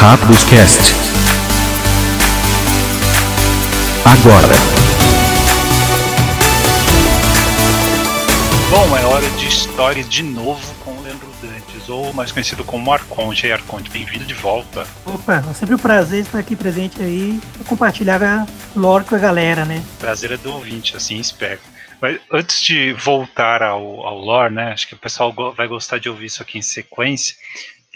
Rápidos Cast. Agora. Bom, é hora de história de novo com o Leandro Dantes, ou mais conhecido como Arconte. E Arconte, bem-vindo de volta. Opa, é sempre um prazer estar aqui presente aí e compartilhar a lore com a galera, né? Prazer é do ouvinte, assim espero. Mas antes de voltar ao, ao lore, né? Acho que o pessoal vai gostar de ouvir isso aqui em sequência.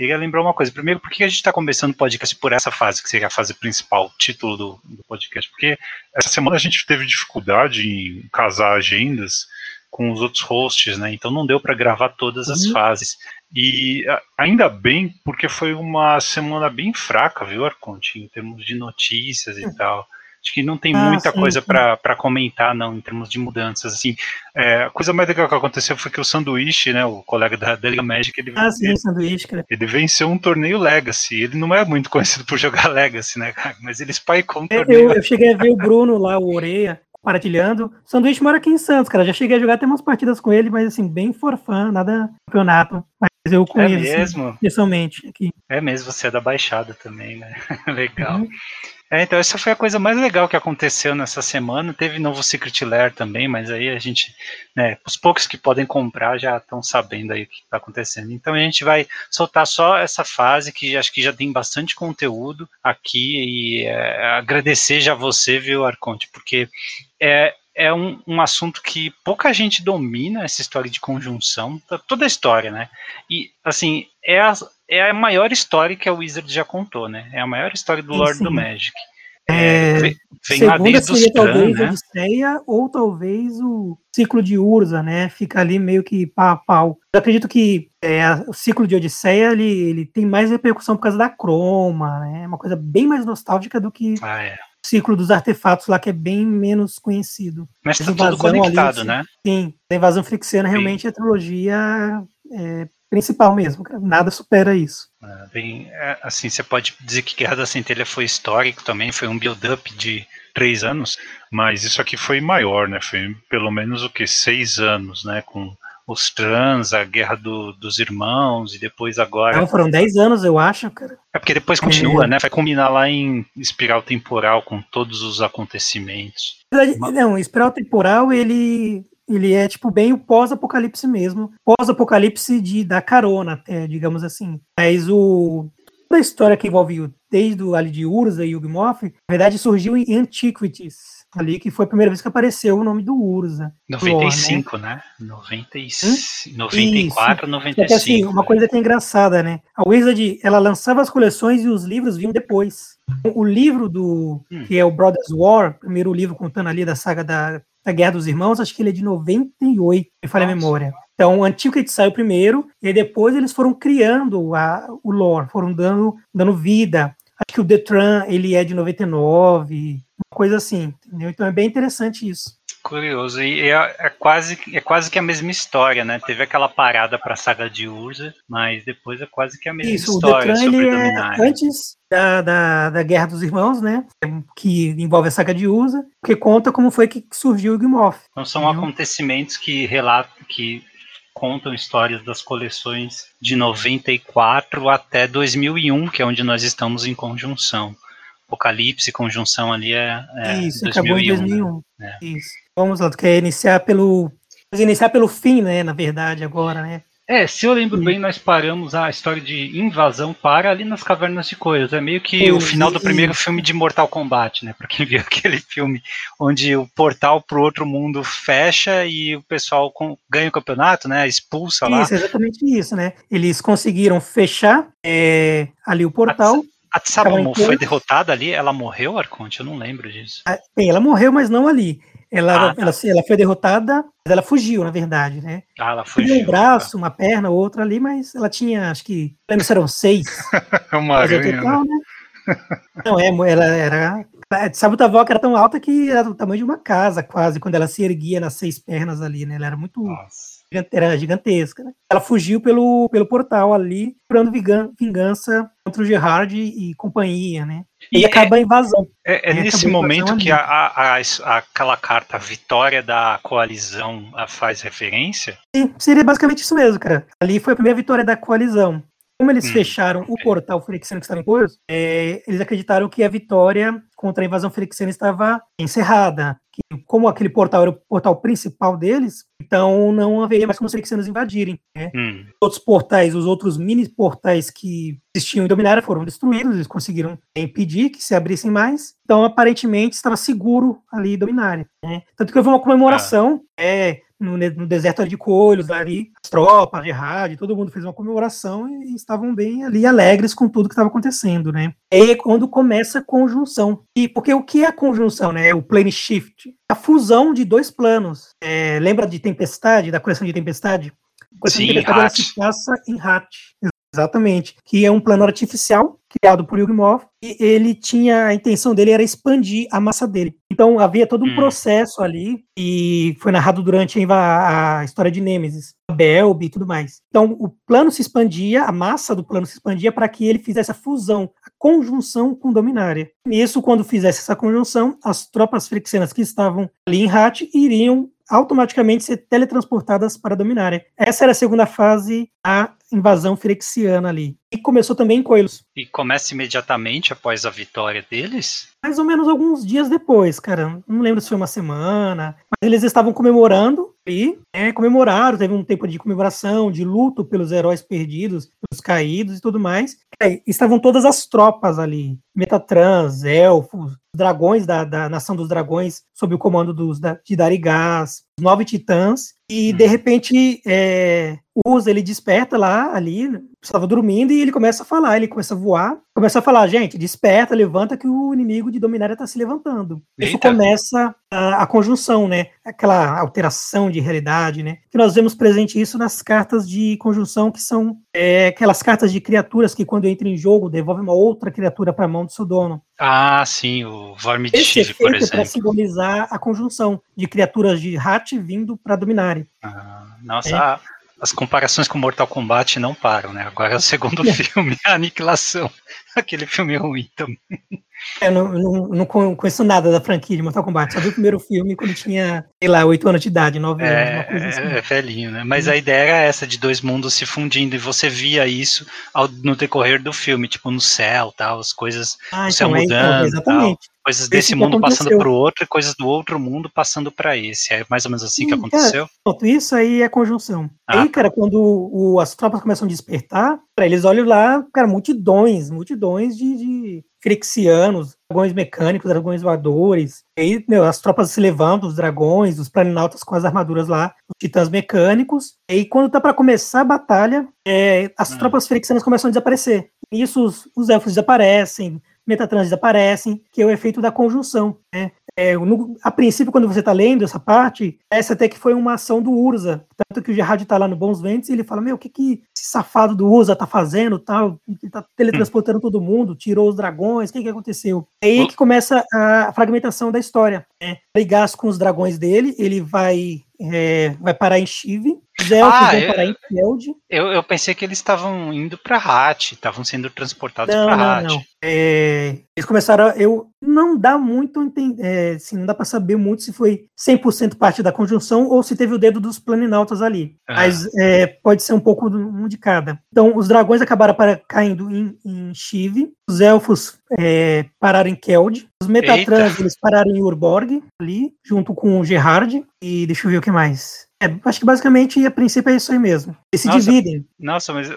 Queria lembrar uma coisa. Primeiro, por que a gente está começando o podcast por essa fase, que seria a fase principal, o título do, do podcast? Porque essa semana a gente teve dificuldade em casar agendas com os outros hosts, né? Então não deu para gravar todas as uhum. fases. E ainda bem, porque foi uma semana bem fraca, viu, Arconte, em termos de notícias e uhum. tal. Acho que não tem ah, muita sim, coisa para comentar, não, em termos de mudanças. Assim, é, a coisa mais legal que aconteceu foi que o Sanduíche, né, o colega da, Liga Magic, ele, ah, sim, ele, Sanduíche, cara. ele venceu um torneio Legacy. Ele não é muito conhecido por jogar Legacy, né, cara? Mas ele spikeou um é, torneio. Eu, eu cheguei a ver o Bruno lá, o Oreia, compartilhando. O Sanduíche mora aqui em Santos, cara. Já cheguei a jogar até umas partidas com ele, mas assim, bem forfã, nada campeonato. Mas eu conheço é mesmo? pessoalmente aqui. É mesmo, você é da Baixada também, né? Legal. Uhum. É, então essa foi a coisa mais legal que aconteceu nessa semana. Teve novo Secret Lair também, mas aí a gente, né, os poucos que podem comprar já estão sabendo aí o que está acontecendo. Então a gente vai soltar só essa fase que acho que já tem bastante conteúdo aqui e é, agradecer já você, viu, Arconte, porque é, é um, um, assunto que pouca gente domina, essa história de conjunção, toda a história, né? E, assim, é a, é a maior história que a Wizard já contou, né? É a maior história do Lord do Magic. É, vem segunda seria talvez né? Odisseia ou talvez o ciclo de Urza, né? Fica ali meio que pau a pau. Eu acredito que é, o ciclo de Odisseia ele, ele tem mais repercussão por causa da croma, né? É uma coisa bem mais nostálgica do que ah, é. o ciclo dos artefatos lá, que é bem menos conhecido. Mas tá tudo conectado, ali, né? Sim, a invasão frixiana realmente é a trilogia é, principal mesmo, nada supera isso. É, bem, é, assim, você pode dizer que Guerra da Centelha foi histórico também, foi um build-up de três anos, mas isso aqui foi maior, né? Foi pelo menos o que seis anos, né? Com os trans, a Guerra do, dos Irmãos e depois agora. Não, foram dez anos, eu acho, cara. É porque depois continua, é. né? Vai combinar lá em espiral temporal com todos os acontecimentos. Não, espiral temporal ele ele é tipo bem o pós-apocalipse mesmo, pós-apocalipse de da carona, até, digamos assim. Mas o toda a história que envolve desde o ali de Urza e Yugmoth, na verdade surgiu em Antiquities, ali que foi a primeira vez que apareceu o nome do Urza. 95, lore, né? né? 90 e... hum? 94, Isso. 95. que, assim, uma coisa que é engraçada, né? A Wizard, ela lançava as coleções e os livros vinham depois. O livro do hum. que é o Brothers War, primeiro livro contando ali da saga da da Guerra dos Irmãos, acho que ele é de 98, me falha a memória. Então, o antigo que saiu primeiro, e depois eles foram criando a, o lore, foram dando, dando vida. Acho que o Detran, ele é de 99, uma coisa assim, entendeu? Então é bem interessante isso. Curioso, e é, é, quase, é quase que a mesma história, né? Teve aquela parada para a saga de Urza, mas depois é quase que a mesma Isso, história. Isso, o Detran, ele é antes da, da, da, Guerra dos Irmãos, né? Que envolve a saga de Urza, que conta como foi que surgiu o Gimoth. Então são entendeu? acontecimentos que relatam, que contam histórias das coleções de 94 até 2001, que é onde nós estamos em conjunção. Apocalipse, conjunção ali é, é Isso, 2001, acabou em 2001. Né? Isso. Vamos lá, tu quer iniciar pelo. iniciar pelo fim, né? Na verdade, agora, né? É, se eu lembro bem, nós paramos a história de invasão para ali nas cavernas de coisas. É meio que o final do primeiro filme de Mortal Kombat, né? Pra quem viu aquele filme onde o portal pro outro mundo fecha e o pessoal ganha o campeonato, né? Expulsa lá. Isso, exatamente isso, né? Eles conseguiram fechar é, ali o portal. A Tsaba foi derrotada ali? Ela morreu, Arconte? Eu não lembro disso. Ah, bem, ela morreu, mas não ali. Ela, ah, tá. ela, ela foi derrotada, mas ela fugiu, na verdade, né? Ah, ela fugiu. Um braço, tá. uma perna, outra ali, mas ela tinha, acho que, lembro se eram seis. uma aranha, total, né? né? Não, é, ela era... Sabe, a era tão alta que era do tamanho de uma casa, quase, quando ela se erguia nas seis pernas ali, né? Ela era muito... Nossa era gigantesca. Né? Ela fugiu pelo, pelo portal ali, procurando vingança contra o Gerard e, companhia, né? E, e acaba a invasão. É, é, é nesse momento que a, a, a, aquela carta Vitória da Coalizão faz referência? Sim, seria basicamente isso mesmo, cara. Ali foi a primeira vitória da coalizão. Como eles Hum, fecharam o portal Phyrexiano que estava em Coilos, é, eles acreditaram que a vitória contra a invasão Phyrexiana estava encerrada. Que, como aquele portal era o portal principal deles, então não haveria mais como os Phyrexianos invadirem. né? Hum, outros portais, os outros mini portais que existiam em Dominária foram destruídos, eles conseguiram impedir que se abrissem mais. Então, aparentemente, estava seguro ali em Dominária. né? Tanto que houve uma comemoração é, no, no deserto de Coelhos, ali, as tropas, de rádio, todo mundo fez uma comemoração e estavam bem ali alegres com tudo que estava acontecendo, né? E aí é quando começa a conjunção. E porque o que é a conjunção, né? O plane shift. A fusão de dois planos. É, lembra de Tempestade, da coleção de Tempestade? A coleção Sim, de Tempestade ela se passa em Hat. Exatamente. Que é um plano artificial criado por Yugimov e ele tinha a intenção dele era expandir a massa dele. Então havia todo um Hum. processo ali e foi narrado durante a, a história de Nemesis, a Belby e tudo mais. Então o plano se expandia, a massa do plano se expandia para que ele fizesse a fusão, a conjunção com Dominária. Nisso, quando fizesse essa conjunção, as tropas frixianas que estavam ali em Hat iriam automaticamente ser teletransportadas para Dominária. Essa era a segunda fase, a invasão firexiana ali. E começou também em Coilos. E começa imediatamente após a vitória deles? Mais ou menos alguns dias depois, cara. Não lembro se foi uma semana. Mas eles estavam comemorando e é, comemoraram. Teve um tempo de comemoração, de luto pelos heróis perdidos, pelos caídos e tudo mais. É, estavam todas as tropas ali. Metatrans, elfos, dragões da, da Nação dos Dragões, sob o comando dos, da, de Darigás, os nove titãs. E, de Hum. repente, é, Usa, ele desperta lá, ali, né, estava dormindo, e ele começa a falar, ele começa a voar, começa a falar, gente, desperta, levanta que o inimigo de Dominária está se levantando. Isso Eita. começa a, a conjunção, né? Aquela alteração de realidade, né? Que nós vemos presente isso nas cartas de conjunção, que são é, aquelas cartas de criaturas que, quando entram em jogo, devolvem uma outra criatura para a mão do seu dono. Ah, sim, o Chile, por é para exemplo. simbolizar a conjunção de criaturas de Hat vindo para Dominária. Ah, nossa, É. as comparações com Mortal Kombat não param, né? Agora é o segundo filme, a Aniquilação. Aquele filme ruim também. Eu não, não, não con- conheço nada da franquia de Mortal Kombat. Só vi o primeiro filme quando tinha, sei lá, 8 anos de idade, 9 anos, uma coisa assim. É, é velhinho, né? Mas a ideia era essa de dois mundos se fundindo e você via isso ao- no decorrer do filme, tipo no céu, tal, as coisas, Ah, o céu então, é, então, mudando, exatamente. coisas Esse desse que mundo passando para o outro e coisas do outro mundo passando para esse. É mais ou menos assim que Hum, aconteceu. Pronto, isso aí é conjunção. Ah, aí, cara, quando o- as tropas começam a despertar, cara, eles olham lá, cara, multidões, multidões de, de frixianos, dragões mecânicos, dragões voadores. Aí, meu, as tropas se levantam, os dragões, os planinautas com as armaduras lá, os titãs mecânicos. E aí, quando tá para começar a batalha, é, as Hum. tropas frixianas começam a desaparecer. Nisso, os, os elfos desaparecem, Metatrans desaparecem, que é o efeito da conjunção. Né? É, no- a princípio, quando você está lendo essa parte, essa até que foi uma ação do Urza. Tanto que o Gerard está lá no Bons Ventos e ele fala: Meu, o que, que esse safado do Urza tá fazendo? Tal? Ele tá teletransportando todo mundo, tirou os dragões, o que, que aconteceu? É aí que começa a fragmentação da história. Né? Com os dragões dele, ele vai, é, vai parar em Shiv, os elfos Ah, vão parar em Feld. Eu, eu pensei que eles estavam indo para Hat, estavam sendo transportados para Hat. não. É, eles começaram. a- Eu não dá muito, é, assim, não dá para saber muito se foi 100% parte da conjunção ou se teve o dedo dos planinautas ali. Ah. Mas é, pode ser um pouco um de cada. Então, os dragões acabaram para- caindo em, em Shiv, os elfos é, pararam em Keld, os Metatrans eles pararam em Urborg, ali, junto com o Gerard. E deixa eu ver o que mais. É, acho que basicamente a princípio é isso aí mesmo. Eles se Nossa. dividem. Nossa, mas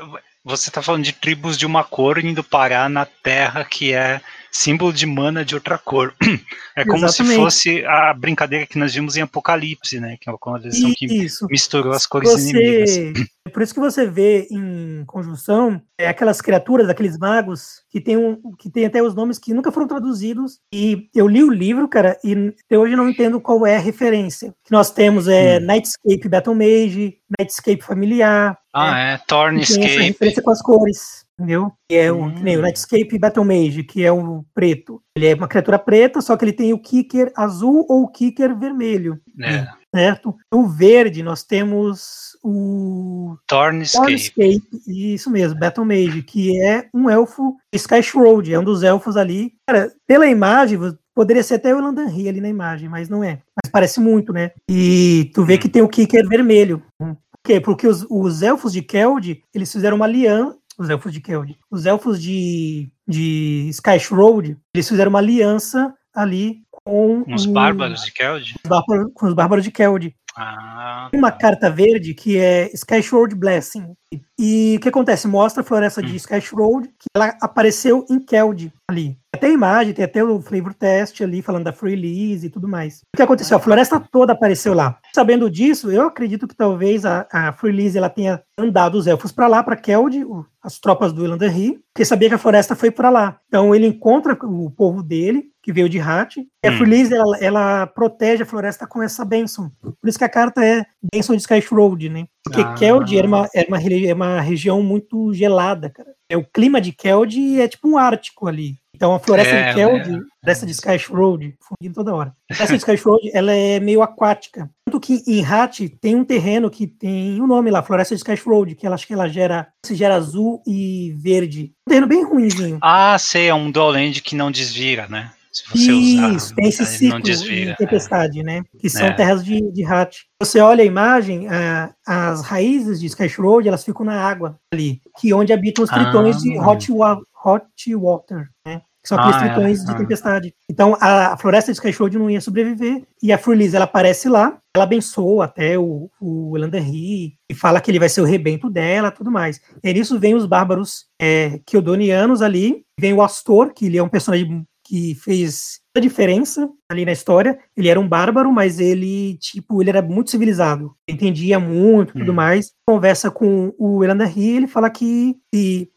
você tá falando de tribos de uma cor indo parar na terra que é símbolo de mana de outra cor. É como se Exatamente. fosse a brincadeira que nós vimos em Apocalipse, né? Que é uma coleção que misturou as cores inimigas. você, é por isso que você vê em conjunção é, aquelas criaturas, aqueles magos que tem, um, que tem até os nomes que nunca foram traduzidos. E eu li o livro, cara, e até hoje não entendo qual é a referência. Que nós temos é Hum. Nightscape Battle Mage, Nightscape Familiar. Ah, é. que tem essa Thornscape. referência com as cores. Entendeu? Que é o, Hum. que nem o Nightscape Battle Mage, que é o preto. Ele é uma criatura preta, só que ele tem o kicker azul ou o kicker vermelho. É. Certo? O verde, nós temos o Thornscape. Thornscape, isso mesmo, Battle Mage, que é um elfo Sky Shroud, é um dos elfos ali. Cara, pela imagem, poderia ser até o Landanri ali na imagem, mas não é. Mas parece muito, né? E tu vê que tem o Kicker vermelho. Por quê? Porque os, os elfos de Keld, eles fizeram uma aliança, os elfos de Keld. Os elfos de, de Skysh Road, eles fizeram uma aliança ali com os bárbaros de Keld? Com os bárbaros de Keld. Ah, uma carta verde que é Skyward Blessing. E o que acontece? Mostra a floresta de Skyward, que ela apareceu em Keld ali. Tem imagem, tem até o flavor test ali, falando da free release e tudo mais. O que aconteceu? A floresta toda apareceu lá. Sabendo disso, eu acredito que talvez a, a free release ela tenha andado os elfos para lá, para Keld, as tropas do Elanderri, porque sabia que a floresta foi para lá. Então ele encontra o povo dele, que veio de Hat. E a. Freelise, ela, ela protege a floresta com essa bênção. Por isso que a carta é bênção de Road, né? Porque Ah. Keld era uma, era uma, é uma região muito gelada, cara. É, o clima de Keld é tipo um ártico ali. Então a floresta É, de Keld, né? floresta de Skysh Road, fundindo toda hora. A floresta de Road, ela é meio aquática. Tanto que em Hat tem um terreno que tem o nome lá, Floresta de Road, que ela acho que ela gera, se gera azul e verde. Um terreno bem ruimzinho. Ah, sei, é um Dowland que não desvira, né? Se você usar, Isso, tem esse ciclo não desvira. de tempestade, né? Que são É. terras de, de Hat. Você olha a imagem, ah, as raízes de Skysh Road, elas ficam na água ali, que é onde habitam os tritões de Ah. hot, wa- hot Water, né? Que são aqueles Ah, é. tritões de Ah. tempestade. Então, a, a floresta de Skysh Road não ia sobreviver, e a Freelise, ela aparece lá, ela abençoa até o, o Elanderri, e fala que ele vai ser o rebento dela, tudo mais. E nisso vem os bárbaros é, Kildonianos ali, vem o Astor, que ele é um personagem que fez a diferença ali na história. Ele era um bárbaro, mas ele, tipo, ele era muito civilizado. Entendia muito, tudo Hum. mais. Conversa com o Elanderri, ele fala que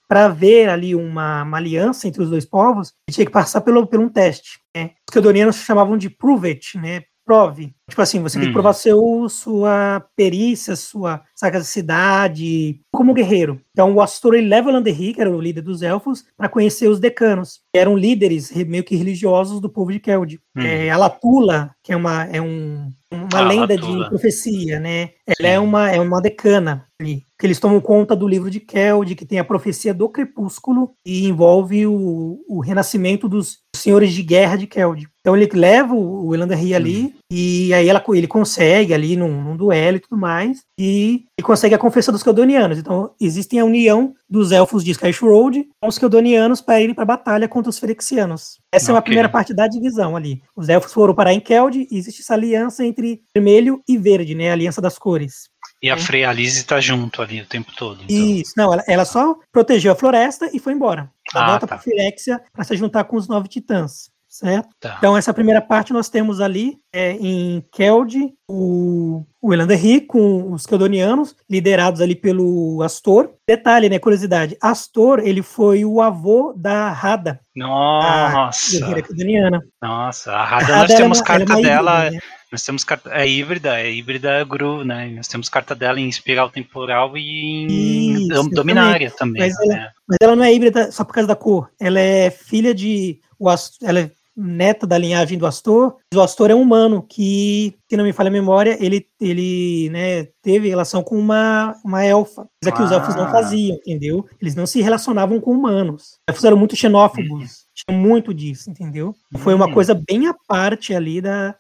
para haver ali uma, uma aliança entre os dois povos, ele tinha que passar pelo, por um teste. Né? Os Keldonianos chamavam de prove it, né? Prove. Tipo assim, você tem que Hum. provar seu, sua perícia, sua sagacidade como guerreiro. Então o Astor ele leva o Landerri, que era o líder dos elfos, para conhecer os decanos, que eram líderes re- meio que religiosos do povo de Keld. Hum. É, a Latula, que é uma, é um, uma Ah, lenda Latula. de profecia, né? Ela Sim. é uma, é uma decana ali. Que eles tomam conta do livro de Keld, que tem a profecia do crepúsculo e envolve o, o renascimento dos senhores de guerra de Keld. Então ele leva o o Elanderri ali e aí ela, ele consegue ali num, num duelo e tudo mais e, e consegue a confessão dos Keldonianos. Então existe a união dos elfos de Skysh Road com os Keldonianos para irem para a batalha contra os Ferexianos. Essa é uma primeira parte da divisão ali. Os elfos foram parar em Keld e existe essa aliança entre vermelho e verde, né? A aliança das cores. E a É. Freya-Lise tá junto ali o tempo todo. Então. Isso, não, ela, ela só protegeu a floresta e foi embora. Ela Ah, volta tá. para Firexia para se juntar com os nove titãs, certo? Tá. Então, essa primeira parte nós temos ali é, em Keld o, o Elanderri com os Keldonianos, liderados ali pelo Astor. Detalhe, né? Curiosidade: Astor ele foi o avô da Rada, a Nossa, guerreira Keldoniana. nossa, a A Rada nós ela é temos uma- ela é carta híbrida, dela, né? nós temos carta, é híbrida, é híbrida Gru, né? Nós temos carta dela em espiral temporal e em Isso, dom- dominária também. Mas ela- né? Mas ela não é híbrida só por causa da cor. Ela é filha de. O ela é neta da linhagem do Astor. O Astor é um humano que, se não me falha a memória, ele, ele né, teve relação com uma, uma elfa. Coisa que os elfos não Ah. faziam, entendeu? Eles não se relacionavam com humanos. Os elfos eram muito xenófobos. Tinha muito disso, entendeu? Foi uma Hum. coisa bem à parte ali da,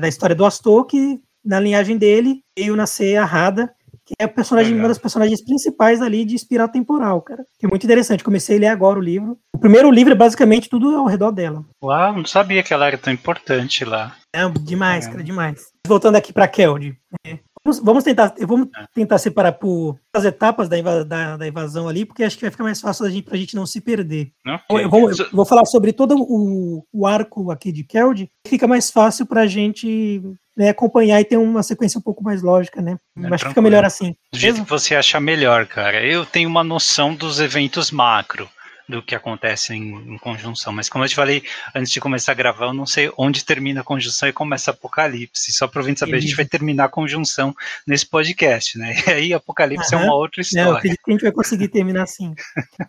da história do Astor, que na linhagem dele veio nascer a Rada, que é personagem, Legal. uma das personagens principais ali de Espiral Temporal, cara. Que é muito interessante. Comecei a ler agora o livro. O primeiro livro é basicamente tudo ao redor dela. Uau, não sabia que ela era tão importante lá. É demais, É. cara, demais. Voltando aqui para Keld. né? Vamos, vamos tentar, vamos É. tentar separar por as etapas da, inva- da- da invasão ali, porque acho que vai ficar mais fácil da gente, pra gente não se perder. Ok. Eu vou, eu vou falar sobre todo o, o arco aqui de Keld, fica mais fácil pra gente né, acompanhar e ter uma sequência um pouco mais lógica, né? É, Acho que fica melhor assim. Do jeito que você achar melhor, cara. Eu tenho uma noção dos eventos macro do que acontece em, em conjunção, mas como eu te falei antes de começar a gravar, eu não sei onde termina a conjunção e começa Apocalipse. Só pra gente saber, a gente vai terminar a conjunção nesse podcast, né? E aí Apocalipse é Aham. uma outra eu história. acredito que a gente vai conseguir terminar assim.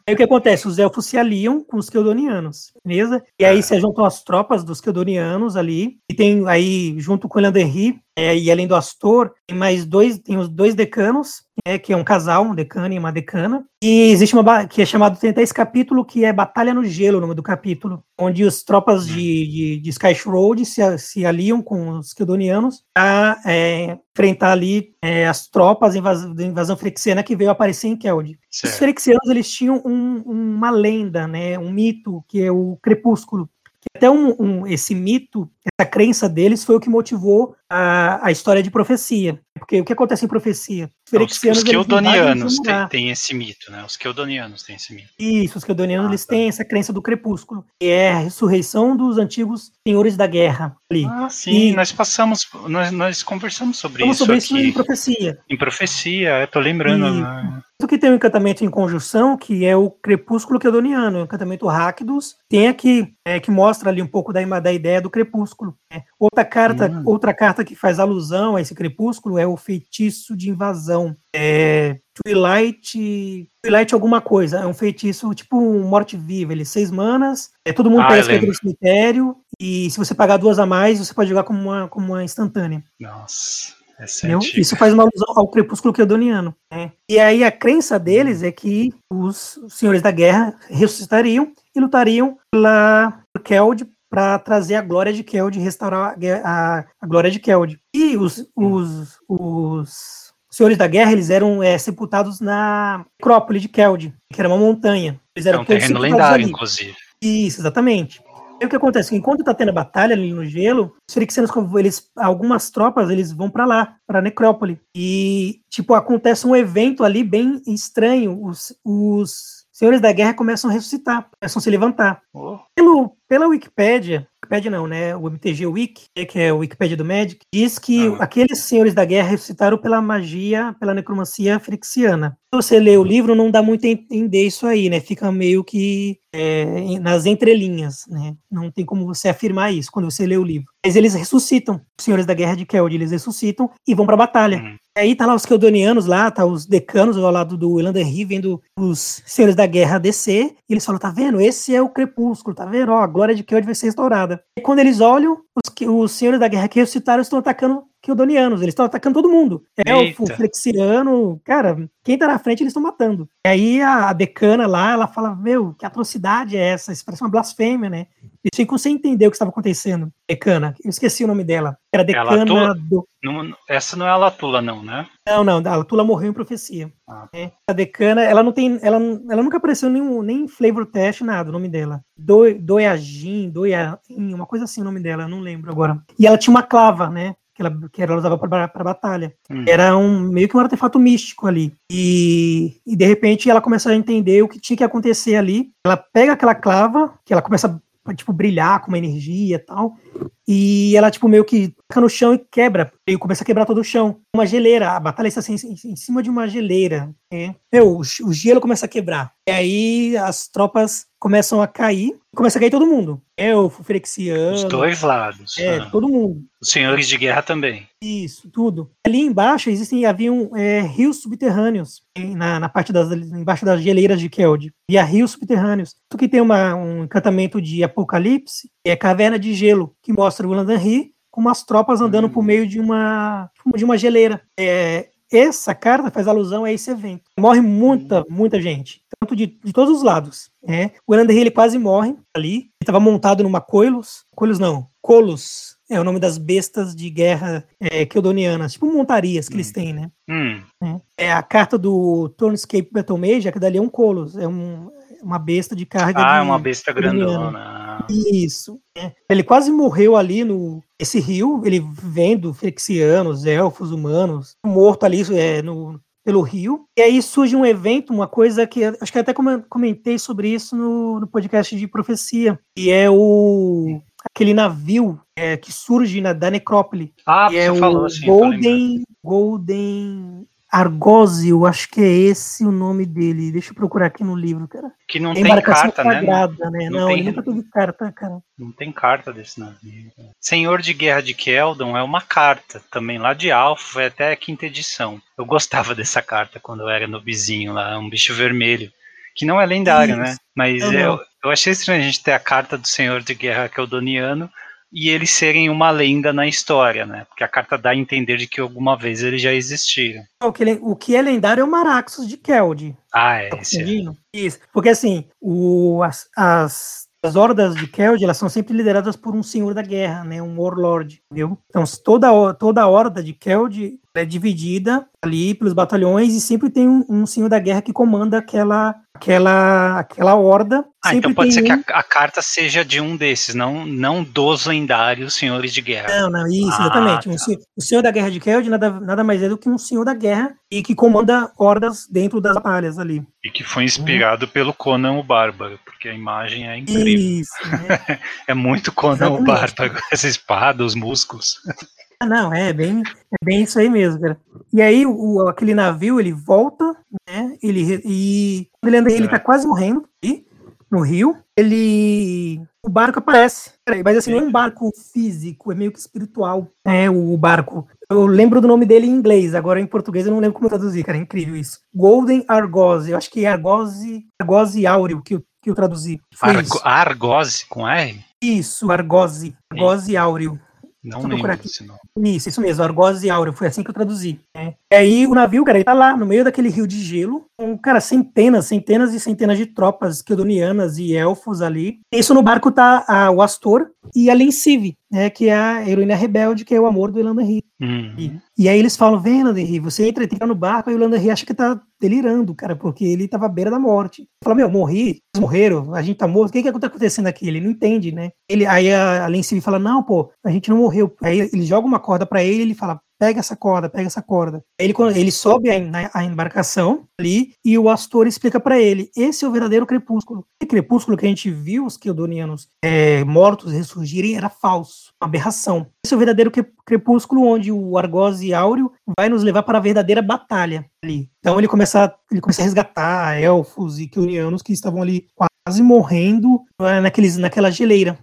aí o que acontece? Os elfos se aliam com os Keldonianos, beleza? E aí Ah. se juntam as tropas dos Keldonianos ali, e tem aí, junto com o Elanderri, É, e além do Astor, tem mais dois, tem os dois decanos, é, que é um casal, um decano e uma decana. E existe uma que é chamado, tem até esse capítulo que é Batalha no Gelo, o nome do capítulo, onde as tropas de, de, de Sky Road se, se aliam com os Keldonianos a é, enfrentar ali é, as tropas da invasão frexiana que veio aparecer em Keld. Os frexianos eles tinham um, uma lenda, né, um mito, que é o Crepúsculo. Até um, um, esse mito, essa crença deles foi o que motivou a, a história de profecia. Porque o que acontece em profecia? Os, os Keldonianos têm, esse mito, né? Os Keldonianos têm esse mito. Isso, os Keldonianos ah, eles tá. têm essa crença do crepúsculo, que é a ressurreição dos antigos senhores da guerra. Ali. Ah, sim, e, nós passamos, nós, nós conversamos sobre isso. sobre aqui. isso em profecia. Em profecia, eu tô lembrando. E, né? que tem um encantamento em conjunção, que é o crepúsculo keldoniano, o encantamento Rakdos, tem aqui, é, que mostra ali um pouco da, da ideia do crepúsculo. Né? Outra carta, hum. outra carta que faz alusão a esse crepúsculo é o feitiço de invasão. É, Twilight. Twilight alguma coisa. É um feitiço tipo um morte-viva. Ele é seis manas. É, todo mundo ah, pega no cemitério. E se você pagar duas a mais, você pode jogar como uma, como uma instantânea. Nossa. Isso faz uma alusão ao crepúsculo keldoniano. Né? E aí a crença deles é que os senhores da guerra ressuscitariam e lutariam pela Keld para trazer a glória de Keld, restaurar a, a, a glória de Keld. E os, os, os senhores da guerra eles eram é, sepultados na necrópole de Keld, que era uma montanha. Eles eram é um terreno lendário, ali. inclusive. Isso, exatamente. E o que acontece? Enquanto tá tendo a batalha ali no gelo, os Ferixianos, eles, algumas tropas, eles vão para lá, para Necrópole. E, tipo, acontece um evento ali bem estranho. Os, os senhores da guerra começam a ressuscitar, começam a se levantar. Oh. Pelo, pela Wikipédia, Wikipedia não, né? O MTG Wiki, que é o Wikipedia do Magic, diz que ah. aqueles senhores da guerra ressuscitaram pela magia, pela necromancia frixiana. Se você lê o livro, não dá muito a entender isso aí, né? Fica meio que é, nas entrelinhas, né? Não tem como você afirmar isso quando você lê o livro. Mas eles ressuscitam, os senhores da guerra de Keld, eles ressuscitam e vão pra batalha. Uhum. Aí tá lá os Keldonianos lá, tá os decanos ao lado do Elanderri vendo os senhores da guerra descer, e eles falam, tá vendo? Esse é o crepúsculo, tá vendo? Ó, a glória de Keld vai ser restaurada. E quando eles olham, os, os senhores da guerra que ressuscitaram estão atacando Keldonianos, eles estão atacando todo mundo. É o Flexiano, cara, quem tá na frente eles estão matando. E aí a decana lá, ela fala, meu, que atrocidade é essa? Isso parece uma blasfêmia, né? Eles ficam sem entender o que estava acontecendo. Decana, eu esqueci o nome dela. Era é decana do... Não, essa não é a Latula, não, né? Não, não, a Latula morreu em profecia. Ah. É, a decana, ela não tem. Ela, ela nunca apareceu nenhum, nem flavor test, nada, o nome dela. Do, Doiagin, uma coisa assim o nome dela, eu não lembro agora. E ela tinha uma clava, né? que ela, que ela usava para batalha. Hum. Era um meio que um artefato místico ali. E, e de repente ela começa a entender o que tinha que acontecer ali. Ela pega aquela clava, que ela começa a tipo, brilhar com uma energia e tal. E ela, tipo, meio que fica no chão e quebra. E começa a quebrar todo o chão. Uma geleira. A batalha está assim, em cima de uma geleira. É. Meu, o, o gelo começa a quebrar. E aí as tropas começam a cair. Começa a cair todo mundo. É o Frexiano. Os dois lados. É, ah. todo mundo. Os senhores de guerra também. Isso, tudo. Ali embaixo existem, haviam é, rios subterrâneos. Na, na parte das. embaixo das geleiras de Keld. Via rios subterrâneos. Tu que tem uma, um encantamento de apocalipse, é caverna de gelo, que mostra o Landanri com umas tropas andando por meio de uma, de uma geleira. É, essa carta faz alusão a esse evento. Morre muita, muita gente, tanto de, de todos os lados. Né? O Eranderri, ele quase morre ali. Ele estava montado numa Coilos. Coilos não, Colos. É o nome das bestas de guerra é, keldonianas, tipo montarias que hum. eles têm, né? Hum. É, é a carta do Turnscape Battle Mage, que dali é um Colos, é um, uma besta de carga. Ah, é uma besta grandona. Isso. É. Ele quase morreu ali no esse rio, ele vendo Frexianos, elfos, humanos, morto ali é, no, pelo rio. E aí surge um evento, uma coisa que acho que até comentei sobre isso no, no podcast de profecia, e é o aquele navio é, que surge na, da necrópole. Ah, você é falou assim. Golden, Golden Argósio, acho que é esse o nome dele. Deixa eu procurar aqui no livro, cara. Que não é tem carta, né? sagrada, né? né? Não, não tem, ele nunca teve carta, cara. Não tem carta desse navio. Senhor de Guerra de Keldon é uma carta, também lá de Alfa, foi até a quinta edição. Eu gostava dessa carta quando eu era no bizinho lá, um bicho vermelho. Que não é lendário, né? Isso. né? Mas eu, eu achei estranho a gente ter a carta do Senhor de Guerra Keldoniano e eles serem uma lenda na história, né? Porque a carta dá a entender de que alguma vez eles já existiram. O que, o que é lendário é o Maraxus de Keld. Ah, é. Tá é. Isso. Porque assim, o, as, as, as hordas de Keld, elas são sempre lideradas por um senhor da guerra, né? Um warlord, entendeu? Então toda, toda a horda de Keld é dividida ali pelos batalhões e sempre tem um, um senhor da guerra que comanda aquela aquela aquela horda. Ah, então pode ser um... que a, a carta seja de um desses, não, não dos lendários senhores de guerra. Não, não, isso, Ah, exatamente. Um tá. se- o senhor da guerra de Keld nada, nada mais é do que um senhor da guerra e que comanda hordas dentro das batalhas ali. E que foi inspirado pelo Conan o Bárbaro, porque a imagem é incrível. Isso, né? É muito Conan o Exatamente. Bárbaro. Essa espada, os músculos. Ah, não, é bem, é bem isso aí mesmo, cara. E aí o, aquele navio ele volta, né? Ele e ele anda, ele tá quase morrendo ali, no rio. Ele o barco aparece, mas assim não é um barco físico, é meio que espiritual. É o barco. Eu lembro do nome dele em inglês, agora em português eu não lembro como traduzir, cara. É incrível isso. Golden Argose, eu acho que é Argose, Argose Áureo que eu, que eu traduzi. Argo. Argose com R? Isso, Argose, Argose Áureo. Não lembro desse nome. Isso, isso mesmo, Argose Áureo, foi assim que eu traduzi. né? E aí o navio, cara, ele tá lá no meio daquele rio de gelo, com, cara, centenas, centenas e centenas de tropas quedonianas e elfos ali. Isso no barco tá a, o Astor e a Lensive, né, que é a heroína rebelde, que é o amor do Elanderry. Hum. E, e aí eles falam, vem, Elanderry, você entra, entra no barco, aí o Elanderry acha que tá delirando, cara, porque ele tava à beira da morte. Fala, meu, morri, eles morreram, a gente tá morto, o que que tá acontecendo aqui? Ele não entende, né? Ele, aí a, a Lensive fala, não, pô, a gente não morreu. Aí ele joga uma corda pra ele, ele fala, pega essa corda, pega essa corda. Ele, ele sobe a, na- a embarcação ali e o Astor explica pra ele, esse é o verdadeiro crepúsculo. O crepúsculo que a gente viu os Keldonianos é, mortos ressurgirem era falso, uma aberração. Esse é o verdadeiro cre- crepúsculo onde o Argose Áureo vai nos levar para a verdadeira batalha ali. Então ele começa, a- ele começa a resgatar elfos e Keldonianos que estavam ali quase morrendo eh, naqueles, naquela geleira.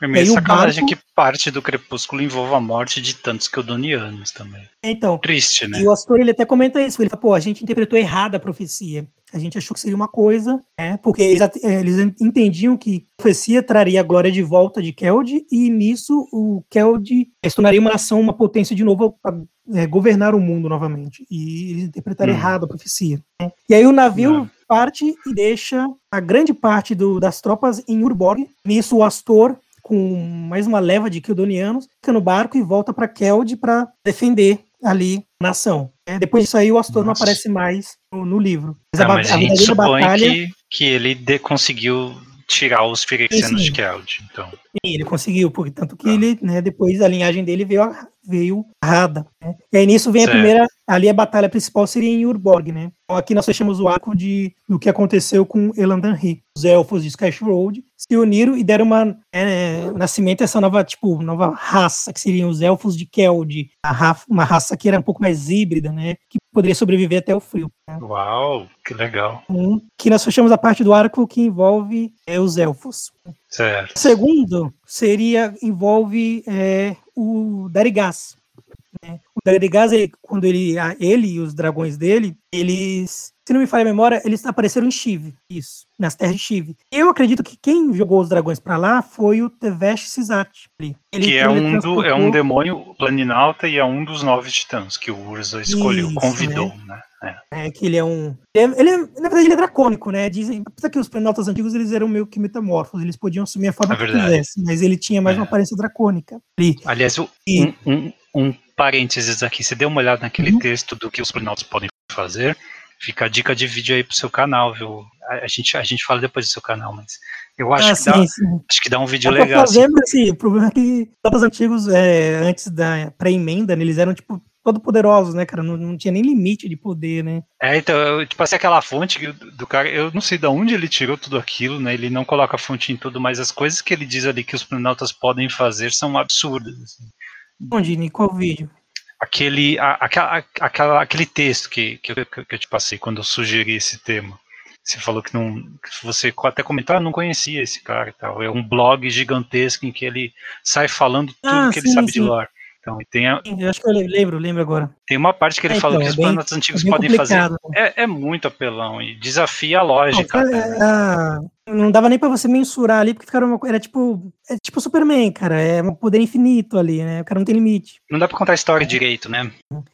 É meio sacanagem barco- que parte do crepúsculo envolva a morte de tantos Keldonianos também. Então, Triste, né? E o Astor ele até comenta isso. Ele fala, pô, a gente interpretou errado a profecia. A gente achou que seria uma coisa, né? Porque eles, eh, eles entendiam que a profecia traria a glória de volta de Keld, e nisso o Keld se tornaria uma nação, uma potência de novo para governar o mundo novamente. E eles interpretaram Hum. errado a profecia. né? E aí o navio Não. Parte e deixa a grande parte do- das tropas em Urborg. Nisso o Astor com mais uma leva de Keldonianos, fica no barco e volta para Keld para defender ali a nação. É, depois disso aí, o Astor não Nossa. aparece mais no, no livro. Mas Tá, a, ba- mas a verdadeira batalha, que, que ele de- conseguiu tirar os Phyrexianos Sim. de Keld. Então, sim, ele conseguiu, porque tanto que Tá. ele, né, depois a linhagem dele veio, a- veio errada. Né? E aí nisso vem Certo. a primeira, ali a batalha principal seria em Urborg, né? Então aqui nós fechamos o arco de, do que aconteceu com Elandanri. Os elfos de Skysh Road se uniram e deram uma, é, nascimento a essa nova, tipo, nova raça, que seriam os elfos de Keld, uma raça que era um pouco mais híbrida, né? Que poderia sobreviver até o frio. né? uau, que legal. Um, que nós fechamos a parte do arco que envolve é, os elfos. Certo. Segundo seria envolve é, o Darigas. né? O Darigas, ele, quando ele, ele e os dragões dele, eles, se não me falha a memória, eles apareceram em Shiv, isso, nas terras de Shiv. Eu acredito que quem jogou os dragões pra lá foi o Tevesh Sizat. ali. Ele que é um, do, é um demônio planinalta e é um dos nove titãs que o Urza escolheu, Isso, convidou, né? É. É, que ele é um. Ele é, ele é- na verdade, ele é dracônico, né? Dizem, apesar que os planaltas antigos eles eram meio que metamorfos, eles podiam assumir a forma É que quisessem, mas ele tinha mais É. uma aparência dracônica. Aliás, o- E- um, um, um parênteses aqui, você deu uma olhada naquele Uhum. texto do que os planinautas podem fazer? Fica a dica de vídeo aí pro seu canal, viu? A, a gente, a gente fala depois do seu canal, mas eu acho, ah, que, sim, dá, sim. acho que dá um vídeo pra legal. assim. fazer, mas assim, o problema é que os antigos, é, antes da pré-emenda, né, eles eram, tipo, todo poderosos, né, cara? Não, não tinha nem limite de poder, né? É, então, eu, tipo assim, aquela fonte que- do cara, eu não sei de onde ele tirou tudo aquilo, né? Ele não coloca a fonte em tudo, mas as coisas que ele diz ali que os planaltas podem fazer são absurdas. assim. Onde, Ni? Qual vídeo? Aquele, a- aquela, aquela, aquele texto que, que, eu, que eu te passei quando eu sugeri esse tema. Você falou que não. que Você até comentou, ah, não conhecia esse cara e tal. É um blog gigantesco em que ele sai falando tudo Ah, que ele sim, sabe de sim. lore. Então, tem, a- Eu acho que eu lembro, lembro agora. tem uma parte que ele É, fala então, que é os bem- planetas antigos é podem fazer. complicado. É, é muito apelão e desafia a lógica. Não, né? a, não dava nem pra você mensurar ali, porque ficaram uma, era tipo, é tipo Superman, cara, é um poder infinito ali, né? O cara não tem limite. Não dá pra contar a história direito, né?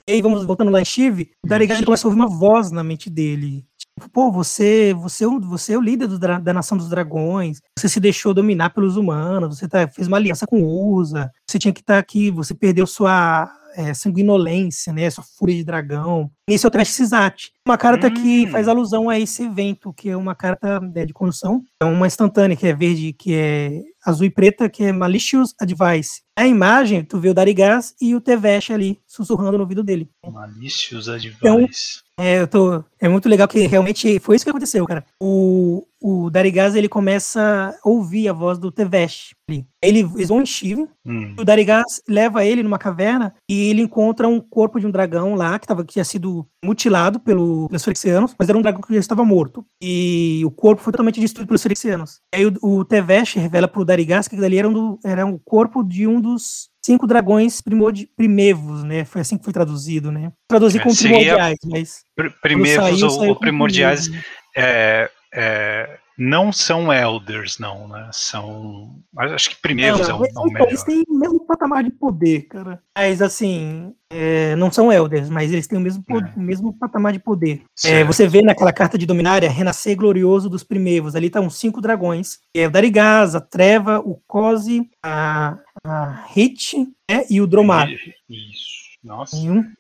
E aí, vamos voltando lá em Steve, o Darigas começa a ouvir uma voz na mente dele. Tipo, pô, você, você, é o- você é o líder do da nação dos dragões, você se deixou dominar pelos humanos, você tá, fez uma aliança com o Usa, você tinha que estar aqui, você perdeu sua é, sanguinolência, né, sua fúria de dragão. Esse é o Trash Cisat. Uma carta que Hum. faz alusão a esse evento, que é uma carta né, de condução. É uma instantânea, que é verde, que é azul e preta, que é Malicious Advice. A imagem, tu vê o Darigas e o Tevesh ali, sussurrando no ouvido dele. Malicious Advice. Então, É, eu tô, é muito legal que realmente foi isso que aconteceu, cara. O, o Darigas, ele começa a ouvir a voz do Tevesh. Ele, eles vão em Shiva, Hum. o Darigas leva ele numa caverna e ele encontra um corpo de um dragão lá que, tava, que tinha sido mutilado pelo, pelos Ferexianos, mas era um dragão que já estava morto. E o corpo foi totalmente destruído pelos Ferexianos. Aí o, o Tevesh revela pro Darigas que ali era, um do, era um corpo de um dos cinco dragões primordi- primevos, né? Foi assim que foi traduzido, né? Traduzir É, como primordiais, mas... Pr- Primeiros saiu, ou, saiu ou primordiais primeiros, né? é, é, não são elders, não, né? São. mas Acho que primeiros Não, é um, é um eles têm o mesmo patamar de poder, cara. Mas assim, é, não são elders, mas eles têm o mesmo, É. o mesmo patamar de poder. É, você vê naquela carta de Dominária, Renascer Glorioso dos Primeiros. Ali tá uns cinco dragões. É o Darigaz, a Treva, o Kozi, a, a Hit né, e o Dromar. Isso. Nossa,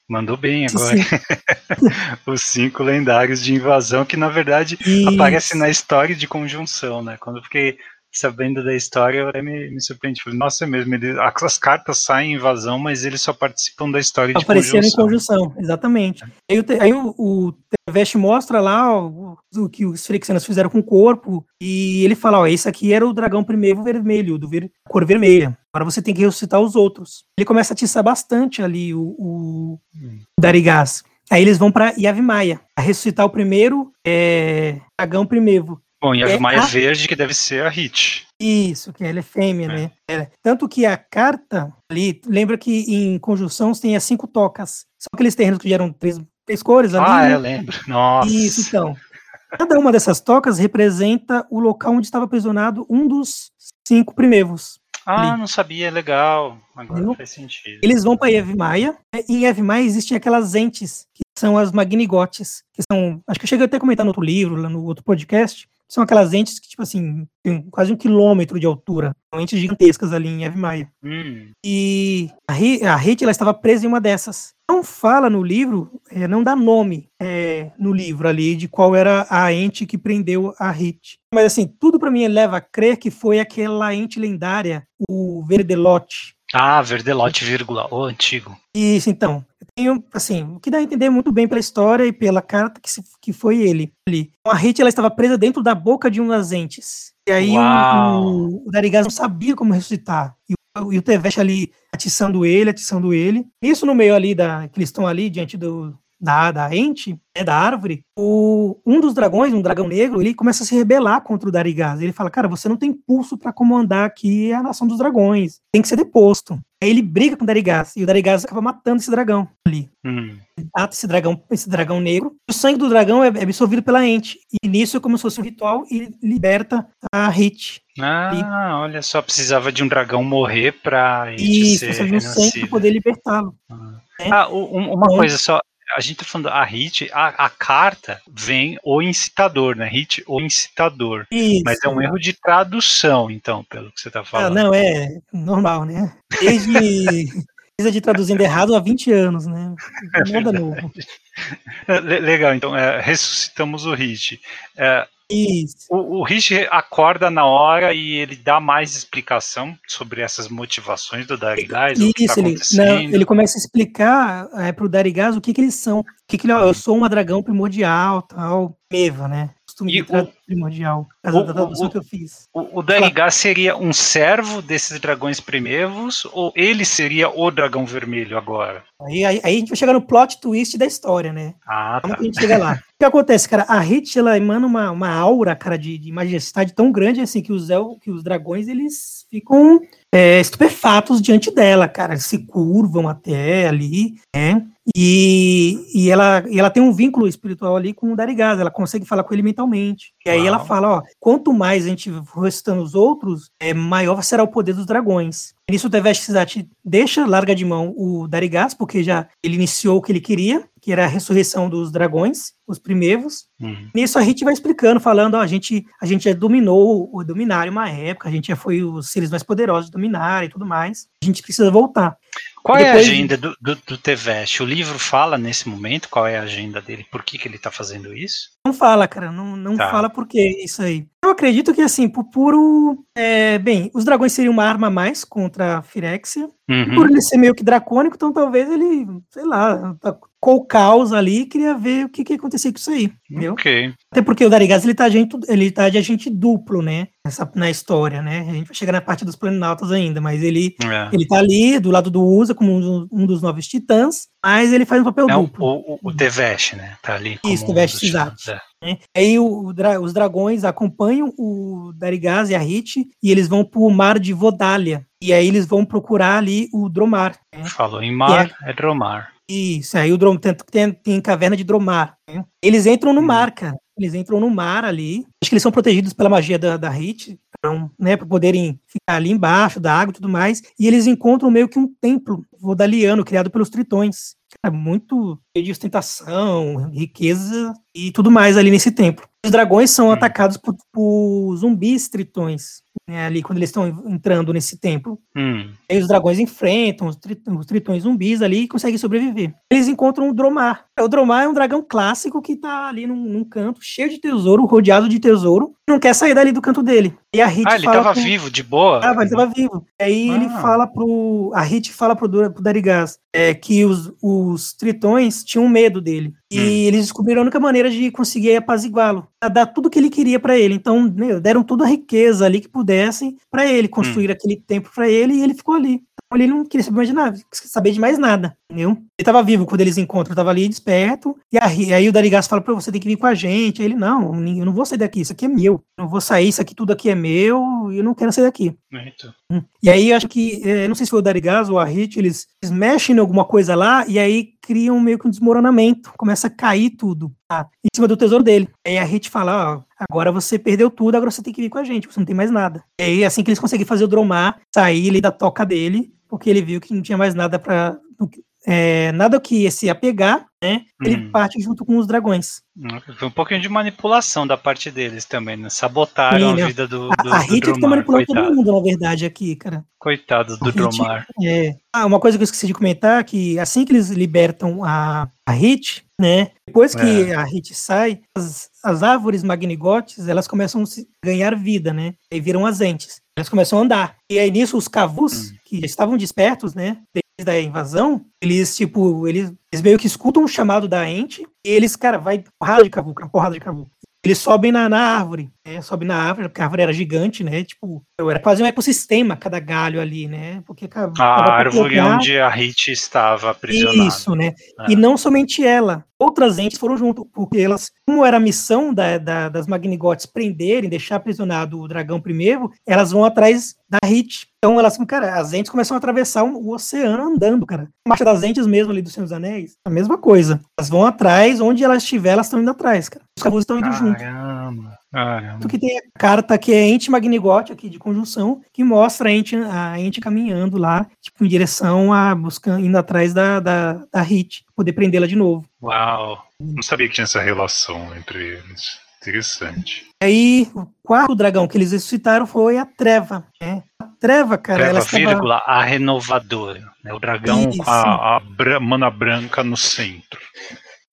mandou bem agora. Os cinco lendários de invasão que, na verdade, Isso. aparece na história de conjunção, né? Quando eu fiquei sabendo da história, eu até me, me surpreendi. Falei, nossa, é mesmo, ele- as cartas saem em invasão, mas eles só participam da história de Apareceram em conjunção. conjunção, exatamente. Aí, Te- aí o, o mostra lá o, o que os Ferexianos fizeram com o corpo, e ele fala, ó, esse aqui era o dragão primeiro vermelho, do ver, cor vermelha. Agora você tem que ressuscitar os outros. Ele começa a atiçar bastante ali o, o Hum. Darigás. Aí eles vão pra Yavimaya, a ressuscitar o primeiro é, dragão primeiro. Bom, e a É, a- Verde, que deve ser a Hit. Isso, que ela é fêmea, É. né? É. Tanto que a carta ali, lembra que em conjunção tem as cinco tocas. São aqueles terrenos que geram três, três cores ali. Ah, né? eu lembro. Nossa. Isso, então. Cada uma dessas tocas representa o local onde estava aprisionado um dos cinco primeiros. Ah, não sabia, legal. Agora Viu? faz sentido. Eles vão para Yevmaia, né, e em Yevmaia existem aquelas entes, que são as Magnigotes, que são, acho que eu cheguei até a comentar no outro livro, lá no outro podcast, são aquelas entes que, tipo assim, tem quase um quilômetro de altura, são entes gigantescas ali em Yevmaia. Hum, E a Ri- a ela estava presa em uma dessas. Não fala no livro, é, não dá nome é, no livro ali de qual era a ente que prendeu a Hit. Mas assim, tudo para mim leva a crer que foi aquela ente lendária, o Verdelote. Ah, Verdelote, vírgula, o antigo. Isso, então. Eu tenho, assim, o que dá a entender muito bem pela história e pela carta que, se- que foi ele ali. A Hit ela estava presa dentro da boca de umas entes. E aí o, Uau. o, o Darigaz não sabia como ressuscitar. E o, e o Tevesh ali atiçando ele, atiçando ele. Isso no meio ali da. que eles estão ali diante do. Da, da ente, né, da árvore, o, um dos dragões, um dragão negro, ele começa a se rebelar contra o Darigaz. Ele fala, cara, você não tem pulso para comandar aqui a nação dos dragões. Tem que ser deposto. Aí ele briga com o Darigaz, e o Darigaz acaba matando esse dragão ali. Hum. Mata esse dragão, esse dragão negro. O sangue do dragão é, é absorvido pela ente. E nisso é como se fosse um ritual e liberta a Hit. Ah, olha só, precisava de um dragão morrer pra E It você ser viu o sangue para renascida. poder libertá-lo. Ah, u- um- uma Então- coisa só. A gente tá falando a hit, a, a carta vem o incitador, né? Hit, o incitador. Isso. Mas é um erro de tradução, então, pelo que você tá Ah, falando. não, é normal, né? Desde. De traduzindo errado há 20 anos, né? Nada novo. É, le- legal, então, é, ressuscitamos o Hit. É, Isso. o, o Hit acorda na hora e ele dá mais explicação sobre essas motivações do Darigás, o que tá Isso, ele, não, ele começa a explicar é, pro Darigaz o que, que eles são. O que, que ele, eu sou uma dragão primordial, tal, Meva, né? Costume E de o- primordial. O- da tradução o- que eu fiz. O, o Darigás seria um servo desses dragões primevos ou ele seria o dragão vermelho agora? Aí, aí, aí a gente vai chegar no plot twist da história, né? Ah, Como tá. que a gente chega lá? O que acontece, cara? A Hit, ela emana uma, uma aura, cara, de, de majestade tão grande, assim, que os, el, que os dragões, eles ficam é, estupefatos diante dela, cara. Eles se curvam até ali, né? E, e, ela, e ela tem um vínculo espiritual ali com o Darigaz, ela consegue falar com ele mentalmente. E aí Uau. ela fala, ó, quanto mais a gente for ressuscitando os outros, é, maior será o poder dos dragões. Nisso o Tevesh deixa, larga de mão o Darigaz, porque já ele iniciou o que ele queria, que era a ressurreição dos dragões, os primeiros. Uhum. Nisso a gente vai explicando, falando, ó, a gente, a gente já dominou o Dominário uma época, a gente já foi os seres mais poderosos do Dominário e tudo mais. A gente precisa voltar. Qual Depois, é a agenda do, do, do Teveste? O livro fala nesse momento qual é a agenda dele? Por que, que ele está fazendo isso? Não fala, cara. Não, não tá. fala por que isso aí. Eu acredito que, assim, por puro. É, bem, os dragões seriam uma arma a mais contra a Firexia. Uhum. Por ele ser meio que dracônico, então talvez ele, sei lá, tá com o caos ali queria ver o que, que ia acontecer com isso aí, entendeu? Okay. Até porque o Darigaz, ele tá, de, ele tá de agente duplo, né, nessa, na história, né, a gente vai chegar na parte dos planinautas ainda, mas ele, é. ele tá ali do lado do Usa como um, um dos novos titãs, mas ele faz um papel duplo. O, o, o Devesh, né, tá ali. Isso, Devesh, um exato. Né? Aí o, os dragões acompanham o Darigaz e a Hit e eles vão pro mar de Vodália. E aí eles vão procurar ali o Dromar. Né? Falou em mar, é, é Dromar. Isso, aí o Drom, tem, tem, tem caverna de Dromar. Né? Eles entram no hum. mar, cara. Eles entram no mar ali. Acho que eles são protegidos pela magia da, da Hit, então, né, para poderem ficar ali embaixo da água e tudo mais. E eles encontram meio que um templo vodaliano criado pelos tritões. É muito de ostentação, riqueza e tudo mais ali nesse templo. Os dragões são hum. atacados por, por zumbis tritões né, ali quando eles estão entrando nesse templo. Hum. Aí os dragões enfrentam os, tritões, os tritões zumbis ali e conseguem sobreviver. Eles encontram o Dromar. O Dromar é um dragão clássico que tá ali num, num canto cheio de tesouro, rodeado de tesouro, não quer sair dali do canto dele. E a Hit ah, ele tava pro... vivo, de boa? Ah, ele tava vivo. Aí ah. ele fala pro. A Hit fala pro, pro Darigaz é, que os, os tritões tinham medo dele. E hum. eles descobriram a única maneira de conseguir apaziguá-lo, dar tudo que ele queria para ele. Então, meu, deram toda a riqueza ali que pudessem para ele, construir hum. aquele tempo para ele e ele ficou ali ele não queria saber mais de nada, saber de mais nada, entendeu? Ele tava vivo quando eles encontram, tava ali desperto, e aí, aí o Darigas fala pra você tem que vir com a gente, aí ele, não, eu não vou sair daqui, isso aqui é meu, eu não vou sair, isso aqui tudo aqui é meu, e eu não quero sair daqui. Eita. Hum. E aí, acho que, é, não sei se foi o Darigas ou a Hit, eles, eles mexem em alguma coisa lá, e aí criam meio que um desmoronamento, começa a cair tudo, tá? em cima do tesouro dele. Aí a Hit fala, ó, agora você perdeu tudo, agora você tem que vir com a gente, você não tem mais nada. E aí, assim que eles conseguem fazer o Dromar sair ali da toca dele, porque ele viu que não tinha mais nada para é, nada que se apegar, né? Ele hum. parte junto com os dragões. Foi um pouquinho de manipulação da parte deles também, né? Sabotaram Sim, né? a vida do, do A, a Hit tá manipulando todo mundo, na verdade, aqui, cara. Coitado do Dromar. É. Ah, uma coisa que eu esqueci de comentar, que assim que eles libertam a, a Hit, né? Depois que é. a Hit sai, as, as árvores magnigotes, elas começam a ganhar vida, né? E viram as entes. Elas começam a andar. E aí nisso os cavus, hum. que estavam despertos, né? Desde a invasão, eles, tipo, eles, eles meio que escutam o chamado da ente e eles, cara, vai porrada de cavu, porrada de cavu. Eles sobem na, na árvore, né? Sobe na árvore, porque a árvore era gigante, né? Tipo, era quase um ecossistema cada galho ali, né? Porque a árvore onde a Hit estava aprisionada. Isso, né? É. E não somente ela, outras entes foram junto, porque elas, como era a missão da, da, das Magnigotes prenderem, deixar aprisionado o dragão primeiro, elas vão atrás da Hit. Então elas, cara, as entes começam a atravessar o oceano andando, cara. A marcha das entes mesmo ali dos Senhor dos Anéis, a mesma coisa. Elas vão atrás, onde elas estiver, elas estão indo atrás, cara. Os cavalos estão indo junto. Caramba. Caramba. que tem a carta que é ente magnigote aqui de conjunção, que mostra a ente, a ente caminhando lá, tipo, em direção a buscando, indo atrás da, da, da Hit, poder prendê-la de novo. Uau! Não sabia que tinha essa relação entre eles. Interessante. Aí, o quarto dragão que eles ressuscitaram foi a Treva. Né? A Treva, cara. Treva, ela vírgula, estava... a renovadora. Né? O dragão Isso. com a, a mana branca no centro.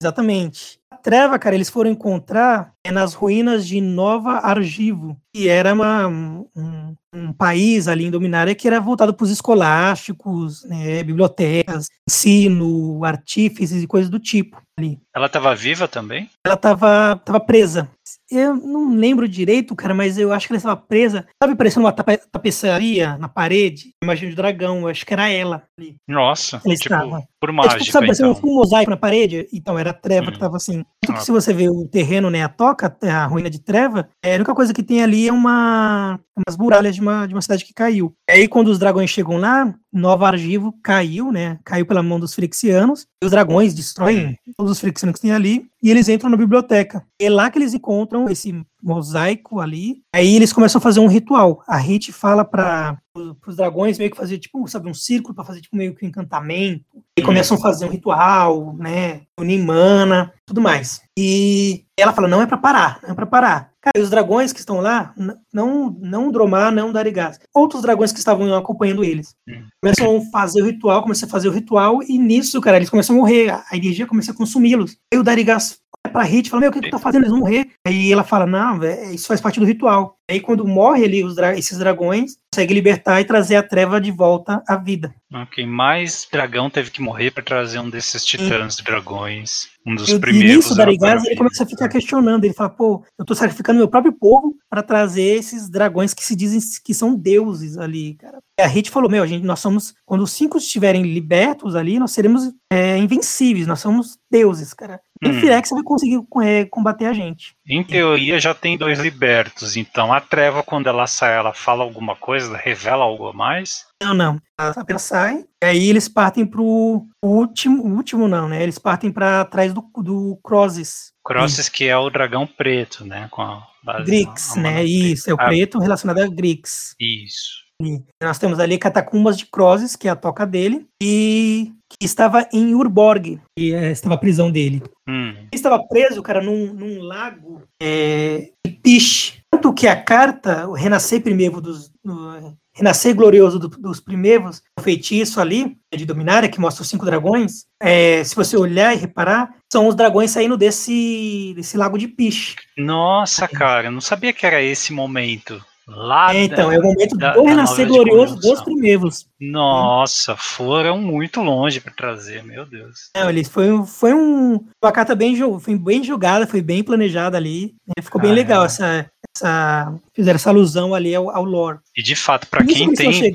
Exatamente. A Treva, cara, eles foram encontrar é, nas ruínas de Nova Argivo, que era uma, um, um, país ali em Dominária que era voltado para os escolásticos, né, bibliotecas, ensino, artífices e coisas do tipo. Ali. Ela estava viva também? Ela estava tava presa. Eu não lembro direito, cara, mas eu acho que ela estava presa. Sabe, parecendo uma tape tapeçaria na parede? Imagina de dragão, eu acho que era ela ali. Nossa, ela tipo, estava. por mágica, é, tipo, sabe, então. um mosaico na parede? Então, era a treva hum. que estava assim. Ah. Se você vê o terreno, né, a toca, a ruína de treva, é, a única coisa que tem ali é uma umas muralhas de uma, de uma cidade que caiu. E aí, quando os dragões chegam lá, Nova Argivo caiu, né? Caiu pela mão dos Frixianos. E os dragões destroem todos os Frixianos que tem ali. E eles entram na biblioteca. É lá que eles encontram esse mosaico ali. Aí eles começam a fazer um ritual. A Hit fala para os dragões meio que fazer tipo, sabe, um círculo para fazer tipo meio que um encantamento. E começam a fazer um ritual, né? Unir mana, tudo mais. E ela fala: não é para parar, não é para parar. Cara, os dragões que estão lá, não não Dromar, não Darigas. Outros dragões que estavam acompanhando eles. Hum. Começam a fazer o ritual, começam a fazer o ritual, e nisso, cara, eles começam a morrer. A energia começa a consumi-los. Aí o Darigas pra Hit e fala: Meu, o que, que tu tá fazendo? Eles vão morrer. Aí ela fala: Não, véio, isso faz parte do ritual. Aí quando morre ali os dra esses dragões, consegue libertar e trazer a treva de volta à vida. Ok, mais dragão teve que morrer para trazer um desses titãs dragões. Um dos e, primeiros. E nisso, Darigas, ele começa a ficar questionando. Ele fala, pô, eu tô sacrificando meu próprio povo para trazer esses dragões que se dizem que são deuses ali, cara. E a Hit falou, meu, gente, nós somos, quando os cinco estiverem libertos ali, nós seremos é, invencíveis, nós somos deuses, cara. Nem hum. Firex vai conseguir é, combater a gente. Em teoria já tem dois libertos, então a treva, quando ela sai, ela fala alguma coisa, revela algo a mais? Não, não. Ela apenas sai, e aí eles partem pro último, último não, né? Eles partem para trás do, do Crosses. Crosses, que é o dragão preto, né? Com a base, Grix, né? Isso, é o ah, preto relacionado a Grix. Isso. Nós temos ali Catacumbas de Crosses, que é a toca dele, e que estava em Urborg, que é, estava a prisão dele. Hum. Ele estava preso, cara, num, num lago é, de Piche. Tanto que a carta, o Renascer Primeiro dos. Renascer Glorioso do, dos Primeiros, o feitiço ali, de Dominária, que mostra os cinco dragões, é, se você olhar e reparar, são os dragões saindo desse, desse lago de Piche. Nossa, cara, eu não sabia que era esse momento. Lá é, então, da, é o momento da, do renascer glorioso dos primeiros. Nossa, foram muito longe para trazer, meu Deus. Não, ele foi, foi um, uma carta bem, foi bem jogada, foi bem planejada ali. Né? Ficou bem ah, legal é. essa, essa. Fizeram essa alusão ali ao, ao lore. E de fato, para quem, tem.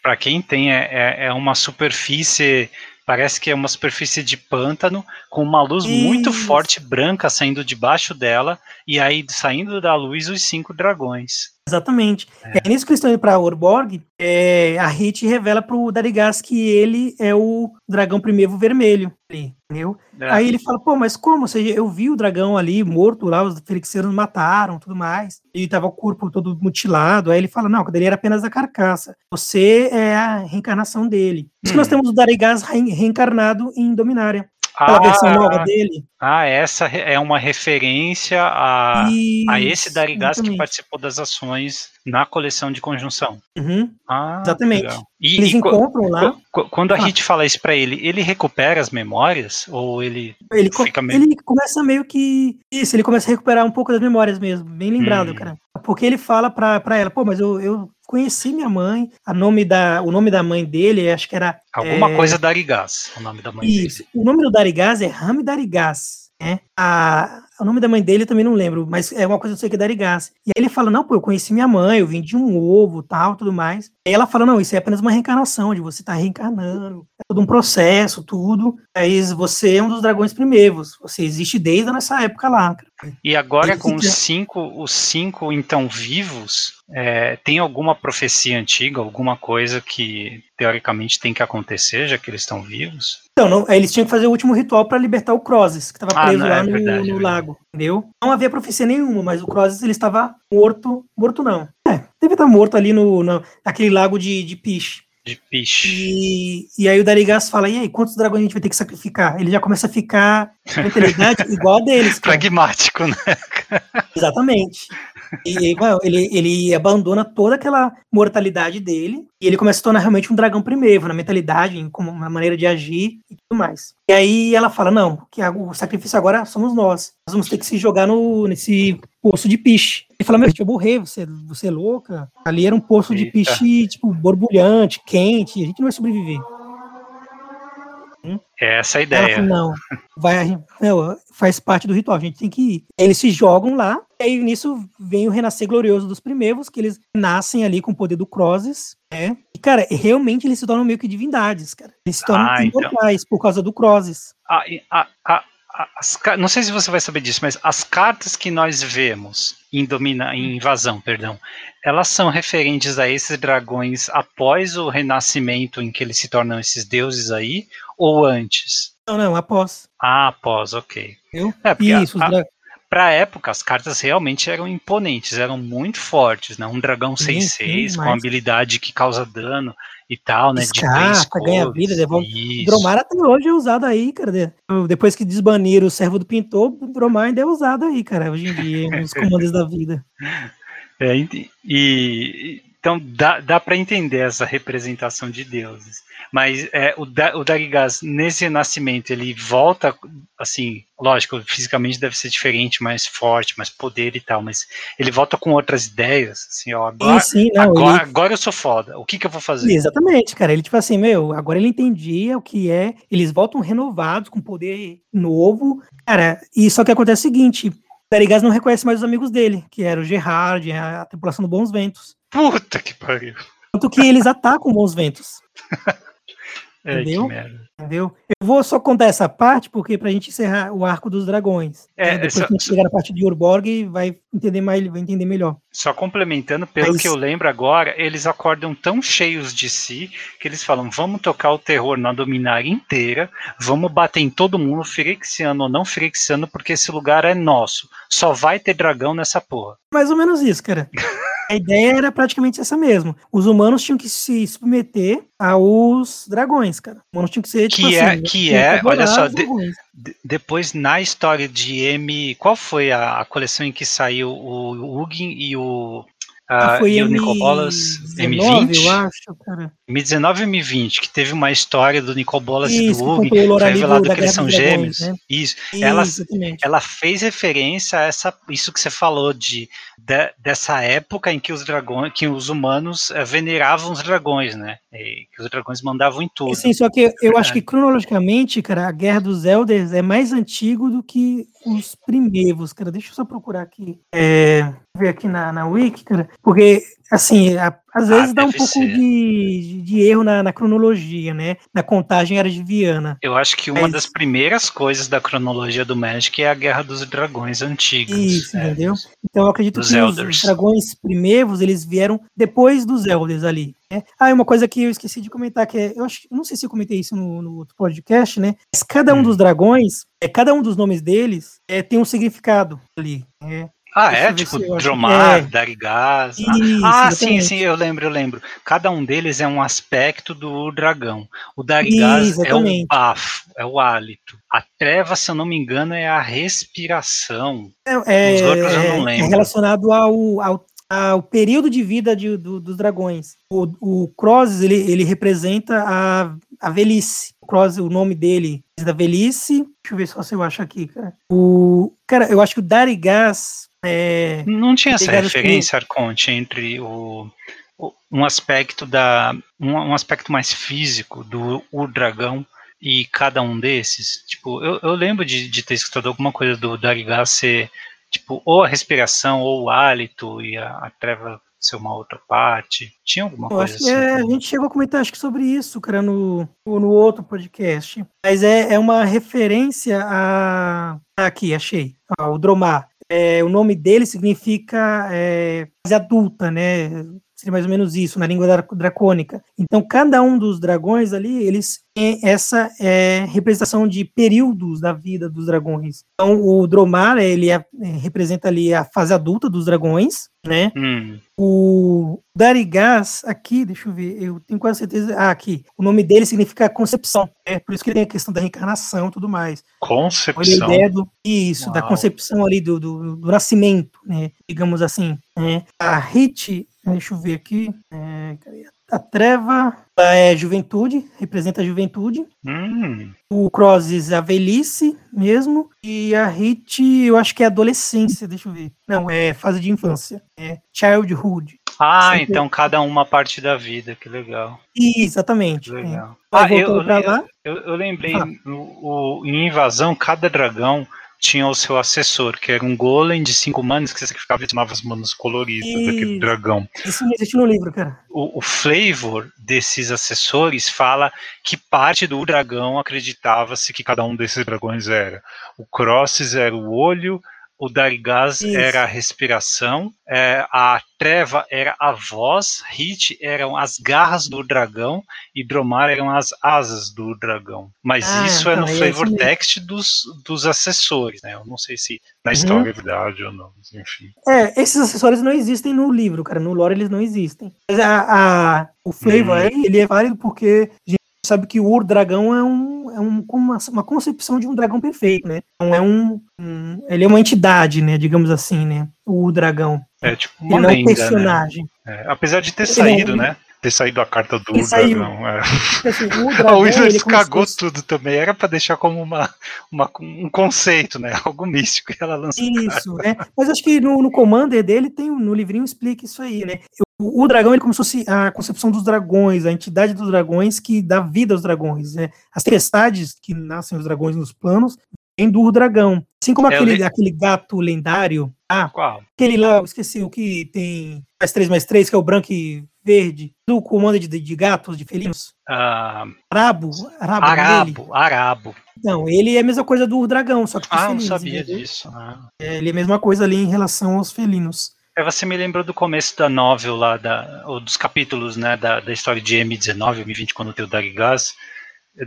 Para quem tem, é, é, é uma superfície Parece que é uma superfície de pântano com uma luz Isso. muito forte branca saindo debaixo dela e aí saindo da luz os cinco dragões. Exatamente. É. é nisso que eles estão indo para Orborg, é, a Hit revela para o Darigas que ele é o dragão primeiro vermelho. Entendeu? É. Aí ele fala, pô, mas como? Ou seja, eu vi o dragão ali morto lá, os felixeiros mataram, tudo mais. E tava o corpo todo mutilado. Aí ele fala, não, ele era apenas a carcaça. Você é a reencarnação dele. Por isso que nós hum. temos o Darigas reencarnado em Dominária. Aquela ah, versão nova dele. Ah, essa é uma referência a, Isso, a esse Darigas que participou das ações na coleção de conjunção. Uhum, ah, exatamente. E, Eles e, encontram lá. Quando a ah. Hit fala isso pra ele, ele recupera as memórias? Ou ele, ele fica meio... Ele começa meio que. Isso, ele começa a recuperar um pouco das memórias mesmo. Bem lembrado, hum. cara. Porque ele fala pra ela, pô, mas eu, eu conheci minha mãe. A nome da, o nome da mãe dele, acho que era. Alguma é... coisa Darigás, o nome da mãe Isso. dele. O nome do Darigás é Rami Darigás. Né? A, o nome da mãe dele eu também não lembro, mas é uma coisa que eu sei que é Darigás. E aí ele fala: Não, pô, eu conheci minha mãe, eu vim de um ovo, tal, tudo mais. E ela fala: Não, isso é apenas uma reencarnação, de você estar tá reencarnando, é todo um processo, tudo. Aí você é um dos dragões primeiros, você existe desde essa época lá. E agora, com os cinco, os cinco então vivos, é, tem alguma profecia antiga, alguma coisa que teoricamente tem que acontecer, já que eles estão vivos? Então, não, eles tinham que fazer o último ritual para libertar o Crozes, que estava ah, preso ah, lá é no, verdade, no é lago, entendeu? Não havia profecia nenhuma, mas o Crozes ele estava morto, morto não. É, deve estar morto ali no, no naquele lago de, de Piche. De Piche. E, e aí o Darigas fala, e aí, quantos dragões a gente vai ter que sacrificar? Ele já começa a ficar mentalidade igual a deles. Cara. Pragmático, né? Exatamente. E ele, ele abandona toda aquela mortalidade dele e ele começa a se tornar realmente um dragão primeiro, na mentalidade, como uma maneira de agir e tudo mais. E aí ela fala: não, que o sacrifício agora somos nós. Nós vamos ter que se jogar no, nesse poço de piche. Ele fala: meu, eu morrer, você, você é louca. Ali era um poço de piche, tipo, borbulhante, quente, a gente não vai sobreviver. É essa a ideia. Fala, não, vai, não, faz parte do ritual, a gente tem que ir. Eles se jogam lá, e aí nisso vem o renascer glorioso dos primeiros, que eles nascem ali com o poder do Crozes, né? E, cara, realmente eles se tornam meio que divindades, cara. Eles se tornam ah, então. imortais então. por causa do Crozes. A, a, a, as, não sei se você vai saber disso, mas as cartas que nós vemos em, domina, em invasão, perdão, elas são referentes a esses dragões após o renascimento em que eles se tornam esses deuses aí, ou antes? Não, não, após. Ah, após, ok. Viu? É, porque Isso, a- Pra época, as cartas realmente eram imponentes, eram muito fortes, né? Um dragão Sim, 6-6 sim, com habilidade que causa dano e tal, né? de Descarta, três ganha cores. vida, devolve- Isso. O Dromar até hoje é usado aí, cara. de- Depois que desbaniram o servo do pintor, o Dromar ainda é usado aí, cara, hoje em dia, nos comandos da vida. É, e, e- então dá, dá para entender essa representação de deuses. Mas é, o, da, o Darigás, nesse renascimento, ele volta, assim, lógico, fisicamente deve ser diferente, mais forte, mais poder e tal, mas ele volta com outras ideias, assim, ó, agora, sim, sim, não, agora, ele- agora eu sou foda, o que que eu vou fazer? Exatamente, cara. Ele, tipo assim, meu, agora ele entendia o que é. Eles voltam renovados, com poder novo. Cara, e só que acontece o seguinte: o Darigás não reconhece mais os amigos dele, que era o Gerard, a tripulação do Bons Ventos. Puta que pariu. Tanto que eles atacam Bons Ventos. É, Entendeu? Entendeu? Eu vou só contar essa parte, porque pra gente encerrar o arco dos dragões. É, né? Depois essa- que a gente chegar na parte de Urborg, vai entender mais, vai entender melhor. Só complementando, pelo Mas- que eu lembro agora, eles acordam tão cheios de si que eles falam: vamos tocar o terror na dominária inteira, vamos bater em todo mundo, firexiano ou não firexiano, porque esse lugar é nosso. Só vai ter dragão nessa porra. Mais ou menos isso, cara. A ideia era praticamente essa mesmo. Os humanos tinham que se submeter aos dragões, cara. Os humanos tinham que ser, tipo Que é- assim, que tinham é, olha só, de- depois, na história de M. Qual foi a, a coleção em que saiu o Ugin e o. Ah, ah, foi e o M19, Nicobolas eu M20? acho, cara. M19 e M20, que teve uma história do Nicobolas e Isso, do o lore foi revelado que eles são gêmeos. né? Isso. Elas, Exatamente. ela fez referência a essa, isso que você falou de, de- dessa época em que os dragões, que os humanos eh, veneravam os dragões, né? E que os dragões mandavam em tudo. Sim, só que eu acho que cronologicamente, cara, a Guerra dos Elders é mais antigo do que os primeiros, cara. Deixa eu só procurar aqui. É, ver aqui na, na Wiki, cara, porque assim, a- às Ah, vezes dá um pouco ser. de, de erro na, na cronologia, né? Na contagem era de Viana. Eu acho que uma Mas- das primeiras coisas da cronologia do Magic é a Guerra dos Dragões antigos. Isso, é. entendeu? Então eu acredito que Elders. os dragões primeiros, eles vieram depois dos Elders ali. Né? Ah, e uma coisa que eu esqueci de comentar, que é, eu acho, não sei se eu comentei isso no, no outro podcast, né? Mas cada um Hum. dos dragões, é, cada um dos nomes deles é, tem um significado ali. né? Ah, Deixa é? Tipo, Dromar, é. Darigás. Isso, Ah, sim, exatamente. sim, eu lembro, eu lembro. Cada um deles é um aspecto do dragão. O Darigás Isso, é o bafo, é o hálito. A treva, se eu não me engano, é a respiração. É, Os outros eu não é- lembro. é relacionado ao, ao, ao período de vida de- do- dos dragões. O, o Crozes, ele, ele representa a, a velhice. O Crozes, o nome dele é da velhice. Deixa eu ver só se eu acho aqui, cara. O, cara, eu acho que o Darigás é, Não tinha essa referência, Arconte, entre o, o- um aspecto da um, um aspecto mais físico do o dragão e cada um desses. Tipo, eu, eu lembro de, de ter escutado alguma coisa do Darigás ser tipo ou a respiração ou o hálito e a, a treva ser uma outra parte. Tinha alguma Eu coisa acho que assim. é, a gente chegou a comentar acho que sobre isso, cara, no, no outro podcast. Mas é, é uma referência a. Aqui, achei. Ó, o Dromar. É, o nome dele significa é, adulta, né? Seria mais ou menos isso, na língua dra- dracônica. Então, cada um dos dragões ali, eles têm essa é, representação de períodos da vida dos dragões. Então, o Dromar, ele é- é, representa ali a fase adulta dos dragões, né? Hum, O Darigás, aqui, deixa eu ver, eu tenho quase certeza. Ah, aqui. O nome dele significa concepção. É por isso que ele tem a questão da reencarnação e tudo mais. Olha a Concepção. ideia do. Isso, da Uau. concepção ali do, do, do nascimento, né? Digamos assim. né? A Hit, deixa eu ver aqui. é, a treva é juventude, representa a juventude. hum, O Crozes, a velhice mesmo. E a Hit, eu acho que é adolescência, deixa eu ver. Não, é fase de infância. É childhood. Ah, Sempre- então cada uma parte da vida, que legal. Exatamente. Que é. legal. Aí Ah, eu, eu, eu, eu lembrei, Ah. no- o- em Invasão, cada dragão tinha o seu assessor, que era um golem de cinco manos que sacrificava e tomava as manos coloridas E- daquele dragão. Isso não existe no livro, cara. O, o flavor desses assessores fala que parte do dragão acreditava-se que cada um desses dragões era. O Crosses era o olho, o Darigaz Isso. era a respiração, é, a Treva era a voz, Hit eram as garras do dragão e Dromar eram as asas do dragão. Mas Ah, isso é então, no é flavor text dos, dos assessores, né? Eu não sei se na Uhum. história é verdade ou não, enfim. É, esses acessórios não existem no livro, cara. No lore eles não existem. Mas a, a- o flavor Hum. aí, ele é válido porque a gente sabe que o Dragão é, um, é um, uma, uma concepção de um dragão perfeito, né? Então é um, um- Ele é uma entidade, né? Digamos assim, né? O Dragão. É tipo Ele uma não é um lenda, né? personagem. É, apesar de ter Ele saído, é um- né? Ter saído a carta do Ele dragão. É. Porque, assim, A dragão, Wizards ele é cagou fosse- tudo também. Era pra deixar como uma, uma- um conceito, né? Algo místico. E ela lançou. Isso, né? Mas acho que no, no Commander dele tem no livrinho explica isso aí, né? O, o dragão ele é como se fosse a concepção dos dragões, a entidade dos dragões que dá vida aos dragões, né? As tempestades que nascem os dragões nos planos vêm do dragão. Assim como É, aquele, li- aquele gato lendário, ah, Qual? aquele lá, eu esqueci o que tem mais 3 mais 3, que é o branco e verde, do comando de, de gatos, de felinos. Ah, Arabo, Arabo, dele. Arabo. Arabo. Não, ele é a mesma coisa do dragão, só que Ah, não felinos, sabia entendeu? disso. Ah. É, ele é a mesma coisa ali em relação aos felinos. É, você me lembrou do começo da novel lá, da, ou dos capítulos, né, da, da história de M19, M20, quando tem o Darigaz.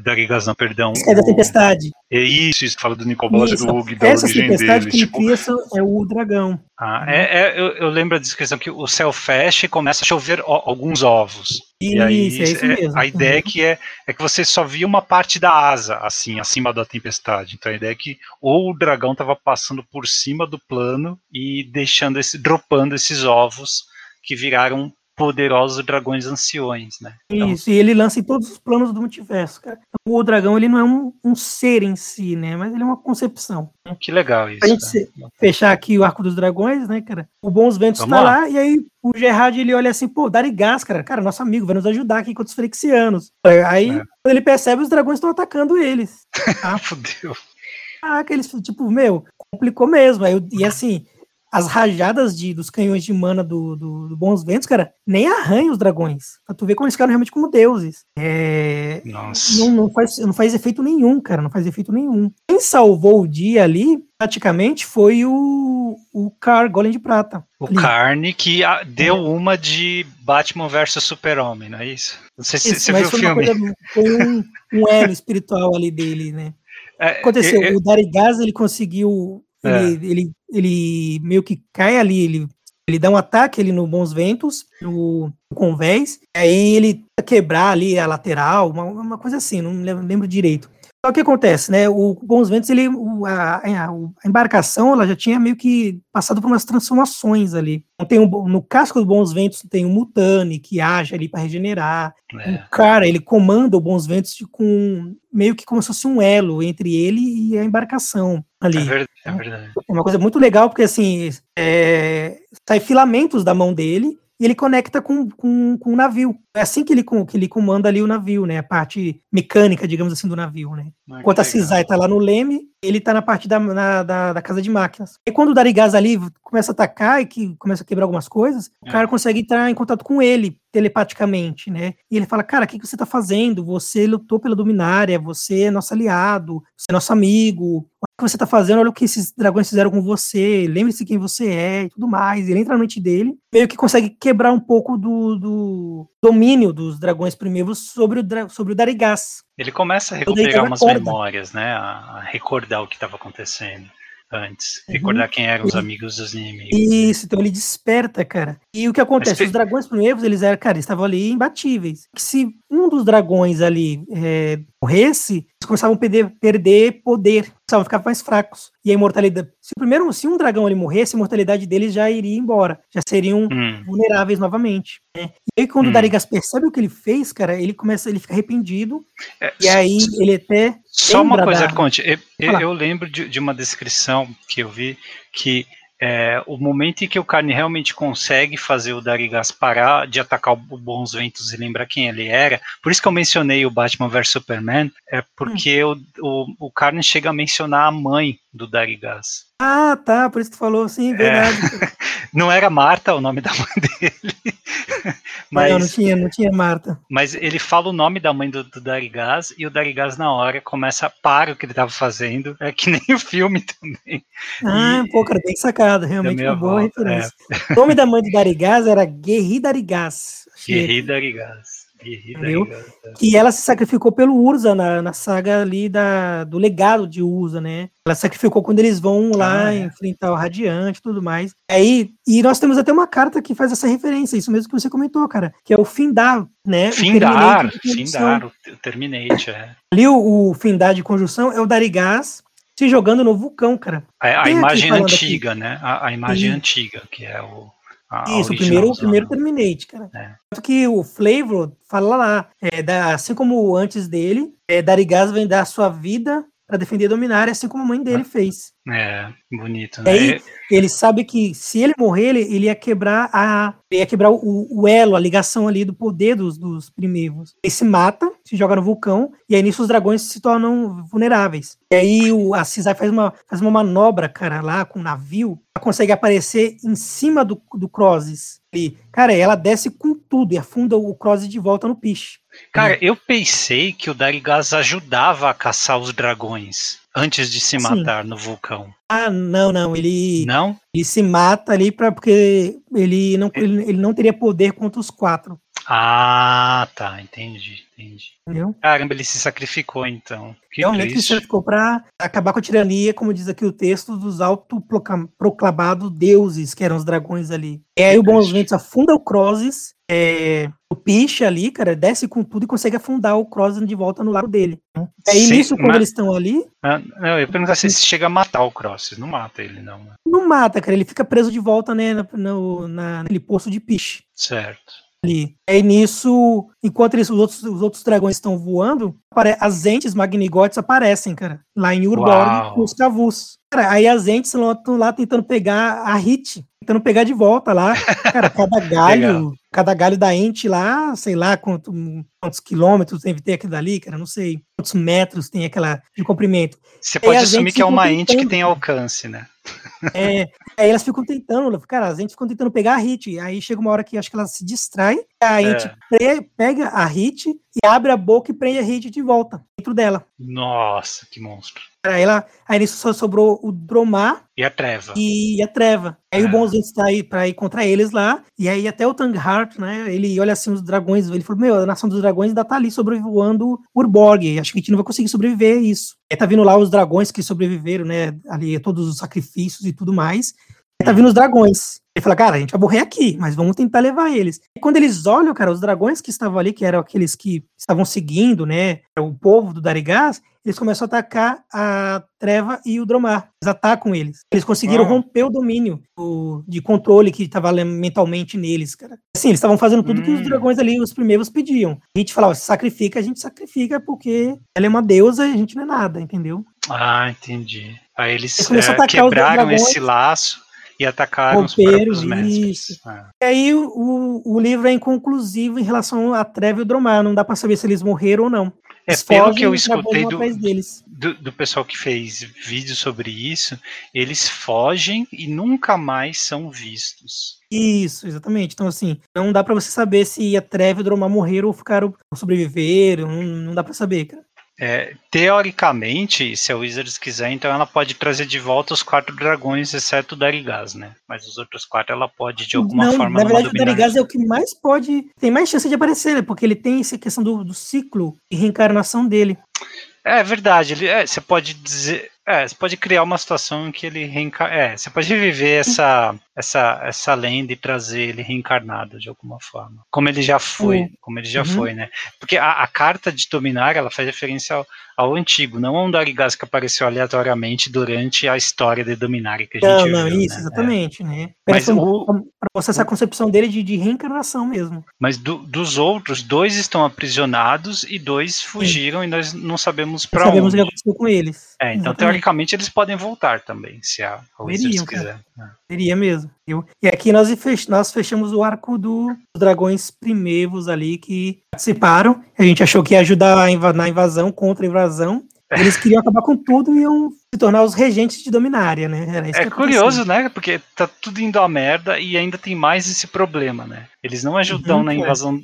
Darigaz, não, perdão. É da o- tempestade. É isso, isso fala do Nicobolas e Isso. do Hug, da Essa origem tempestade dele. que Tipo, é o dragão. ah, é, é, eu, eu lembro a descrição que o céu fecha e começa a chover ó- alguns ovos. E aí, Isso, é isso é- mesmo. A ideia é que é, é que você só via uma parte da asa, assim, acima da tempestade. Então a ideia é que ou o dragão estava passando por cima do plano e deixando esse, dropando esses ovos que viraram poderosos dragões anciões, né? Então, Isso, e ele lança em todos os planos do multiverso, cara. O dragão, ele não é um, um ser em si, né? Mas ele é uma concepção. que legal isso. Pra gente né? fechar aqui o arco dos dragões, né, cara? O Bons Ventos Vamos tá lá. lá, e aí o Gerard, ele olha assim, pô, Darigás, cara, cara, nosso amigo, vai nos ajudar aqui contra os Frexianos. Aí, É. quando ele percebe, os dragões estão atacando eles. Ah, fudeu. Ah, aqueles, tipo, meu, complicou mesmo. Aí, e assim, as rajadas de, dos canhões de mana do, do, do Bons Ventos, cara, nem arranham os dragões. Pra tu ver como eles ficaram realmente como deuses. É, Nossa. não, não, faz, não faz efeito nenhum, cara, não faz efeito nenhum. Quem salvou o dia ali, praticamente, foi o, o Car Golem de Prata. O Ali. Carne que ah, deu É. uma de Batman versus Super-Homem, não é isso? Não sei se você viu o filme. coisa- foi um, um elo espiritual ali dele, né? É, aconteceu? é, é, O Darigaz, ele conseguiu. É. Ele, ele, meio que cai ali, ele, ele dá um ataque ali no Bons Ventos, no, no convés, aí ele quebrar ali a lateral, uma, uma coisa assim, não lembro, não direito. Só que acontece, né? O Bons Ventos, ele, o- a, a- a embarcação, ela já tinha meio que passado por umas transformações ali. Então, Tem um, no casco do Bons Ventos tem um Mutane que age ali para regenerar. é. O cara, ele comanda o Bons Ventos de- com meio que como se fosse um elo entre ele e a embarcação ali. É verdade, é verdade. É uma coisa muito legal, porque assim, é, sai filamentos da mão dele e ele conecta com, com, com o navio. É assim que ele, que ele comanda ali o navio, né? A parte mecânica, digamos assim, do navio, né? Ah, Enquanto a. Cisai tá lá no leme, ele tá na parte da, na- da, da casa de máquinas. E quando o Darigás ali começa a atacar e que começa a quebrar algumas coisas, o É. cara consegue entrar em contato com ele telepaticamente, né? E ele fala, cara, o que, que você tá fazendo? Você lutou pela Dominária, você é nosso aliado, você é nosso amigo. Olha o que você tá fazendo, olha o que esses dragões fizeram com você, lembre-se quem você é e tudo mais. Ele entra na mente dele, meio que consegue quebrar um pouco do, do domínio dos dragões primeiros sobre o, sobre o Darigás. Ele começa a recuperar umas memórias, né? A, a recordar o que estava acontecendo antes. Uhum. Recordar quem eram os amigos dos inimigos. Isso, então ele desperta, cara. E o que acontece? Mas Os dragões primeiros, eles eram, cara, eles estavam ali imbatíveis. Que se um dos dragões ali é, morresse, começavam a perder, perder poder, começavam a ficar mais fracos. E a imortalidade. Se o primeiro, se um dragão ali morresse, a imortalidade deles já iria embora. Já seriam Hum, vulneráveis novamente. né? E aí, quando Hum. o Darigas percebe o que ele fez, cara, ele começa, ele fica arrependido. é, E aí ele até. Só uma coisa, da- Conte. Eu, eu- eu lembro de, de uma descrição que eu vi que é, o momento em que o Carne realmente consegue fazer o Darigas parar de atacar o Bons Ventos e lembrar quem ele era, por isso que eu mencionei o Batman vs Superman, é porque hum. o, o, o Carne chega a mencionar a mãe do Darigas. Ah, tá, por isso que tu falou, sim, é. verdade. É, não era Marta o nome da mãe dele. mas, não, não tinha, não tinha Marta. Mas ele fala o nome da mãe do, do Darigás e o Darigás na hora começa a parar o que ele estava fazendo. É que nem o filme também. Ah, e, pô, cara, bem sacado, realmente uma boa referência. É. O nome da mãe do Darigás era Guerri Darigás. Guerri Darigás. Entendeu? Que ela se sacrificou pelo Urza na, na saga ali da, do legado de Urza, né? Ela sacrificou quando eles vão lá ah, é. enfrentar o Radiante e tudo mais. Aí, e nós temos até uma carta que faz essa referência, isso mesmo que você comentou, cara, que é o Findar, né? Findar, o Findar, o Terminate, é. Ali o, o Findar de conjunção é o Darigás se jogando no vulcão, cara. A, a imagem antiga, aqui. né? A, a imagem e... antiga, que é o a Isso, o primeiro, o primeiro Terminate, cara. É. Tanto que o Flavor fala lá, é, da, assim como antes dele, é, Darigaz vem dar sua vida para defender Dominária, assim como a mãe dele fez. É, bonito, né? Aí, ele sabe que se ele morrer, ele, ele ia quebrar a. Ele ia quebrar o, o, elo, a ligação ali do poder dos, dos primeiros. Ele se mata, se joga no vulcão, e aí nisso os dragões se tornam vulneráveis. E aí o, a Cisai faz uma, faz uma manobra, cara, lá com o navio, ela consegue aparecer em cima do, do Crozes. E, cara, ela desce com tudo e afunda o Crozes de volta no piche. Cara, eu pensei que o Darigaz ajudava a caçar os dragões antes de se matar Sim. no vulcão. Ah, não, não. Ele. Não? Ele se mata ali para porque ele não, ele, ele não teria poder contra os quatro. Ah, tá, entendi, entendi. Entendeu? Caramba, ele se sacrificou então. Que Realmente ele se sacrificou para acabar com a tirania, como diz aqui o texto, dos autoproclamados deuses, que eram os dragões ali. E aí o Bons Ventos afunda o Crozes, é, o Piche ali, cara, desce com tudo e consegue afundar o Crozes de volta no lado dele. Né? Sim, nisso, quando mas... eles estão ali. Ah, não, eu ia perguntar se chega a matar o Crozes. Não mata ele, não. Né? Não mata, cara. Ele fica preso de volta, né, no, no, na, naquele poço de Piche. Certo ali. Aí nisso, enquanto eles, os, outros, os outros dragões estão voando, as entes magnigotes aparecem, cara, lá em Urborg com os Cavus. Cara, aí as entes estão lá tentando pegar a Hit, tentando pegar de volta lá. Cara, cada galho, cada galho da ente lá, sei lá quanto, quantos quilômetros deve ter aquilo dali, cara, não sei quantos metros tem aquela de comprimento. Você pode assumir que é uma ente que tem alcance, né? É, aí elas ficam tentando, cara, as entes ficam tentando pegar a hit. Aí chega uma hora que acho que ela se distrai, a ente é. pega a hit e abre a boca e prende a hit de volta dentro dela. Nossa, que monstro. Aí, ela, aí nisso só sobrou o Dromar e a Treva. E a Treva. Aí é. o Bonzinho está aí pra ir contra eles lá. E aí até o Tanghart, né? Ele olha assim os dragões. Ele falou: Meu, a nação dos dragões ainda tá ali sobrevoando Urborg. Acho que a gente não vai conseguir sobreviver a isso. Aí tá vindo lá os dragões que sobreviveram, né? Ali, todos os sacrifícios e tudo mais. Aí tá vindo os dragões. Ele fala, cara, a gente vai morrer aqui, mas vamos tentar levar eles. E quando eles olham, cara, os dragões que estavam ali, que eram aqueles que estavam seguindo, né, o povo do Darigás, eles começam a atacar a Treva e o Dromar. Eles atacam eles. Eles conseguiram ah. romper o domínio o, de controle que estava mentalmente neles, cara. Assim, eles estavam fazendo tudo hum. que os hum. dragões ali, os primeiros, pediam. A gente falava, se sacrifica, a gente sacrifica porque ela é uma deusa e a gente não é nada, entendeu? Ah, entendi. Aí eles, eles é, quebraram esse laço e atacaram Rompeiro, os mestres. Ah. E aí o, o livro é inconclusivo em relação a Treve e o Dromar, não dá para saber se eles morreram ou não. É, pelo que eu escutei do, do, do, pessoal que fez vídeo sobre isso, eles fogem e nunca mais são vistos. Isso, exatamente. Então, assim, não dá para você saber se a Treve e o Dromar morreram ou ficaram ou sobreviveram, não, não dá para saber, cara. É, teoricamente, se a Wizards quiser, então ela pode trazer de volta os quatro dragões, exceto o Darigaz, né? Mas os outros quatro ela pode, de alguma não, forma, Na verdade, o Darigaz é o que mais pode. Tem mais chance de aparecer, né? Porque ele tem essa questão do, do ciclo de reencarnação dele. É verdade, ele, é, você pode dizer. É, você pode criar uma situação em que ele reencarna. É, você pode reviver essa, essa, essa lenda e trazer ele reencarnado de alguma forma. Como ele já foi, uhum. como ele já uhum. foi, né? Porque a, a, carta de dominar, ela faz referência ao, ao antigo, não ao Darigas que apareceu aleatoriamente durante a história de dominar que a gente não, viu. Não, isso, né? exatamente, né? Mas o, pra mostrar essa concepção dele de, de reencarnação mesmo. Mas do, dos outros, dois estão aprisionados e dois fugiram Sim. e nós não sabemos para onde. Sabemos o que aconteceu com eles. É, então Exatamente teoricamente eles podem voltar também, se a, Wizards quiser. Seria mesmo. E aqui nós, fech- nós fechamos o arco do- dos dragões primevos ali que participaram. A gente achou que ia ajudar na invasão, contra a invasão. Eles queriam acabar com tudo e iam se tornar os regentes de Dominária, né? É curioso, né? Porque tá tudo indo à merda e ainda tem mais esse problema, né? Eles não ajudam Uhum, na é. invasão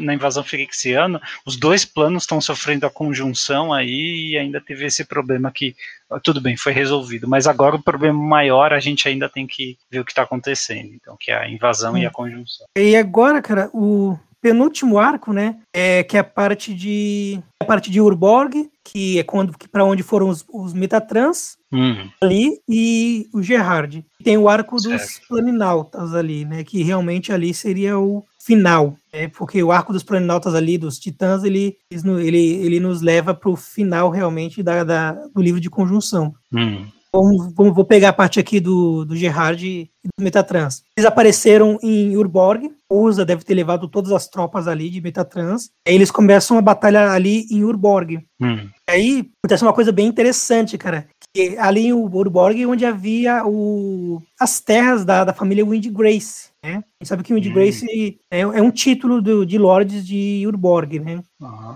na invasão firexiana, os dois planos estão sofrendo a conjunção aí e ainda teve esse problema que ah, tudo bem, foi resolvido, mas agora o problema maior a gente ainda tem que ver o que está acontecendo, então, que é a invasão e Hum. a conjunção. E agora, cara, o penúltimo arco, né, é que é a parte de a parte de Urborg, que é quando que para onde foram os, os Metatrans Hum, ali e o Gerard. Tem o arco dos Certo. Planinautas ali, né, que realmente ali seria o final, né, porque o arco dos Planinautas ali dos Titãs, ele ele, ele nos leva para o final realmente da, da- do livro de conjunção. hum, Vamos, vamos- vou pegar a parte aqui do, do Gerard e do Metatrans. Eles apareceram em Urborg. Usa deve ter levado todas as tropas ali de Metatrans. Aí eles começam a batalha ali em Urborg. hum. Aí acontece uma coisa bem interessante, cara. Que ali em Urborg é onde havia o, as terras da, da família Windgrace. Né? A gente sabe que Windgrace é, é um título do- de lords de Urborg, né?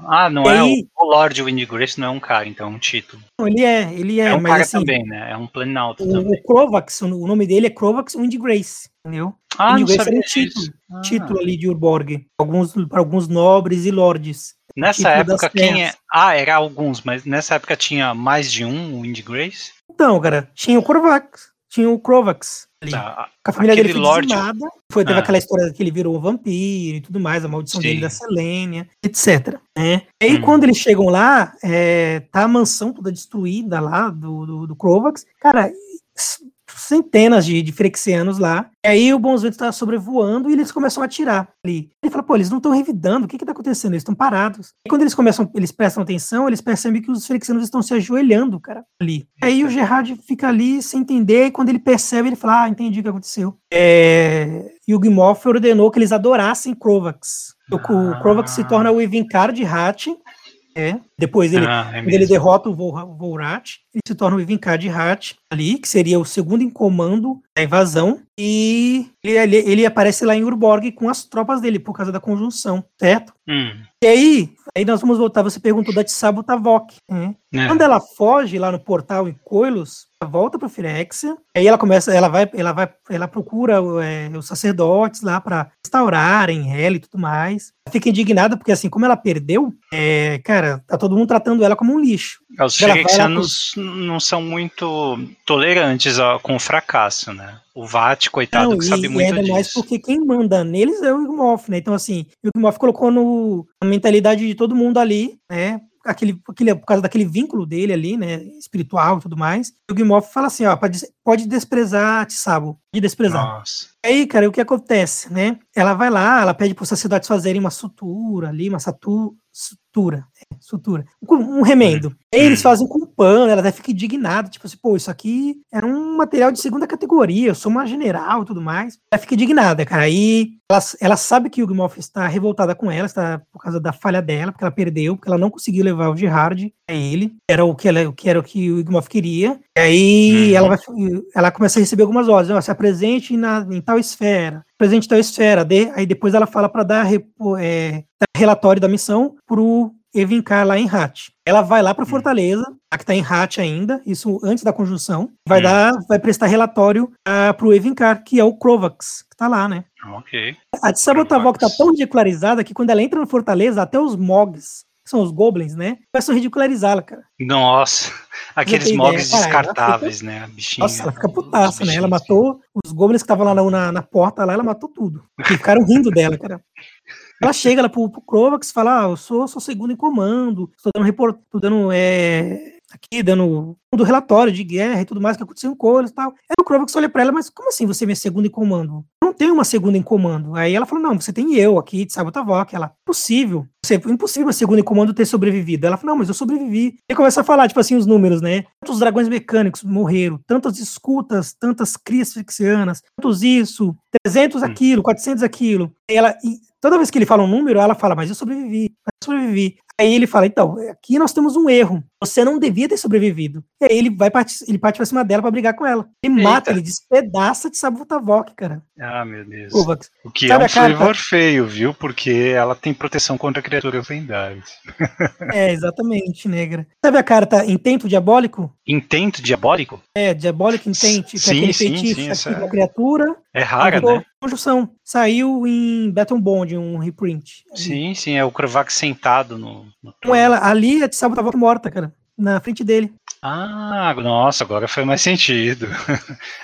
Ah, não é aí- o, o Lord Windgrace, não é um cara, então é um título. Não, ele é, ele é, É, um mas cara assim, também, né? É um planalto o, também. o Crovax, o nome dele é Crovax Windgrace, entendeu? Ah, não sabia um título. Ah. título ali de Urborg, alguns para alguns nobres e lords. Nessa época, quem é. Ah, era alguns, mas nessa época tinha mais de um Windgrace? Então, cara, tinha o Crovax, tinha o Crovax ali. Tá. A família Aquele dele foi lord- dizimada, foi, teve Ah. aquela história que ele virou um vampiro e tudo mais, a maldição Sim. dele da Selênia, etc. né? E aí, Hum. quando eles chegam lá, é, tá a mansão toda destruída lá do, do, do Crovax. Cara, centenas de, de Frexianos lá. E aí o Bons Ventos tá sobrevoando e eles começam a atirar ali. Ele fala, pô, eles não estão revidando, o que que tá acontecendo? Eles estão parados. E quando eles começam, eles prestam atenção, eles percebem que os Frexianos estão se ajoelhando, cara, ali. Aí o Gerard fica ali sem entender, e quando ele percebe, ele fala, ah, entendi o que aconteceu. É... E o Gimoff ordenou que eles adorassem Crovax. O, o Crovax se torna o Ivinkar de Hat, é. Depois ele, Ah, é ele derrota o Vol- Volrat, ele se torna o Ivinkar de Hat ali, que seria o segundo em comando da invasão. E ele, ele, aparece lá em Urborg com as tropas dele, por causa da conjunção, certo? Hum, E aí, aí nós vamos voltar, você perguntou da Tsabo Tavok, né? é. Quando ela foge lá no portal em Coilos, volta para Firexia, aí ela começa, ela vai, ela vai, ela procura é, os sacerdotes lá para restaurarem ela e tudo mais. Fica indignada porque assim, como ela perdeu, é, cara, tá todo mundo tratando ela como um lixo. Os vai lá Firexianos não são muito tolerantes ó, com o fracasso, né? O Vat, coitado, Não, que sabe e muito ainda disso. mais porque quem manda neles é o Igmoff, né? Então assim, o Igmoff colocou no, a mentalidade de todo mundo ali, né? Aquele, aquele, por causa daquele vínculo dele ali, né? Espiritual e tudo mais. E o Gimoff fala assim, ó, pode, pode desprezar Tsabo, pode desprezar. Nossa. Aí, cara, o que acontece, né? Ela vai lá, ela pede para os sacerdotes fazerem uma sutura ali, uma satu, sutura, é, sutura, um, um remendo. Aí eles fazem com pano, ela até fica indignada, tipo assim, pô, isso aqui era um material de segunda categoria, eu sou uma general e tudo mais. Ela fica indignada, cara. Aí ela, ela sabe que o Gmoff está revoltada com ela, está por causa da falha dela, porque ela perdeu, porque ela não conseguiu levar o Gerard a ele, era o que, ela, o que era o que o Gmoff queria. E aí Uhum. ela vai, ela começa a receber algumas ordens, ó, se apresente na, em tal esfera, presente em tal esfera, dê, aí depois ela fala para dar, é, dar relatório da missão pro Evincar lá em Hat. Ela vai lá para Fortaleza, a que tá em Hat ainda, isso antes da conjunção, vai Hum. dar, vai prestar relatório uh, pro Evincar, que é o Crovax, que tá lá, né? Ok. A de Sabotavok tá Crovax. tão ridicularizada que quando ela entra na Fortaleza, até os Mogs, que são os Goblins, né? Começam a ridicularizá-la, cara. Nossa, aqueles mogs cara, descartáveis, né? A bichinha. Nossa, ela fica putaça, né? Ela matou os goblins que estavam lá na, na, na porta lá, ela matou tudo. E ficaram rindo dela, cara. Ela chega lá pro, pro Crovax e fala: Ah, eu sou, sou segundo em comando, estou dando report, tô dando é, aqui, dando do relatório de guerra e tudo mais que aconteceu em Colos e tal. Aí o Crovax olha pra ela, mas como assim você é minha segunda em comando? Eu não tenho uma segunda em comando. Aí ela falou: Não, você tem eu aqui de Sabotavok. Ela, possível. Você, impossível a segunda em comando ter sobrevivido. Ela falou: Não, mas eu sobrevivi. E começa a falar, tipo assim, os números, né? Tantos dragões mecânicos morreram, tantas escutas, tantas crias fixianas, tantos isso, 300 aquilo, 400 aquilo. E ela, e toda vez que ele fala um número, ela fala: Mas eu sobrevivi, mas eu sobrevivi. Aí ele fala, então, aqui nós temos um erro. Você não devia ter sobrevivido. E aí ele vai partir, ele parte pra cima dela pra brigar com ela. Ele Eita. mata, ele despedaça de Sabotavok, cara. Ah, meu Deus. Kovacs. O que Sabe é um flavor feio, viu? Porque ela tem proteção contra criaturas lendárias. É, exatamente, negra. Sabe a carta Intento Diabólico? Intento diabólico? É, Diabolic Intent, que é Sim, sim, sim, que essa é- criatura. É rara, né? Conjunção. Saiu em Battle Bond, um reprint. Sim, sim, é o Krovac sentado no Com ela, ali é de Sabotavok morta, cara. Na frente dele. Ah, nossa, agora faz mais sentido.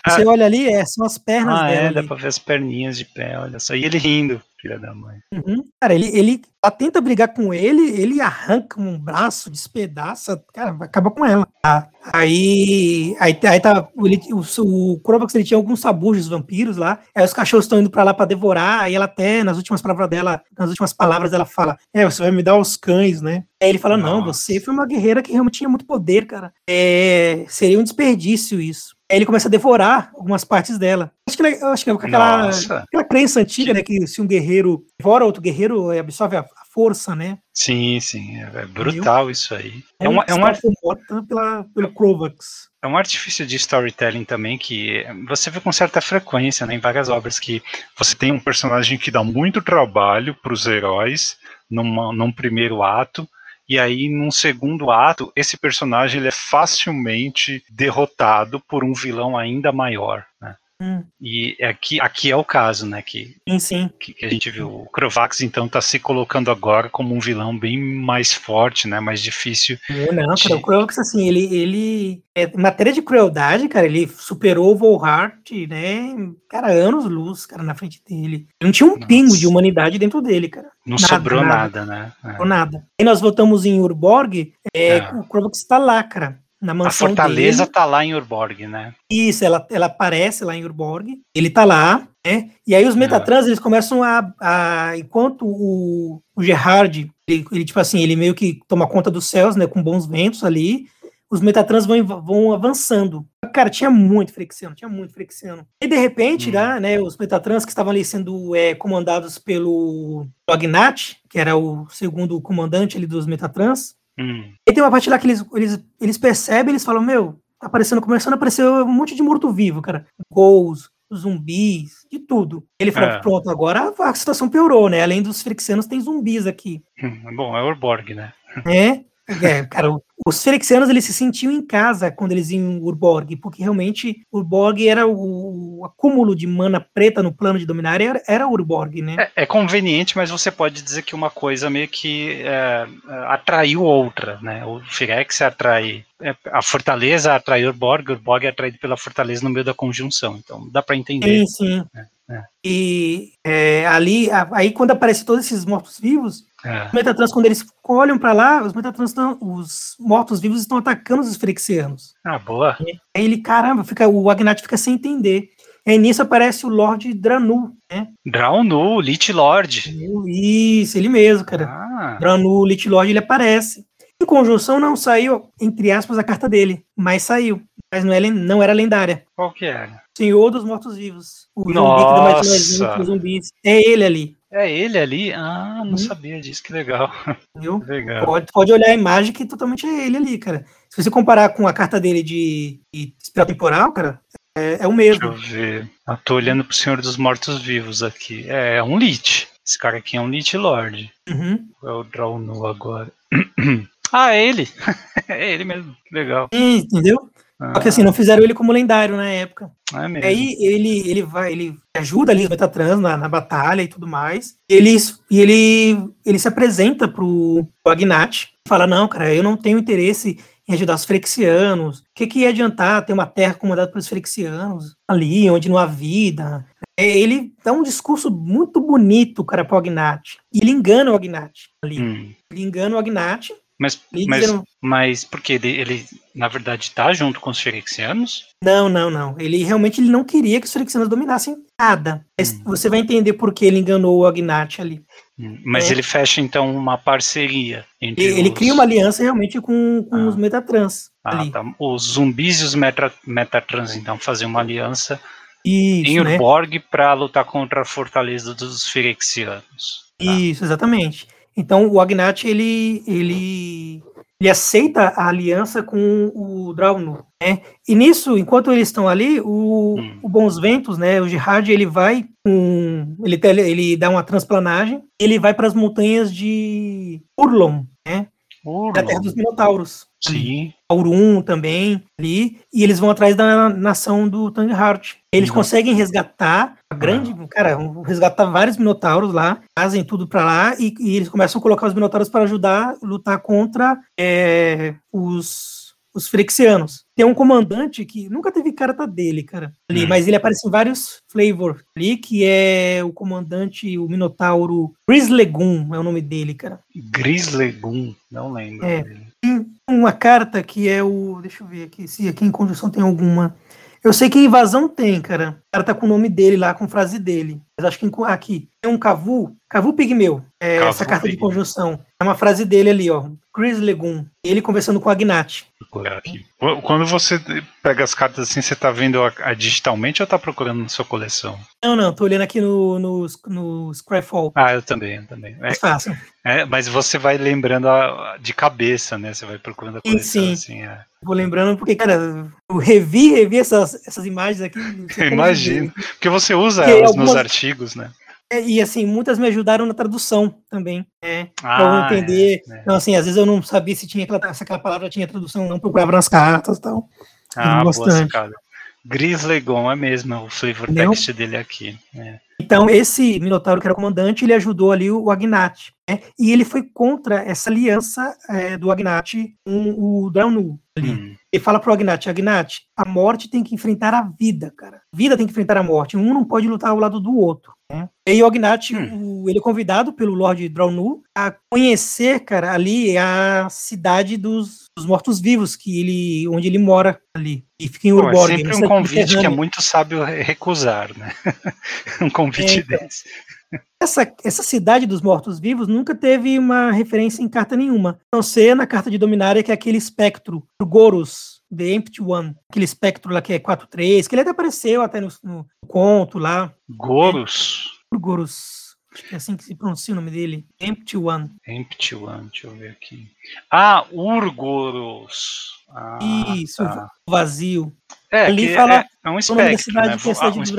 Você olha ali, é, são as pernas Ah, dela. é, dá ali. pra ver as perninhas de pé, olha só. E ele rindo, filha da mãe. Uhum. Cara, ele, ele ela tenta brigar com ele, ele arranca um braço, despedaça, cara, acaba com ela. tá? Aí, aí, aí tá, ele, o, o Krovax, ele tinha alguns sabujos vampiros lá, aí os cachorros estão indo pra lá pra devorar, aí ela até, nas últimas palavras dela, nas últimas palavras ela fala, é, você vai me dar os cães, né? Aí ele fala, não, Nossa. você foi uma guerreira que realmente tinha muito poder, cara. É, seria um desperdício isso. Aí ele começa a devorar algumas partes dela. Acho que, acho que é aquela, aquela crença antiga, né? Que se um guerreiro devora outro guerreiro, eh, absorve a, força, né? Sim, sim, é, é brutal isso aí. É, Aí uma, é, um, morta pela, pelo Krovax. é um artifício de storytelling também que você vê com certa frequência né, em várias obras que Você tem um personagem que dá muito trabalho pros heróis numa, num primeiro ato, e aí num segundo ato, esse personagem ele é facilmente derrotado por um vilão ainda maior. Né? Hum, E aqui, aqui é o caso, né? Que, sim, sim. que, que a gente viu. O Krovax, então, está se colocando agora como um vilão bem mais forte, né? Mais difícil. Não, de- cara, o Krovax, assim, ele, ele. é, Em matéria de crueldade, cara, ele superou o Volhart, né? Cara, anos luz, cara, na frente dele. Não tinha um Nossa. pingo de humanidade dentro dele, cara. Não Nada, sobrou nada. nada, né? É. Ou nada. Aí nós voltamos em Urborg, é, É. o Krovax tá lá, cara. Na A mansão fortaleza dele. tá lá em Urborg, né? Isso, ela, ela aparece lá em Urborg, ele tá lá, né? E aí os É. Metatrans, eles começam a, a- enquanto o, o Gerard, ele, ele, tipo assim, ele meio que toma conta dos céus, né, com bons ventos ali, os Metatrans vão, vão avançando. Cara, tinha muito Frexiano, tinha muito Frexiano. E de repente, Hum. lá, né, os Metatrans que estavam ali sendo é, comandados pelo Agnat, que era o segundo comandante ali dos Metatrans, Hum, e tem uma parte lá que eles, eles, eles percebem, eles falam, meu, tá aparecendo, começando a aparecer um monte de morto-vivo, cara. Gols, zumbis, de tudo. Ele falou, É. pronto, agora a situação piorou, né? Além dos Frixianos, tem zumbis aqui. hum, bom, é Urborg, né? né? É, cara, o- os Ferexianos eles se sentiam em casa quando eles iam em Urborg, porque realmente Urborg era o, o acúmulo de mana preta no plano de dominar, era, era Urborg, né? É, é conveniente, mas você pode dizer que uma coisa meio que é, é, atraiu outra, né? O Firex atrai é, a fortaleza atrai Urborg, Urborg é atraído pela fortaleza no meio da conjunção. Então dá para entender. Sim, sim. é. E é, ali, a- aí quando aparecem todos esses mortos-vivos, É. os Metatrans, quando eles olham pra lá, os Metatrans estão, os mortos-vivos estão atacando os Ferexianos. Ah, boa. Aí ele, caramba, fica, o Agnat fica sem entender. Aí nisso aparece o Lord Dranu, né? Draunu, Lich Lord. Isso, ele mesmo, cara. Ah, Dranu, Lich Lord, ele aparece. Em conjunção não saiu, entre aspas, a carta dele, mas saiu. Mas não, é, não era lendária. qual que era? Senhor dos Mortos-Vivos. O zumbi que dá mais Nossa. zumbis. É ele ali, É ele ali? Ah, não Uhum. sabia disso, que legal. entendeu? legal. Pode, pode olhar a imagem que totalmente é ele ali, cara. Se você comparar com a carta dele de, de espiral temporal, cara, é, é o Deixa eu mesmo. ver. Eu tô olhando pro Senhor dos Mortos Vivos aqui. É, é um Lich. Esse cara aqui é um Lich Lord. Uhum. É o Draunu agora. ah, é ele. é ele mesmo. Legal. Sim, Entendeu? Só que assim, não fizeram ele como lendário na época. É mesmo. aí ele, ele vai, ele ajuda ali os Metatrans na, na batalha e tudo mais. E ele, e ele, ele se apresenta pro, pro Agnat e fala: Não, cara, eu não tenho interesse em ajudar os Frexianos. O que, que ia adiantar ter uma terra comandada pelos Frexianos ali, onde não há vida? É, Ele dá um discurso muito bonito, cara, pro Agnat. E ele engana o Agnat ali. Hum. Ele engana o Agnat. Mas, Ele mas, mas porque ele, ele, na verdade, tá junto com os Ferexianos? Não, não, não. Ele realmente ele não queria que os Ferexianos dominassem nada. Mas Hum. Você vai entender por que ele enganou o Agnat ali. Hum, Mas É. ele fecha, então, uma parceria entre Ele, ele os- cria uma aliança realmente com, com Ah. os Metatrans Ah, ali. tá. Os zumbis e os meta, Metatrans, então, fazem uma aliança em Isso, né? Urborg pra lutar contra a fortaleza dos Firexianos. Tá. Isso, exatamente. Então o Agnat ele, ele, ele aceita a aliança com o Draunu. Né? E nisso, enquanto eles estão ali, o, Hum. o Bons Ventos, né, o Gerard, ele vai com. Ele, ele dá uma transplanagem, ele vai para as montanhas de Urlon, né? Da terra dos Minotauros. Sim. Aurum também ali, e eles vão atrás da nação do Tangheart. Eles Uhum. conseguem resgatar a grande, cara, um- resgatar vários minotauros lá, trazem tudo pra lá e, e eles começam a colocar os minotauros para ajudar a lutar contra é, os os Frexianos. Tem um comandante que nunca teve carta dele, cara, ali, Hum. mas ele aparece em vários flavor ali, que é o comandante, o minotauro Grislegum, é o nome dele, cara. Grislegum, não lembro. É. dele. uma carta que é o. Deixa eu ver aqui, se aqui em conjunção tem alguma. Eu sei que invasão tem, cara. O cara tá com o nome dele lá, com frase dele. Mas acho que aqui tem um Cavu. Cavu Pigmeu. É Cavu essa carta de Pigmeu. conjunção. É uma frase dele ali, ó. Chris Legum. Ele conversando com aqui. Qu- Quando você pega as cartas assim, você tá vendo a, a digitalmente ou tá procurando na sua coleção? Não, não, tô olhando aqui no, no, no Scryfall. Ah, eu também, eu também. É, Mais fácil. é, mas você vai lembrando a- de cabeça, né? Você vai procurando a Sim, coleção sim. assim. É. Vou lembrando, porque, cara, eu revi, revi essas, essas imagens aqui. Eu imagino. dizer. Porque você usa Porque elas algumas- nos artigos, né? É, E assim, muitas me ajudaram na tradução também. É, pra Ah, eu entender. é, é. Então, assim, às vezes eu não sabia se tinha aquela, se aquela palavra tinha tradução, não procurava nas cartas e tal. Ah, boa sacada. Grislegon é mesmo, o flavor text dele aqui. É. Então, esse Minotauro que era o comandante, ele ajudou ali o Agnat. né? E ele foi contra essa aliança é, do Agnat com o Draunu. Ali. Hum, Ele fala pro Agnat, Agnat, a morte tem que enfrentar a vida, cara. A vida tem que enfrentar a morte. Um não pode lutar ao lado do outro. Né? E o Agnat, Hum. o- ele é convidado pelo Lord Draunu a conhecer, cara, ali a cidade dos, dos mortos-vivos, que ele, onde ele mora ali. E fica em Pô, é Urborg. sempre no um centro convite que é muito sábio re- recusar, né? um convite É, então. desse. Essa, essa cidade dos mortos-vivos nunca teve uma referência em carta nenhuma. A não ser na carta de Dominária, que é aquele espectro, o Gorus, The Empty One. Aquele espectro lá que é 4-3, que ele até apareceu até no, no conto lá. Gorus. O Gorus. Acho que é assim que se pronuncia o nome dele. Empty One. Empty One, deixa eu ver aqui. Ah, Urgoros. Ah, Isso, tá. vazio. É, ali fala é, é um espectro, né? que é a cidade um de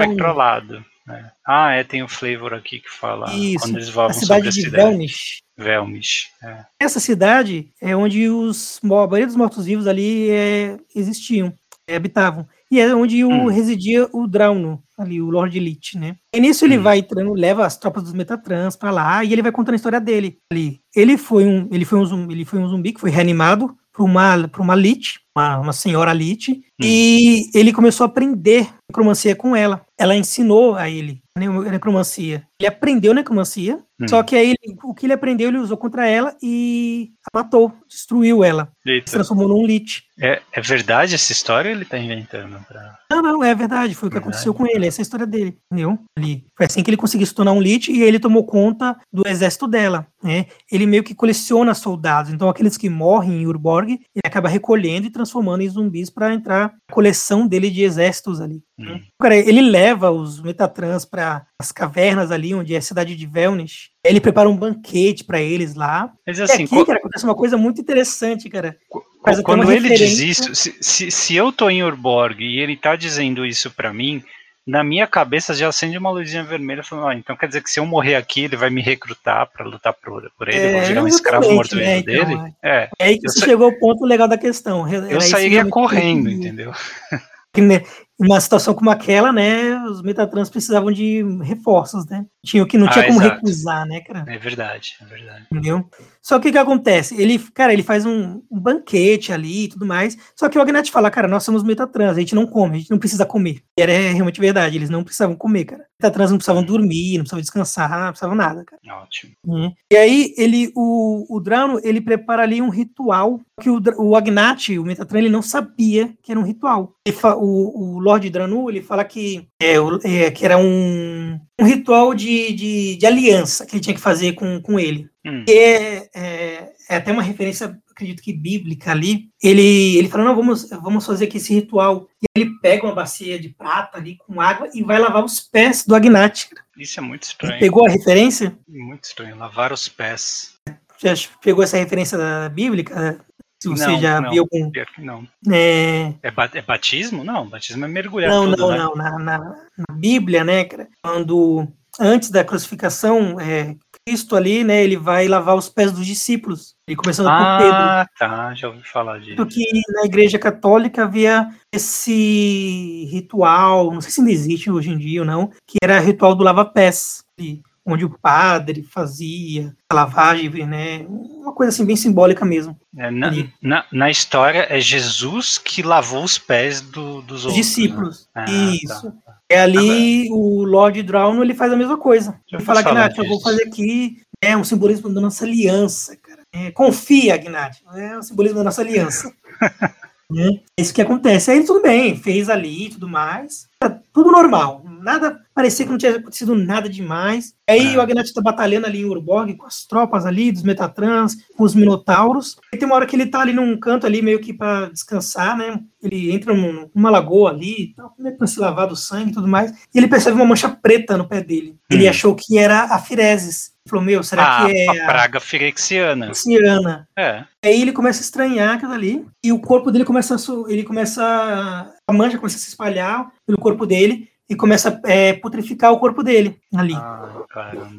né? Ah, é, tem o flavor aqui que fala Isso, quando eles A voavam sobre cidade a de cidade. Velnish. Velmish. É. Essa cidade é onde os, a maioria dos mortos-vivos ali é, existiam, é, habitavam. E é onde o, Hum. residia o Drauno, ali, o Lord Elite, né? E nisso ele Hum. vai entrando, leva as tropas dos Metatrans pra lá e ele vai contando a história dele ali. Ele foi um, ele foi um, zumbi, ele foi um zumbi que foi reanimado por uma, por uma Lich, uma, uma senhora Lich, e ele começou a aprender necromancia com ela. Ela ensinou a ele necromancia. Ele aprendeu necromancia, Hum. só que aí ele- o que ele aprendeu ele usou contra ela e a matou, destruiu ela, se Eita. transformou num Lich. É, é verdade essa história ou ele tá inventando? Pra... Não, não, é verdade, foi o que Verdade. aconteceu com ele, essa é a história dele, entendeu? Ali. Foi assim que ele conseguiu se tornar um Lich e ele tomou conta do exército dela, né? Ele meio que coleciona soldados, então aqueles que morrem em Urborg, ele acaba recolhendo e transformando em zumbis para entrar coleção dele de exércitos ali. Hum. Cara, ele leva os Metatrans para as cavernas ali, onde é a cidade de Velnish. Ele prepara um banquete para eles lá. Mas E assim, aqui, co- cara, acontece uma coisa muito interessante, cara. quando ele diz referência- isso, se, se, se eu tô em Urborg e ele tá dizendo isso pra mim, na minha cabeça já acende uma luzinha vermelha falando, ah, então quer dizer que se eu morrer aqui, ele vai me recrutar pra lutar por, por ele, eu vou É, virar um escravo morto-vivo né, então, dele? É, É aí que você sa- chegou ao ponto legal da questão. Eu isso sairia que correndo, entendeu? Que, né, Numa situação como aquela, né, os Metatrans precisavam de reforços, né? Tinha que não Ah, tinha como exato. recusar, né, cara? É verdade, é verdade. Entendeu? Só que o que acontece? Ele, cara, ele faz um, um banquete ali e tudo mais. Só que o Agnat fala, cara, nós somos Metatrans, a gente não come, a gente não precisa comer. E era realmente verdade, eles não precisavam comer, cara. Metatrans não precisavam dormir, não precisavam descansar, não precisavam nada, cara. Ótimo. Uhum. E aí ele, o, o Drauno, ele prepara ali um ritual que o, o Agnat, o Metatran, ele não sabia que era um ritual. Ele fa- o, o Lord Dranu, ele fala que, é, é, que era um, um ritual de, de, de aliança que ele tinha que fazer com, com ele. Hum. É, é, é até uma referência, acredito que bíblica ali. Ele, ele fala: não, vamos, vamos fazer aqui esse ritual. E ele pega uma bacia de prata ali com água e vai lavar os pés do Agnati. Isso é muito estranho. Ele pegou a referência? Muito estranho, lavar os pés. Já pegou essa referência bíblica? Se você não, já não, viu algum. Não. É... É, é, batismo? Não, batismo é mergulhar. Não, tudo, não, né? não. Na, na, na, Bíblia, né, cara, quando antes da crucificação, é, Cristo ali, né, ele vai lavar os pés dos discípulos. Ele começando ah, com Pedro. Ah, tá, já ouvi falar disso. Porque na Igreja Católica havia esse ritual, não sei se ainda existe hoje em dia ou não, que era ritual do lava-pés onde o padre fazia a lavagem, né? Uma coisa assim bem simbólica mesmo. É, na, na, na, história é Jesus que lavou os pés do, dos outros. Discípulos. Né? Ah, Isso. Tá. É ali o Lord Drown ele faz a mesma coisa. ele fala, Gnat, eu vou fazer aqui é um simbolismo da nossa aliança, cara. É, confia, Gnat. É um simbolismo da nossa aliança. Né? É isso que acontece. Aí tudo bem, fez ali e tudo mais. Tá tudo normal. Nada, parecia que não tinha acontecido nada demais. Aí é. o Agnat tá batalhando ali em Urborg com as tropas ali, dos Metatrans, com os Minotauros. E tem uma hora que ele tá ali num canto ali, meio que para descansar, né? Ele entra numa lagoa ali, né, pra se lavar do sangue e tudo mais. E ele percebe uma mancha preta no pé dele. Ele hum. achou que era a Firezes. Ele falou, meu, será ah, que é. A praga firexiana. Firexiana. É. Aí ele começa a estranhar aquilo ali. E o corpo dele começa a. Ele começa. A mancha começa a se espalhar pelo corpo dele e começa a é, putrificar o corpo dele ali. Ah,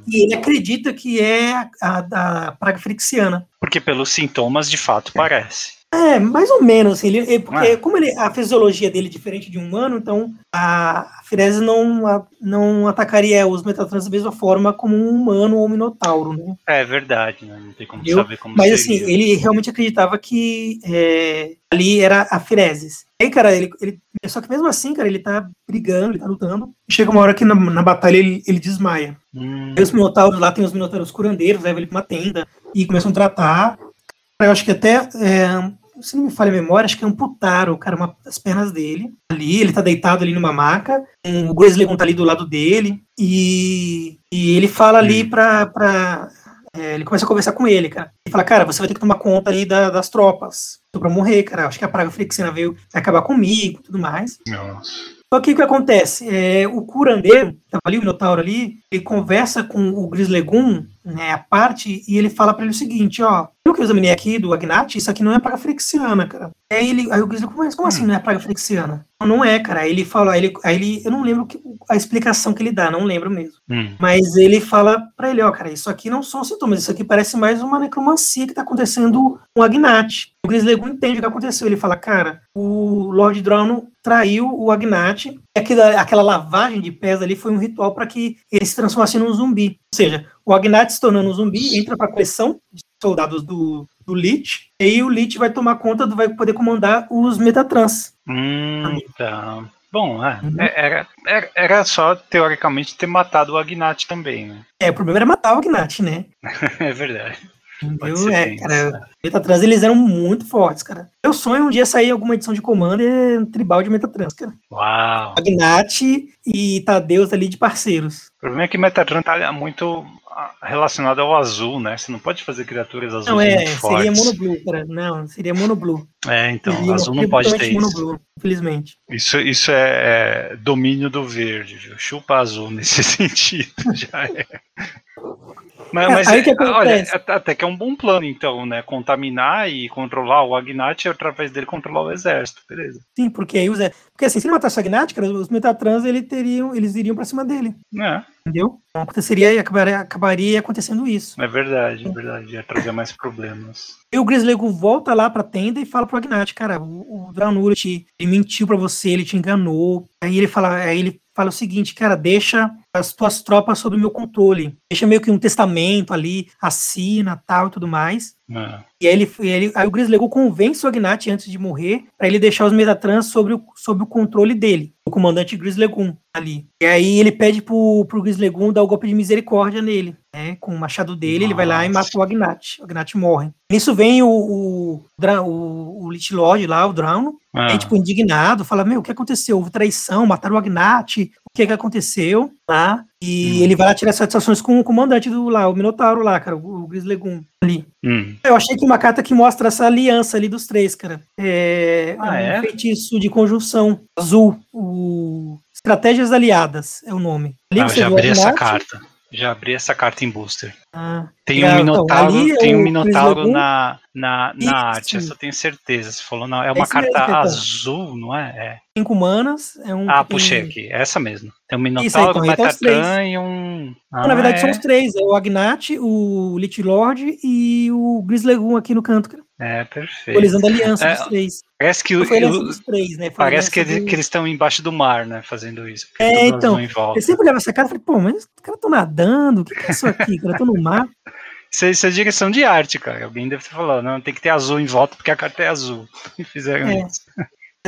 e ele acredita que é a, a, a praga frixiana. Porque pelos sintomas, de fato, parece. É, mais ou menos. Ele, ele porque é. como ele, a fisiologia dele é diferente de um humano, então a Firese não, a, não atacaria os Metatrans da mesma forma como um humano ou um Minotauro, né? É verdade, né? Não tem como Eu, saber como Mas seria. assim, ele realmente acreditava que é, ali era a Fireses. Aí, cara, ele, ele. Só que mesmo assim, cara, ele tá brigando, ele tá lutando. Chega uma hora que na, na batalha ele, ele desmaia. Hum. Aí os Minotauros lá tem os Minotauros curandeiros, levam ele pra uma tenda e começam a tratar. Eu acho que até, é, se não me falha a memória, acho que amputaram, cara, uma das pernas dele. Ali, ele tá deitado ali numa maca, o Grizzly tá ali do lado dele, e, e ele fala ali hum. pra, pra é, ele começa a conversar com ele, cara. Ele fala, cara, você vai ter que tomar conta aí da, das tropas. Tô pra morrer, cara. Acho que a praga flexina veio acabar comigo e tudo mais. Nossa. Só que o que acontece? É, o curandeiro, tava ali, o Minotauro ali, ele conversa com o Grislegum, né, a parte, e ele fala para ele o seguinte, ó, o que eu examinei aqui do Agnat, isso aqui não é praga frixiana, cara. Aí, ele, aí o Grislegum, mas como assim não é praga frixiana? Não, não é, cara. Aí ele fala, aí ele, aí ele eu não lembro que, a explicação que ele dá, não lembro mesmo. Hum. Mas ele fala para ele, ó, cara, isso aqui não são sintomas, isso aqui parece mais uma necromancia que tá acontecendo com o Agnat. O Grislegum entende o que aconteceu. Ele fala, cara, o Lord Drown traiu o Agnat, e aquela, aquela lavagem de pés ali foi um ritual para que ele se transformasse num zumbi. Ou seja, o Agnat se tornando um zumbi, entra para a coleção de soldados do, do Lich, e aí o Lich vai tomar conta, do, vai poder comandar os Metatrans. Hum, tá. Bom, é, uhum. era, era, era, só, teoricamente, ter matado o Agnat também, né? É, o problema era matar o Agnat, né? é verdade. Entendeu? É, cara, Metatrans eles eram muito fortes, cara. Meu sonho é um dia sair alguma edição de Commander tribal de Metatrans, cara. Uau! Agnat e Tadeus ali de parceiros. O problema é que Metatrans tá muito relacionado ao azul, né? Você não pode fazer criaturas azuis não, é, muito fortes. Seria monoblue, cara. Não, seria monoblue. É, então, seria azul não pode ter isso. Monoblue, infelizmente. Isso, isso é, é, domínio do verde, viu? Chupa azul nesse sentido, já é. Mas, mas Aí que olha, até que é um bom plano, então, né? Contaminar e controlar o Agnat e através dele controlar o exército, beleza. Sim, porque aí os. Porque assim, se ele matasse o Agnat, cara, os Metatrans ele teriam, eles iriam pra cima dele. É. Entendeu? Então aconteceria e acabaria, acabaria acontecendo isso. É verdade, é verdade. Ia trazer mais problemas. E o Grislego volta lá pra tenda e fala pro Agnat, cara, o, o Dranurit, ele mentiu pra você, ele te enganou. Aí ele fala, aí ele fala o seguinte, cara, deixa as tuas tropas sob meu controle. Deixa meio que um testamento ali, assina, tal e tudo mais. É. E aí, ele, ele, aí o Grislego convence o Agnat antes de morrer para ele deixar os Metatrans sob o, sob o controle dele, o comandante Grislegum ali. E aí ele pede pro, pro Grislegum dar o golpe de misericórdia nele, né? Com o machado dele, Nossa. ele vai lá e mata o Agnat. O Agnat morre. Nisso vem o, o, o, o Lich Lord lá, o ah. é, tipo, indignado, fala, meu, o que aconteceu? Houve traição, mataram o Agnat, o que, que aconteceu lá. E Hum. ele vai lá tirar satisfações com o comandante do lá, o Minotauro lá, cara, o, o Grislegum ali. Hum. Eu achei que uma carta que mostra essa aliança ali dos três, cara. É, Ah, um é? feitiço de conjunção azul. O Estratégias Aliadas é o nome. Ali Ah, eu já abri essa carta. Já abri essa carta em booster. Ah, Tem um então, Minotauro, tem um Minotauro na, na, Isso. na arte, essa eu tenho certeza. Você falou, não, é uma Esse carta azul, não é? É. cinco manas. É um Ah, puxei aqui, essa mesmo. Tem um Isso aí, Minotauro, então, um tá Metatran e um. Não, na verdade Ah, são é? os três. É o Agnate, o Lich Lord e o Grislegum aqui no canto, cara. É, perfeito. Simbolizando a aliança É, dos três. Parece que, foi aliança dos três, né? Foi parece que, ele- do- que eles estão embaixo do mar, né? Fazendo isso. É, então. Eu sempre olhava essa cara e falei, pô, mas os caras estão nadando, o que, que é isso aqui, cara? Tô no mar. Isso, é- isso é direção de arte, cara. Alguém deve ter falado, não, tem que ter azul em volta porque a carta é azul. E fizeram É. isso.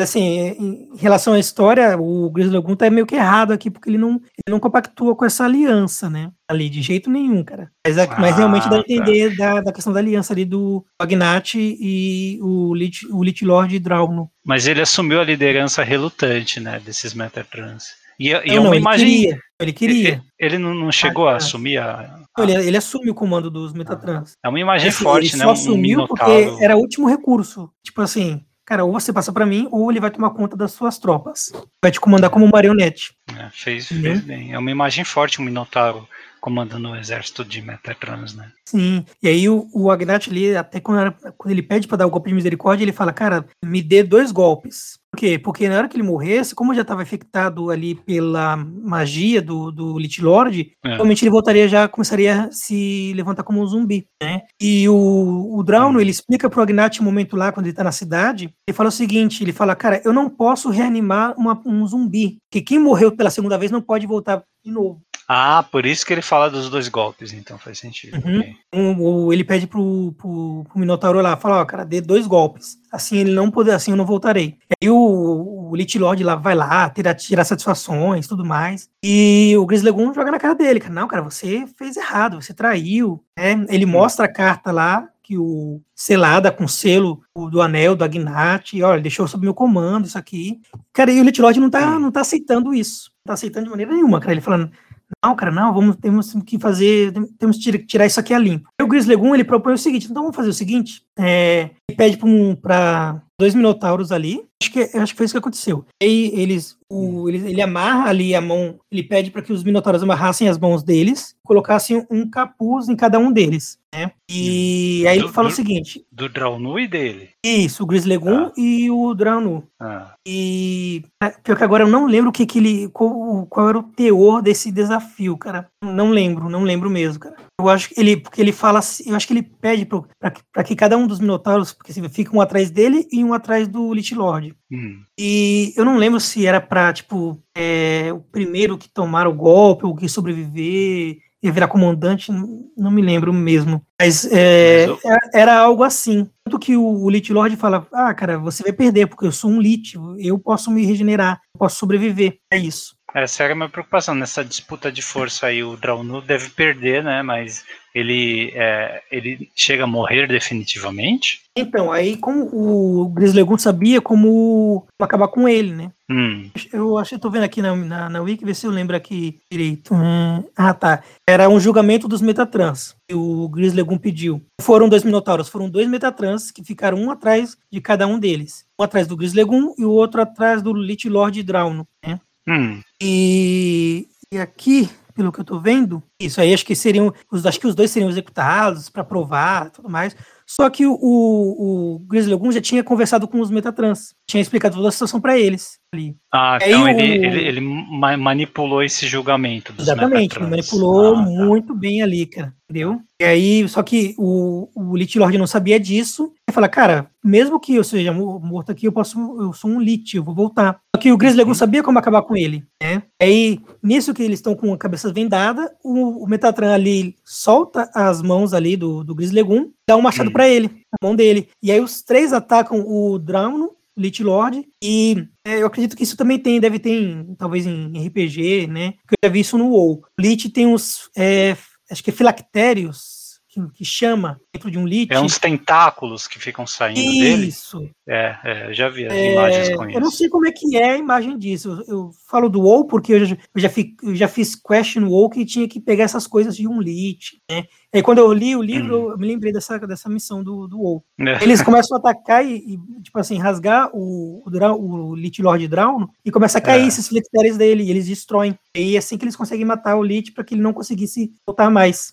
Assim, em relação à história, o Grislegum tá meio que errado aqui, porque ele não, ele não compactua com essa aliança, né? Ali, de jeito nenhum, cara. Mas, é- mas realmente dá a Ah, tá. entender da, da questão da aliança ali do Agnate e o Lich, o Lich Lord Drauno. Mas ele assumiu a liderança relutante, né? Desses Metatrans. E, é- e é Não, uma ele imagem. queria. Ele queria. Ele, ele não, não chegou a Ah, assumir a. Não, ele, ele assume o comando dos Metatrans. É uma imagem Assim, forte, ele né? só Um assumiu porque minotauro. era o último recurso. Tipo assim, cara, ou você passa pra mim, ou ele vai tomar conta das suas tropas. Vai te comandar como marionete. É, fez, Uhum. fez bem. É uma imagem forte, um Minotauro comandando o exército de Metatrans, né? Sim. E aí o, o Agnat ali, até quando, era- quando ele pede pra dar o golpe de misericórdia, ele fala, cara, me dê dois golpes. Por quê? Porque na hora que ele morresse, como já estava infectado ali pela magia do, do Lich Lord, É. realmente ele voltaria já, começaria a se levantar como um zumbi, né? E o, o Drauno, Hum. ele explica pro Agnat um momento lá, quando ele tá na cidade, ele fala o seguinte, ele fala, cara, eu não posso reanimar uma- um zumbi, porque quem morreu pela segunda vez não pode voltar de novo. Ah, por isso que ele fala dos dois golpes, então faz sentido. Uhum. ok. Um- ele pede pro, pro, pro Minotauro lá, fala, ó, cara, dê dois golpes. Assim ele não poder, assim eu não voltarei. E aí o, o Lich Lord lá vai lá, tirar, tirar satisfações, tudo mais. E o Grislegum joga na cara dele, cara. Não, cara, você fez errado, você traiu. né? Ele mostra a carta lá, que o selada com selo do anel do Agnat, e olha, deixou sob meu comando isso aqui. Cara, e o Lich Lord não tá, não tá aceitando isso. Não tá aceitando de maneira nenhuma, cara. Ele falando, não, cara, não, vamos, temos que fazer, tem- temos que tira- tirar isso aqui a limpo. Aí o Grislegum, ele propõe o seguinte, então vamos fazer o seguinte, é, ele pede para dois minotauros ali, acho que, acho que foi isso que aconteceu. Aí eles, o, ele, ele amarra ali a mão, ele pede para que os minotauros amarrassem as mãos deles, colocassem um capuz em cada um deles, né? E aí ele Do- fala o do- seguinte, Do Draunu e dele. isso, o Grislegum Ah. e o Dranu. Ah, E é, pior que agora eu não lembro o que, que ele. Qual, qual era o teor desse desafio, cara. Não lembro, não lembro mesmo, cara. Eu acho que ele. Porque ele fala assim, Eu acho que ele pede pro, pra, que- cada um dos Minotauros, porque assim, fica um atrás dele e um atrás do Lich Lord. hum. E eu não lembro se era pra, tipo, é, o primeiro que tomar o golpe, ou que sobreviver, ia virar comandante, não, me lembro mesmo. Mas, é, Mas era, era algo assim. Tanto que o, o Lich Lord fala, ah, cara, você vai perder, porque eu sou um Lich, eu posso me regenerar, eu posso sobreviver. É isso. Essa era a minha preocupação. Nessa disputa de força aí, o Draunu deve perder, né? Mas ele, é, ele chega a morrer definitivamente? Então, aí como o Grislegum sabia como acabar com ele, né? Hum. Eu acho que tô vendo aqui na, na, na Wiki, ver se eu lembro aqui direito. Hum, ah, tá. Era um julgamento dos Metatrans que o Grislegum pediu. Foram dois Minotauros, foram dois Metatrans que ficaram um atrás de cada um deles. Um atrás do Grislegum e o outro atrás do Lich Lord Drauno, né? Hum. E, e aqui, pelo que eu tô vendo, isso aí acho que seriam. Os, acho que os dois seriam executados para provar tudo mais. Só que o, o, o Grislegum já tinha conversado com os Metatrans, tinha explicado toda a situação para eles ali. Ah, então o- ele, ele, ele ma- manipulou esse julgamento dos Exatamente, ele manipulou Ah, tá. muito bem ali, cara. Entendeu? E aí, só que o, o Lich Lord não sabia disso. Ele fala, cara, mesmo que eu seja mo- morto aqui, eu posso. Eu sou um Lich, eu vou voltar. Só que o Grislegum sabia como acabar com ele, né? Aí, nisso que eles estão com a cabeça vendada, o, o Metatran ali solta as mãos ali do, do Grislegum, dá um machado Hum. pra ele, na mão dele. E aí os três atacam o Drauno, Lich Lord, e é, eu acredito que isso também tem, deve ter, em- talvez em RPG, né? Porque eu já vi isso no WoW. Lich tem uns, é, acho que é filactérios, que que, chama dentro de um lit. É uns tentáculos que ficam saindo dele. Isso. É, é, já vi as É, imagens com isso. eu não sei como é que é a imagem disso. Eu, eu falo do WoW porque eu já, eu já, fi- eu já fiz question WoW que tinha que pegar essas coisas de um lit, né? E quando eu li o livro, eu me lembrei dessa, dessa missão do, do WoW. É. Eles começam a atacar e, e, tipo assim, rasgar o, o, o Lich Lord Draun e começa a cair É. esses flectérios dele, e eles destroem. E é assim que eles conseguem matar o Lich para que ele não conseguisse voltar mais.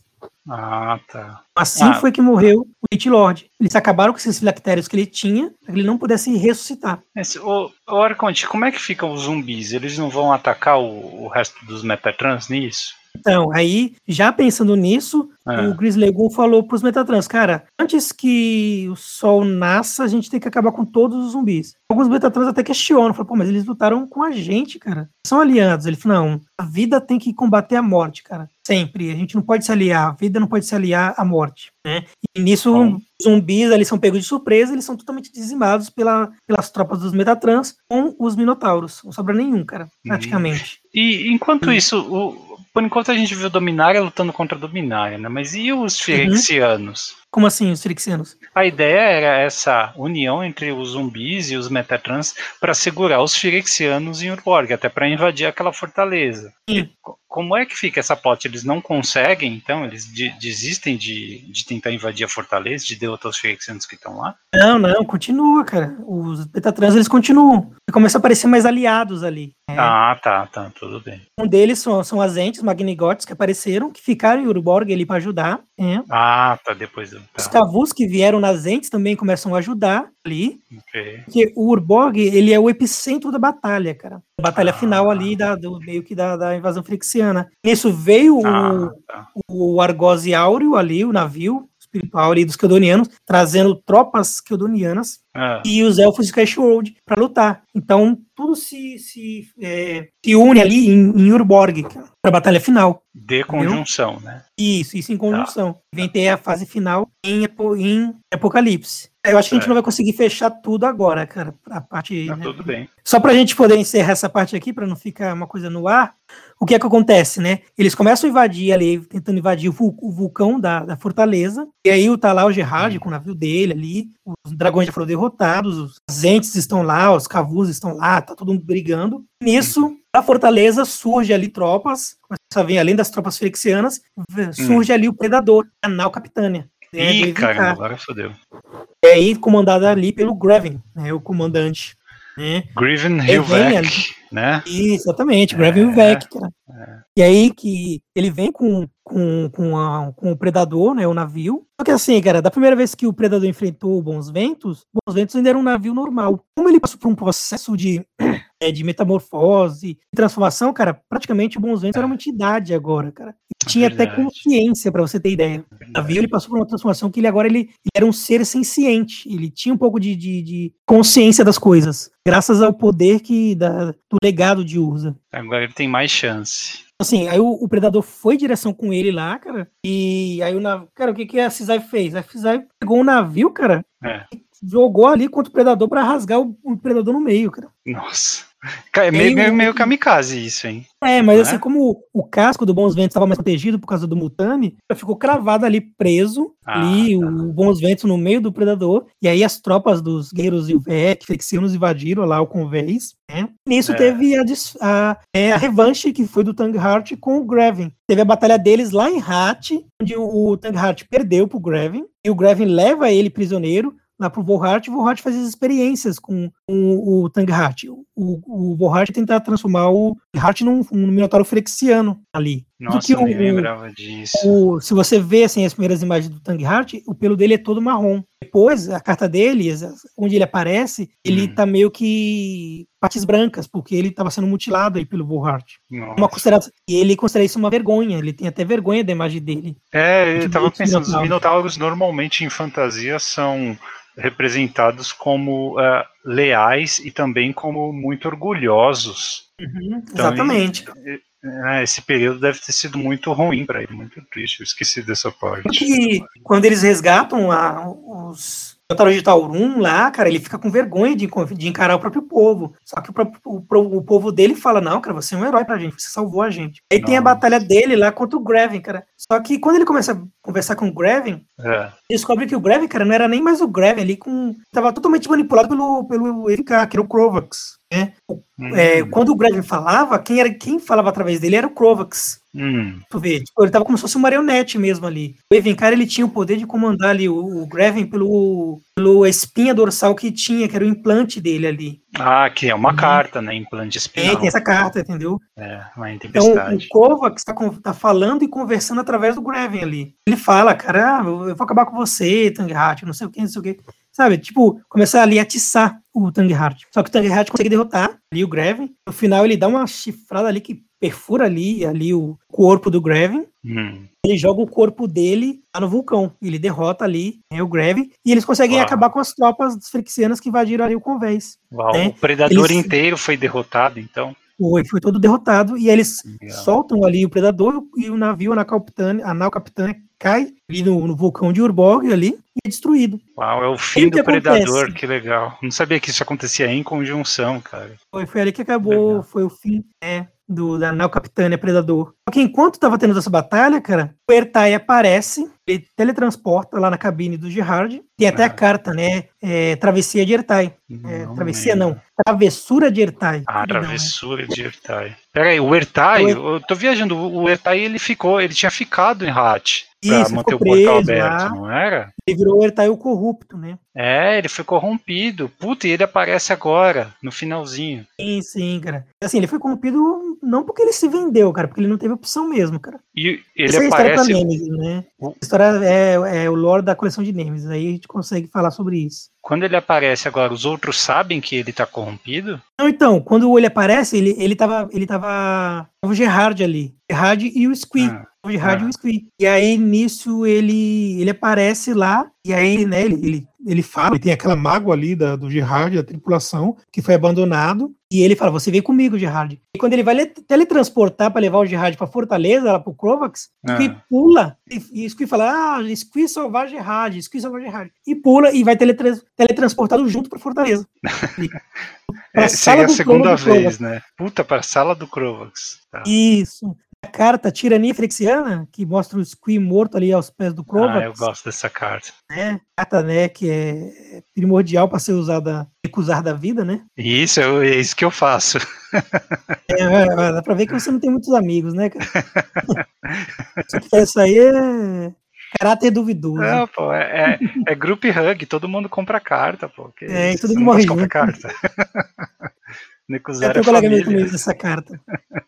Ah, tá. Assim Ah. foi que morreu o Lich Lord. Eles acabaram com esses filactérios que ele tinha, para que ele não pudesse ressuscitar. Esse, o, o Arconte, como é que ficam os zumbis? Eles não vão atacar o, o resto dos Metatrans nisso? Então, aí, já pensando nisso, É. o Gris Legun falou pros Metatrans, cara, antes que o sol nasça, a gente tem que acabar com todos os zumbis. Alguns Metatrans até questionam, falam, pô, mas eles lutaram com a gente, cara. São aliados. Ele falou, não, a vida tem que combater a morte, cara. Sempre. A gente não pode se aliar, a vida não pode se aliar à morte, né? E nisso, Bom. os zumbis, eles são pegos de surpresa, eles são totalmente dizimados pela, pelas tropas dos Metatrans com os Minotauros. Não sobra nenhum, cara, praticamente. E enquanto isso, o- por enquanto a gente viu Dominária lutando contra Dominária, né? Mas e os Firexianos? Como assim, os Trixianos? A ideia era essa união entre os zumbis e os Metatrans para segurar os Firexianos em Urborg, até para invadir aquela fortaleza. Sim. Co- Como é que fica essa plot? Eles não conseguem, então? Eles de- desistem de, de tentar invadir a fortaleza, de derrotar os Firexianos que estão lá? Não, não, continua, cara. Os Betatrans, eles continuam. Começam a aparecer mais aliados ali. É. Ah, tá, tá, tudo bem. Um deles são, são as entes Magnigotes que apareceram, que ficaram em Urborg ali para ajudar. é. Ah, tá, depois do. Os Tá, Cavus que vieram nas entes também começam a ajudar ali. Porque o Urborg, ele é o epicentro da batalha, cara. A batalha Ah. final ali, da, do, meio que da, da invasão frixiana. Nisso veio Ah, o, tá. o Argose Áureo ali, o navio espiritual ali dos Keldonianos, trazendo tropas keldonianas Ah, e os elfos de Cashworld para lutar. Então tudo se, se, é, se une ali em, em Urborg para a batalha final. de conjunção, né? Isso, isso em conjunção. Vem ter a fase final em, em Apocalipse. Eu acho que a gente É. não vai conseguir fechar tudo agora, cara. A parte, Tá né? tudo bem. Só para a gente poder encerrar essa parte aqui, para não ficar uma coisa no ar, o que é que acontece, né? Eles começam a invadir ali, tentando invadir o, vul- o vulcão da, da fortaleza, e aí tá lá o Gerard com o navio dele ali, os dragões já foram derrotados, os entes estão lá, os cavus estão lá, tá todo mundo brigando. Nisso, a fortaleza surge ali tropas, começa a vir além das tropas flexianas, v- surge ali o Predador, a Nau Capitânia. né, do Ih, caramba, agora fodeu. E aí, comandada ali pelo Grevin, né, o comandante. Né? Griven Ele né? Exatamente, É, Grevin Vec, cara. E aí que ele vem com, com, com, a- com o Predador, né, o navio. Só que assim, cara, da primeira vez que o Predador enfrentou o Bons Ventos, o Bons Ventos ainda era um navio normal. Como ele passou por um processo de, é, de metamorfose e transformação, cara, praticamente o Bons Ventos era uma entidade agora, cara. E tinha até Verdade. consciência, pra você ter ideia. O navio ele passou por uma transformação que ele agora ele, ele era um ser senciente. Ele tinha um pouco de, de, de consciência das coisas, graças ao poder que da, do legado de Urza. Agora ele tem mais chance. Assim, aí o, o Predador foi em direção com ele lá, cara. E aí o navio. Cara, o que, que a Cisai fez? A Cisai pegou o navio, cara, É. jogou ali contra o Predador pra rasgar o, o Predador no meio, cara. Nossa. É meio, meio, meio kamikaze isso, hein? É, mas Né? assim, como o, casco do Bons Ventos estava mais protegido por causa do Mutami, ficou cravado ali, preso, Ah, ali, tá. o Bons Ventos no meio do Predador, e aí as tropas dos guerreiros Ilvec, Flexianos invadiram lá o convés, né? Nisso É. teve a, a, é, a revanche que foi do Tanghart com o Grevin. Teve a batalha deles lá em Hat, onde o, o Tanghart perdeu pro Grevin, e o Grevin leva ele prisioneiro, lá pro Volhart, e o Volhart faz as experiências com, o, o Tanghart. O, o Volhart tenta transformar o Hart num, num Minotauro Frexiano ali. Nossa, eu nem lembrava disso. o- se você vê assim, as primeiras imagens do Tanghart, o pelo dele é todo marrom. Depois, a carta dele, onde ele aparece, ele Hum. tá meio que partes brancas, porque ele estava sendo mutilado aí pelo. Uma consideração, e ele considera isso uma vergonha, ele tem até vergonha da imagem dele. É, eu tava pensando, os minotauros normalmente em fantasia são representados como ah, leais e também como muito orgulhosos. Então, Exatamente. Ah, esse período deve ter sido muito ruim para ele, muito triste. Eu esqueci dessa parte. Que quando eles resgatam a- os, Jotaro de Taurum lá, cara, ele fica com vergonha de, de encarar o próprio povo. Só que o, próprio, o, o, povo dele fala: Não, cara, você é um herói pra gente, você salvou a gente. Aí Nossa. tem a batalha dele lá contra o Greven, cara. Só que quando ele começa a conversar com o Greven, é. descobre que o Greven, cara, não era nem mais o Greven ali, com. Tava totalmente manipulado pelo, pelo EVK, que era o Krovax. Né? Hum. É, quando o Greven falava, quem, era, quem falava através dele era o Krovax. Hum. Tu vê, tipo, ele tava como se fosse um marionete mesmo ali. O Evencar, ele tinha o poder de comandar ali o, o Greven pelo, pelo espinha dorsal que tinha, que era o implante dele ali. Ah, que é uma hum. carta, né? Implante espinhal. É, tem essa carta, entendeu? É, uma Então, o Kovacs tá, tá falando e conversando através do Greven ali. Ele fala, cara, ah, eu vou acabar com você, Tanghat, não sei o que, não sei o que. Sabe, tipo, começar ali a atiçar o Tangheart. Só que o Tangheart consegue derrotar ali o Greven. No final ele dá uma chifrada ali que perfura ali, ali o corpo do Greven. Hum. Ele joga o corpo dele lá no vulcão. Ele derrota ali né, o Greven. E eles conseguem Uau. acabar com as tropas frixianas que invadiram ali o convés. Né? O predador eles... inteiro foi derrotado, então. Foi, foi todo derrotado. E eles Legal. soltam ali o predador e o navio, a nau capitã, a nau capitã cai ali no, no vulcão de Urborg ali e é destruído. Uau, é o fim do Predador, acontece? que legal. Não sabia que isso acontecia em conjunção, cara. Foi, foi ali que acabou, legal. foi o fim é, do, da Nau Capitânia Predador. Só que enquanto tava tendo essa batalha, cara, o Ertai aparece, ele teletransporta lá na cabine do Gerard. Tem até ah. a carta, né? É, travessia de Ertai. É, travessia não, travessura de Ertai. Ah, Perdão, travessura né? de Ertai. Peraí, o Ertai, o eu tô viajando, o Ertai ele ficou, ele tinha ficado em Hat pra Isso, manter o portal aberto, lá. não era? Ele virou o Ertai o corrupto, né? É, ele foi corrompido. Puta, e ele aparece agora, no finalzinho. Sim, sim, cara. Assim, ele foi corrompido não porque ele se vendeu, cara, porque ele não teve opção mesmo, cara. E ele Essa aparece... é a história pra Nemesis, né? História é, é o lore da coleção de Nemesis, aí a gente consegue falar sobre isso. Quando ele aparece agora, os outros sabem que ele tá corrompido? Não, então, quando ele aparece, ele, ele tava. Ele tava. O Gerard ali. Gerard e o Squee. Ah, o Gerard ah. e. E aí, nisso, ele, ele aparece lá, e aí, né, ele, ele ele fala, e tem aquela mágoa ali da, do Gerard, da tripulação, que foi abandonado, e ele fala: Você vem comigo, Gerard. E quando ele vai teletransportar para levar o Gerard para Fortaleza, lá para o Crovax, ah. e pula, e, e Squee fala: Ah, Squee salvar Gerard, Squee salvar Gerard. E pula e vai teletrans, teletransportado junto para Fortaleza. é, seria a segunda vez, né? Puta, para a sala do Crovax. Tá. Isso carta Tirania Frexiana, que mostra o Squee morto ali aos pés do Crovax. Ah, eu gosto dessa carta. É, carta, né, que é primordial para ser usada, recusar da vida, né? Isso, é isso que eu faço. É, é, dá pra ver que você não tem muitos amigos, né, cara? Que isso aí é caráter duvidoso. Não, pô, é, é, é group hug, todo mundo compra carta, pô. Que é, todo mundo morre junto. carta. Necusar eu tenho um colega meu comigo dessa carta.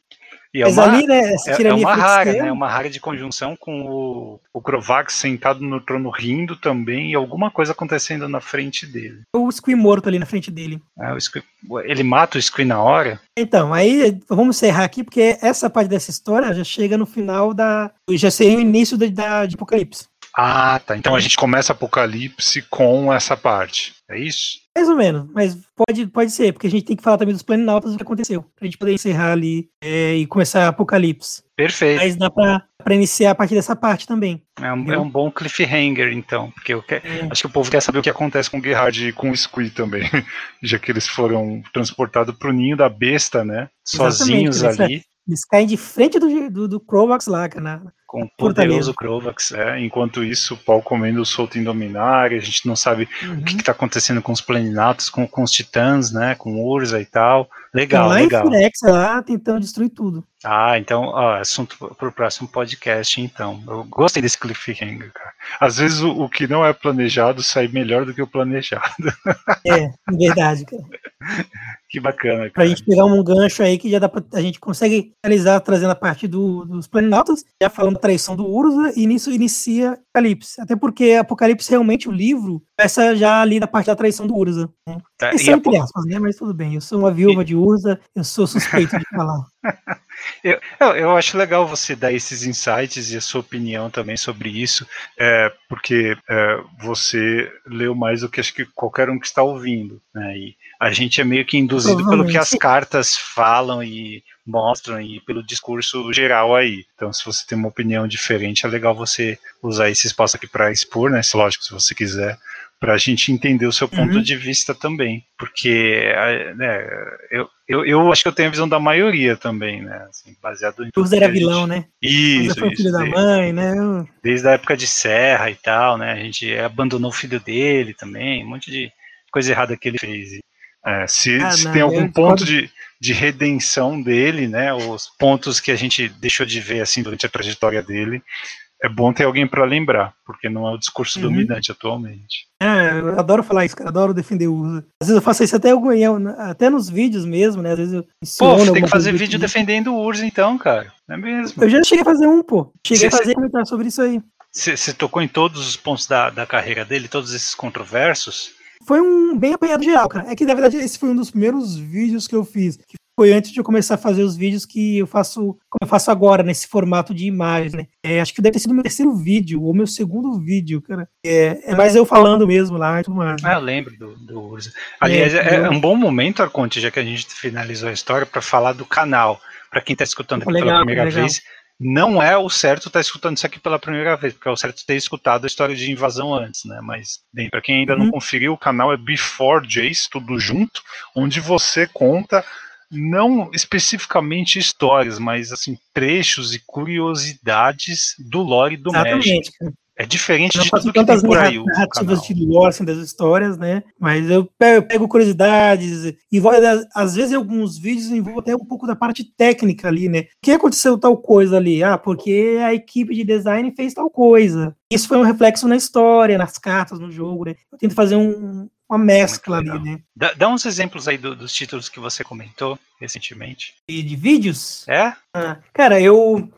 E é uma, ali, né, é, é, uma rara, né? Uma rara de conjunção com o, o Krovax sentado no trono rindo também e alguma coisa acontecendo na frente dele. O Squee morto ali na frente dele. É, Squee, ele mata o Squee na hora? Então, aí vamos encerrar aqui, porque essa parte dessa história já chega no final da. Já seria o início da, da de Apocalipse. Ah, tá. Então a gente começa Apocalipse com essa parte. É isso? Mais ou menos, mas pode, pode ser, porque a gente tem que falar também dos planinautas o que aconteceu. Pra gente poder encerrar ali é, e começar Apocalipse. Perfeito. Mas dá pra, pra iniciar a partir dessa parte também. É um, é um bom cliffhanger, então. Porque eu quero, é. acho que o povo quer saber o que acontece com o Gerard e com o Squee também. Já que eles foram transportados pro ninho da besta, né? Sozinhos Exatamente, ali. Eles caem de frente do, do, do Crovax lá, cara, com o poderoso Crovax. É. Enquanto isso, o pau comendo solto em Dominar, a gente não sabe uhum. o que está acontecendo com os planinatos, com, com os titãs, né? Com Urza e tal. Legal, lá legal. Em Firex, lá tentando destruir tudo. Ah, então, ó, assunto para o próximo podcast, então. Eu gostei desse cliffhanger, cara. Às vezes o, o, que não é planejado sai melhor do que o planejado. É, verdade, cara. Que bacana, cara. Pra gente pegar um gancho aí que já dá pra, a gente consegue realizar trazendo a parte do, dos planinautas, já falando traição do Urza, e nisso inicia Apocalipse. Até porque Apocalipse, realmente, o livro, essa já ali da parte da traição do Urza. Né? Tá, Isso é entre aspas, né? Mas tudo bem. Eu sou uma viúva e... de Urza, eu sou suspeito de falar. Eu, eu, acho legal você dar esses insights e a sua opinião também sobre isso, é, porque é, você leu mais do que acho que qualquer um que está ouvindo, né? E a gente é meio que induzido pelo que as cartas falam e mostram e pelo discurso geral aí. Então, se você tem uma opinião diferente, é legal você usar esse espaço aqui para expor, né? Lógico, se você quiser para a gente entender o seu ponto Uhum. de vista também, porque né, eu, eu, eu acho que eu tenho a visão da maioria também, né, assim, baseado em que era gente- vilão, né? Isso, Uzi foi o isso, filho da de- mãe, né? Desde a época de Serra e tal, né, a gente abandonou o filho dele também, um monte de coisa errada que ele fez. É, se, Ah, se não, tem algum ponto de, de redenção dele, né, os pontos que a gente deixou de ver assim durante a trajetória dele, é bom ter alguém para lembrar, porque não é o discurso Uhum. dominante atualmente. É, eu adoro falar isso, cara. Adoro defender o Uzi. Às vezes eu faço isso até, algum- até nos vídeos mesmo, né? Às vezes eu Pô, você tem que fazer vídeo do- defendendo o Urs então, cara. Não é mesmo? Eu já cheguei a fazer um, pô. Cheguei Cê- a fazer comentar sobre isso aí. Você você tocou em todos os pontos da, da carreira dele, todos esses controversos? Foi um bem apanhado geral, cara. É que, na verdade, esse foi um dos primeiros vídeos que eu fiz. Que foi antes de eu começar a fazer os vídeos que eu faço, como eu faço agora, nesse formato de imagem, né? É, acho que deve ter sido meu terceiro vídeo, ou meu segundo vídeo, cara. É, é mais eu falando mesmo lá e tudo mais. Ah, eu lembro do, do. Aliás, é, eu- um bom momento, Arconte, já que a gente finalizou a história, para falar do canal. Para quem está escutando aqui Legal, pela primeira legal. vez, não é o certo estar escutando isso aqui pela primeira vez, porque é o certo ter escutado a história de invasão antes, né? Mas, bem, para quem ainda não Uhum. conferiu, o canal é Before Jace, tudo junto, onde você conta não especificamente histórias, mas assim trechos e curiosidades do lore do Magic. Exatamente, cara. É diferente Eu de tudo que tem tantas por aí. narrativas de lore assim, das histórias, né? Mas eu pego, curiosidades, envolve, às vezes, em alguns vídeos envolve até um pouco da parte técnica ali, né? O que aconteceu tal coisa ali? Ah, porque a equipe de design fez tal coisa. Isso foi um reflexo na história, nas cartas, no jogo, né? Eu tento fazer um- uma mescla ali, né? Dá, dá uns exemplos aí do- dos títulos que você comentou recentemente. E de vídeos, É? Ah, cara, eu,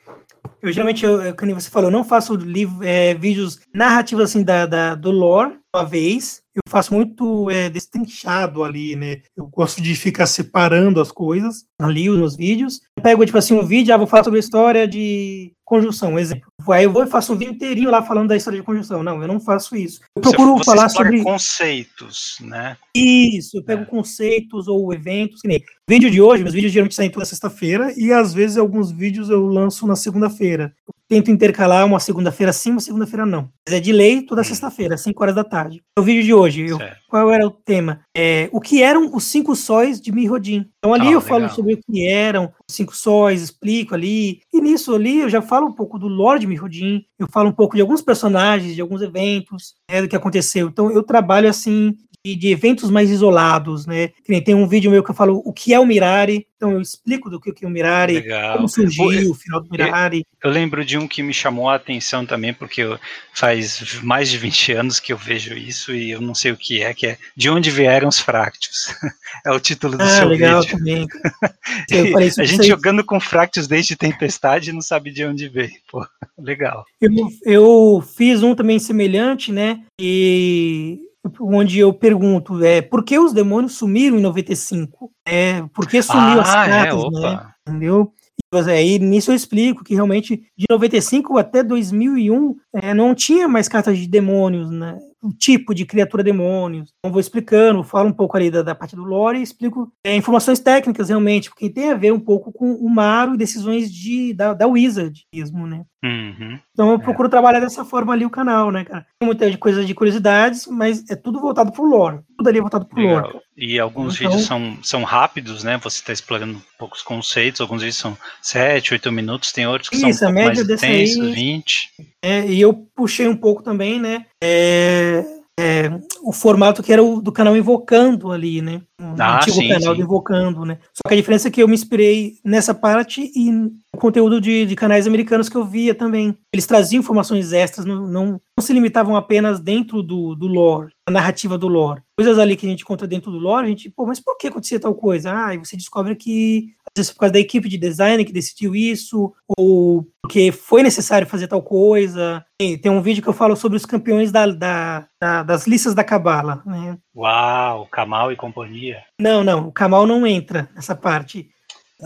eu geralmente, eu, como você falou, eu não faço livro, é, vídeos narrativos assim da, da- do lore uma vez. Eu faço muito é, destrinchado ali, né? Eu gosto de ficar separando as coisas ali nos vídeos. Eu pego, tipo assim, um vídeo, ah, vou falar sobre a história de conjunção, um exemplo. Aí eu vou e faço um vídeo inteirinho lá falando da história de conjunção. Não, eu não faço isso. Eu procuro você falar sobre. conceitos, né? Isso, eu pego É. conceitos ou eventos, que nem vídeo de hoje, meus vídeos geralmente saem toda sexta-feira e às vezes alguns vídeos eu lanço na segunda-feira. Eu tento intercalar uma segunda-feira sim, uma segunda-feira não. Mas é de lei toda sexta-feira, às 5 horas da tarde. O vídeo de hoje, eu- Certo. qual era o tema? É, o que eram os cinco sóis de Mirrodin. Então ali Ah, eu falo legal. sobre o que eram os cinco sóis, explico ali. E nisso ali eu já falo um pouco do lore de Mirrodin, eu falo um pouco de alguns personagens, de alguns eventos, né, do que aconteceu. Então eu trabalho assim de, de eventos mais isolados, né? Tem um vídeo meu que eu falo o que é o Mirari, então eu explico do que que é o Mirari, Legal. como surgiu o final do Mirari. Eu lembro de um que me chamou a atenção também, porque eu- faz mais de 20 anos que eu vejo isso e eu não sei o que é, que é De Onde Vieram os Fractos. é o título do Ah, seu legal vídeo. também. Eu a gente vocês. jogando com Fractos desde Tempestade não sabe de onde veio. Pô, legal. Eu, eu fiz um também semelhante, né? E onde eu pergunto, é, por que os demônios sumiram em 95? É, por que sumiu as ah, é, cartas, né? opa. Entendeu? E aí nisso eu explico que realmente de 95 até 2001 é, não tinha mais cartas de demônios, né? O tipo de criatura demônios. Então vou explicando, falo um pouco ali da, da parte do lore e explico é, informações técnicas realmente, porque tem a ver um pouco com o Maro e decisões de, da, da Wizard mesmo, né? Uhum. Então eu É. procuro trabalhar dessa forma ali o canal, né, cara? Tem muita coisa de curiosidades, mas é tudo voltado pro lore. Tudo ali é voltado pro lore. E alguns Então- vídeos são, são rápidos, né? Você está explorando poucos conceitos, alguns vídeos são 7, 8 minutos, tem outros que são um Isso, pouco média mais intensos, aí- 20. É, e eu puxei um pouco também, né? é, é, o formato que era o do canal Invocando ali, né? O Ah, antigo sim, canal sim. do Invocando, né? Só que a diferença é que eu me inspirei nessa parte e no conteúdo de, de canais americanos que eu via também. Eles traziam informações extras, não, não, não se limitavam apenas dentro do, do lore, a narrativa do lore. Coisas ali que a gente conta dentro do lore, a gente, pô, mas por que acontecia tal coisa? Ah, e você descobre que às vezes por causa da equipe de design que decidiu isso, ou porque foi necessário fazer tal coisa. Tem, tem um vídeo que eu falo sobre os campeões da, da- da- das listas da Cabala, né? Uau, Kamal e companhia. Não, não, o Kamal não entra nessa parte.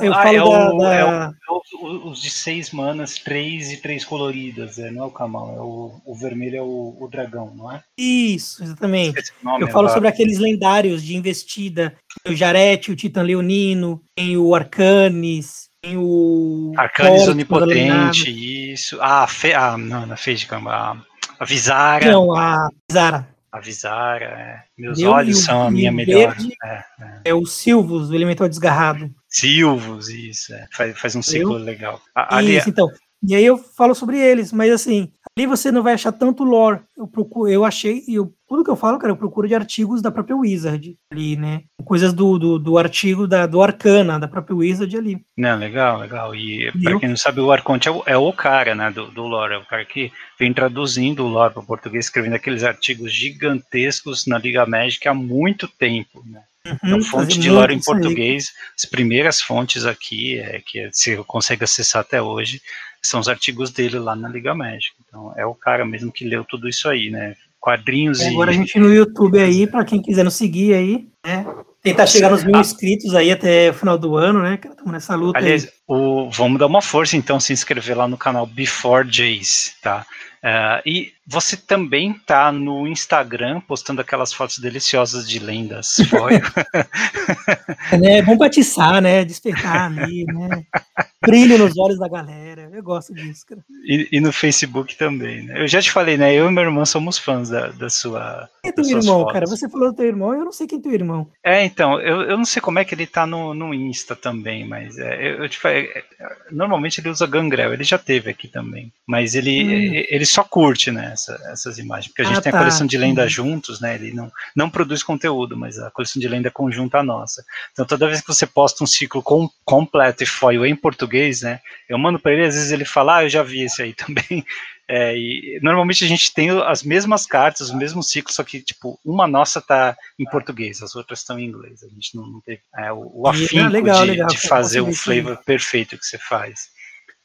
Eu Ah, falo é da, o- da- é É os, os de seis manas, três e três coloridas, é, não é o Kamal, é o, o vermelho é o, o dragão, não é? Isso, exatamente. O Eu falo sobre aqueles lendários de investida. O Jarete, o Titã Leonino, tem o Arcanis, tem o. Arcanis Corpus Onipotente, isso. Ah, a Fe... ah não, é Fez de Cama. A, Visara. Não, a Zara. Avisar, é. meus eu, olhos são a minha melhor. É, é. é, o Silvus, o elemental desgarrado. Silvus, isso, é. faz, faz um ciclo eu, legal. Ali, isso, então. E aí eu falo sobre eles, mas assim, ali você não vai achar tanto lore. Eu procuro, eu achei, eu, tudo que eu falo, cara, eu procuro de artigos da própria Wizard ali, né? Coisas do, do, do artigo da, do Arcana, da própria Wizard ali. Não, legal, legal. E, e pra eu... quem não sabe, o Arconte é o, é o cara, né, do, do lore, é o cara que vem traduzindo o lore para o português, escrevendo aqueles artigos gigantescos na Liga Magic há muito tempo, né? Uhum, então, fonte de lore em português, as primeiras fontes aqui, é, que você consegue acessar até hoje, são os artigos dele lá na Liga Médica. Então, é o cara mesmo que leu tudo isso aí, né? Quadrinhos e. Agora a gente no YouTube aí, para quem quiser nos seguir aí, né? Tentar chegar nos mil ah. inscritos aí até o final do ano, né? Estamos nessa luta Aliás. O, vamos dar uma força então, se inscrever lá no canal Before Jays, tá? Uh, e você também tá no Instagram postando aquelas fotos deliciosas de lendas foil. é, né? é bom atiçar, né? Despertar ali, né? Brilho nos olhos da galera. Eu gosto disso, cara. E, e, no Facebook também, né? Eu já te falei, né? Eu e meu irmão somos fãs da, da sua. Quem é teu irmão, fotos. cara? Você falou do teu irmão, eu não sei quem é teu irmão. É, então, eu, eu não sei como é que ele tá no, no Insta também, mas é, eu, eu te falei, é, normalmente ele usa Gangrel, ele já teve aqui também. Mas ele, hum. ele só curte, né? essa, essas imagens, porque a gente ah, tem a coleção de lenda uhum. juntos, né? Ele não, não produz conteúdo, mas a coleção de lenda é conjunta nossa. Então toda vez que você posta um ciclo com, completo e foil em português, né? Eu mando para ele, às vezes ele fala, ah, eu já vi esse aí também. É, e normalmente a gente tem as mesmas cartas, os mesmos ciclos, só que tipo uma nossa tá em português, as outras estão em inglês. A gente não, não teve é, o, o afinco legal, de, legal, de fazer o flavor perfeito que você faz.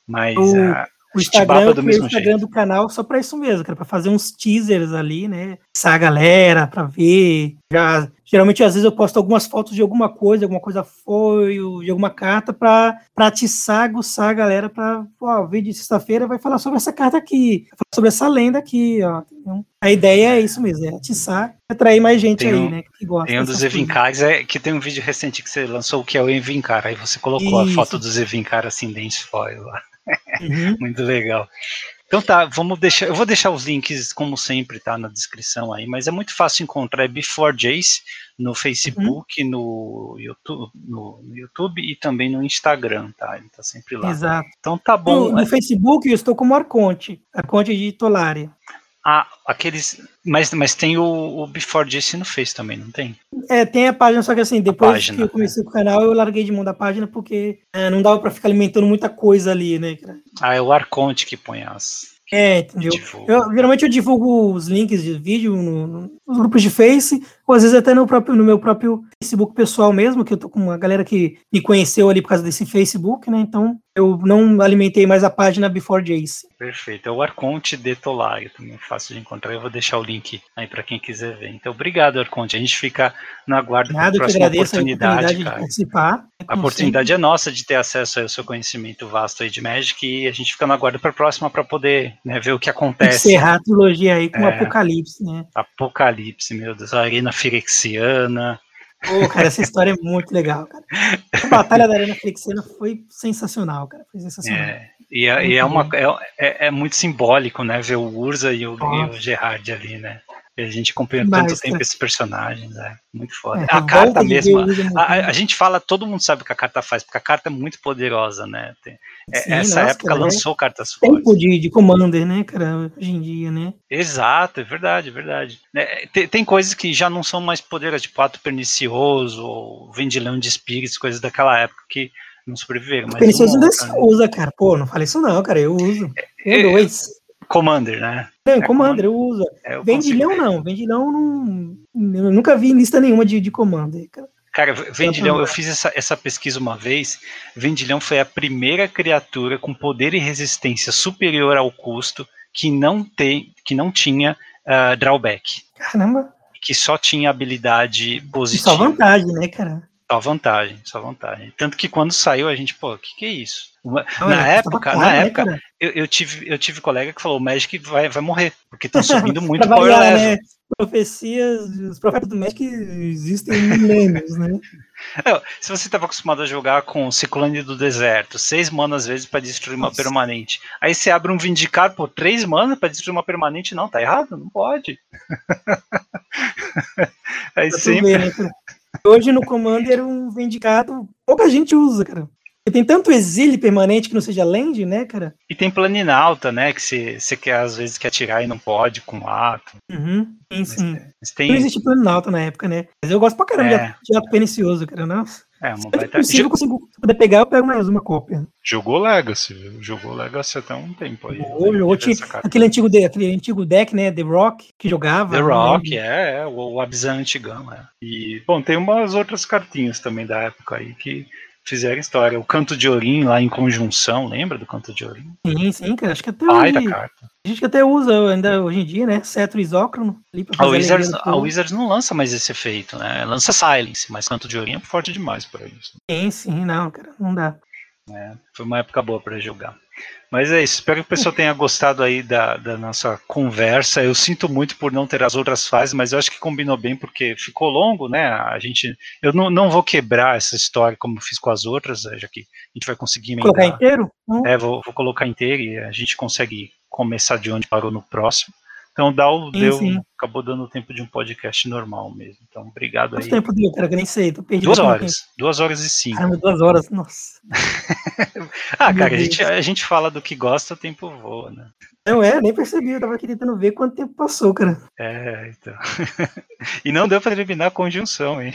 Mas o, uh, o Instagram, do mesmo o Instagram jeito. do canal só para isso mesmo, cara, para fazer uns teasers ali, né? Essa galera para ver. Já geralmente às vezes eu posto algumas fotos de alguma coisa, alguma coisa foi, de alguma carta para para atiçar, aguçar a galera para, ó, o vídeo de sexta-feira vai falar sobre essa carta aqui, vai falar sobre essa lenda aqui, ó. Então, a ideia é isso mesmo, é atiçar, atrair mais gente tem aí, um, né, que gosta. Tem um dos Evincares, é que tem um vídeo recente que você lançou que é o Evincar, aí você colocou isso. a foto dos Evincar ascendentes foil lá. Uhum. Muito legal. Então tá, vamos deixar. Eu vou deixar os links, como sempre, tá na descrição aí, mas é muito fácil encontrar é Before Jace no Facebook, uhum. no, YouTube, no, YouTube e também no Instagram, tá? Ele tá sempre lá. Exato. Então tá bom. No, no Facebook eu estou como Arconte, Arconte de Tolária. Ah, aqueles. Mas, mas tem o, o Before This no Face também, não tem? É, tem a página, só que assim, depois página, que eu comecei é. o canal, eu larguei de mão da página porque é, não dava pra ficar alimentando muita coisa ali, né, cara? Ah, é o Arconte que põe as. É, entendeu? Eu, geralmente eu divulgo os links de vídeo no, no, nos grupos de Face, ou às vezes até no, próprio, no meu próprio Facebook pessoal mesmo, que eu tô com uma galera que me conheceu ali por causa desse Facebook, né? Então eu não alimentei mais a página Before Jace. Perfeito. É o Arconte de Tolaio, também fácil de encontrar. Eu vou deixar o link aí para quem quiser ver. Então, obrigado, Arconte. A gente fica no aguardo da próxima oportunidade, oportunidade cara. participar. A oportunidade sempre. é nossa de ter acesso ao seu conhecimento vasto aí de Magic e a gente fica no aguardo para a próxima para poder né, ver o que acontece. Encerrar a trilogia aí com é, Apocalipse, né? Apocalipse, meu Deus. A Arena Firexiana. Pô, cara, essa história é muito legal, cara. A Batalha da Arena Firexiana foi sensacional, cara. Foi sensacional. É, e, é, e é, uma, é, é, é, muito simbólico, né? Ver o Urza e o, e o Gerard ali, né? A gente acompanhou tanto tempo esses personagens, é muito foda. É, a carta mesmo, a, a, gente fala, todo mundo sabe o que a carta faz, porque a carta é muito poderosa, né? Tem, é, Sim, essa nossa, época cara, lançou é cartas fortes. Tempo de, de Commander, né, cara, hoje em dia, né? Exato, é verdade, é verdade. É, tem, tem, coisas que já não são mais poderosas, tipo Ato Pernicioso, ou Vendilhão de Espíritos, coisas daquela época que não sobreviveram. Pernicioso ainda se usa, cara. Pô, não falei isso não, cara, eu uso. É, dois. Commander, né? É, é Commander, eu uso. É, Vendilhão não, Vendilhão não. Eu nunca vi lista nenhuma de, de Commander, cara. Cara, Vendilhão, eu fiz essa, essa pesquisa uma vez. Vendilhão foi a primeira criatura com poder e resistência superior ao custo que não, tem, que não tinha uh, drawback. Caramba! Que só tinha habilidade positiva. Só vantagem, né, cara? Só vantagem, só vantagem. Tanto que quando saiu a gente, pô, o que, que é isso? Uma, na época, na né, época, eu, eu, tive, eu tive colega que falou, o Magic vai, vai morrer, porque estão subindo muito power variar, level. Né? Profecias, os profetas do Magic existem milênios, né? É, se você estava acostumado a jogar com Ciclone do Deserto, seis manas às vezes para destruir Nossa. uma permanente. Aí você abre um Vindicar por três manas para destruir uma permanente, não, tá errado? Não pode. Aí sempre... Ver, né, Hoje no Commander um Vendicato, pouca gente usa, cara. E tem tanto exílio permanente que não seja land, né, cara? E tem planina alta, né? Que você quer, às vezes, quer atirar e não pode com ato. Uhum, sim, sim. Mas tem... Não existe planina alta na época, né? Mas eu gosto pra caramba é. de ato pernicioso, cara. Nossa. É, uma baita... possível, eu consigo, se puder pegar, eu pego mais uma cópia. Jogou Legacy, viu? Jogou Legacy até um tempo aí. Jogou, jogou. Tinha aquele antigo, aquele antigo deck, né? The Rock, que jogava. The Rock, é, é, o, o Abzan antigão, é. E, bom, tem umas outras cartinhas também da época aí que fizeram história. O Canto de Orim lá em conjunção, lembra do Canto de Orim? Sim, sim, cara. Acho que até Ai, da carta. A gente até usa ainda hoje em dia, né? Cetro isócrono. A Wizards, a Wizards não lança mais esse efeito, né? Lança Silence, mas Canto de Orim é forte demais para isso. Sim, sim, não, cara. Não dá. É, foi uma época boa para jogar. Mas é isso, espero que o pessoal tenha gostado aí da, da, nossa conversa. Eu sinto muito por não ter as outras fases, mas eu acho que combinou bem porque ficou longo, né? A gente, eu não, não vou quebrar essa história como fiz com as outras, já que a gente vai conseguir emendar. Colocar inteiro? É, vou, vou colocar inteiro e a gente consegue começar de onde parou no próximo. Então dá o, sim, deu, sim. acabou dando tempo de um podcast normal mesmo. Então, obrigado Quanto aí. tempo deu, cara? Que nem sei, tô perdido. Duas horas. Tempo. Duas horas e cinco. Caramba, duas horas, nossa. ah, cara, a gente, a gente fala do que gosta, o tempo voa, né? Não é, nem percebi, eu tava aqui tentando ver quanto tempo passou, cara. É, então. e não deu pra terminar a conjunção, hein?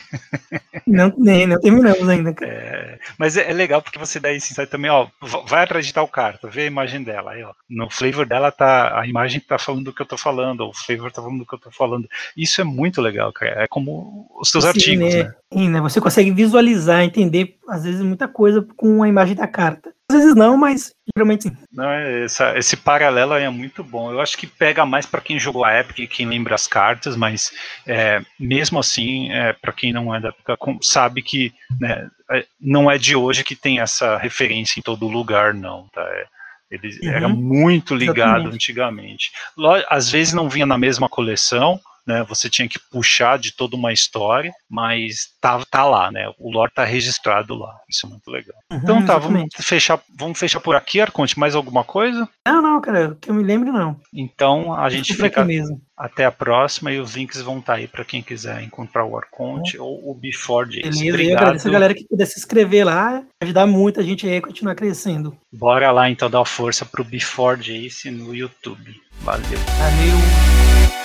Não, nem, não terminamos ainda, cara. É, mas é, é, legal porque você dá esse insight também, ó, vai atrás de tal carta, vê a imagem dela, aí, ó. No flavor dela tá, a imagem tá falando do que eu tô falando, o flavor tá falando do que eu tô falando. Isso é muito legal, cara. É como os seus Sim, artigos, né? né? Sim, né? Você consegue visualizar, entender, às vezes, muita coisa com a imagem da carta. Às vezes não, mas geralmente sim. Não, essa, esse paralelo aí é muito bom. Eu acho que pega mais para quem jogou a época e quem lembra as cartas, mas é, mesmo assim, é, para quem não é da época, sabe que né, é, não é de hoje que tem essa referência em todo lugar, não. Tá? É, ele uhum. era muito ligado Exatamente. antigamente. Às vezes não vinha na mesma coleção, né? Você tinha que puxar de toda uma história, mas tá, tá lá, né? O lore tá registrado lá. Isso é muito legal. Uhum, então tá, vamos fechar, vamos fechar por aqui, Arconte. Mais alguma coisa? Não, não, cara, que eu me lembro não. Então a gente fica mesmo. até a próxima e os links vão estar tá aí para quem quiser encontrar o Arconte uhum. ou o Before Jace. Beleza, Obrigado. eu agradeço a galera que puder se inscrever lá, ajudar muito a gente aí a continuar crescendo. Bora lá então dar força pro Before Jace no YouTube. Valeu. Valeu.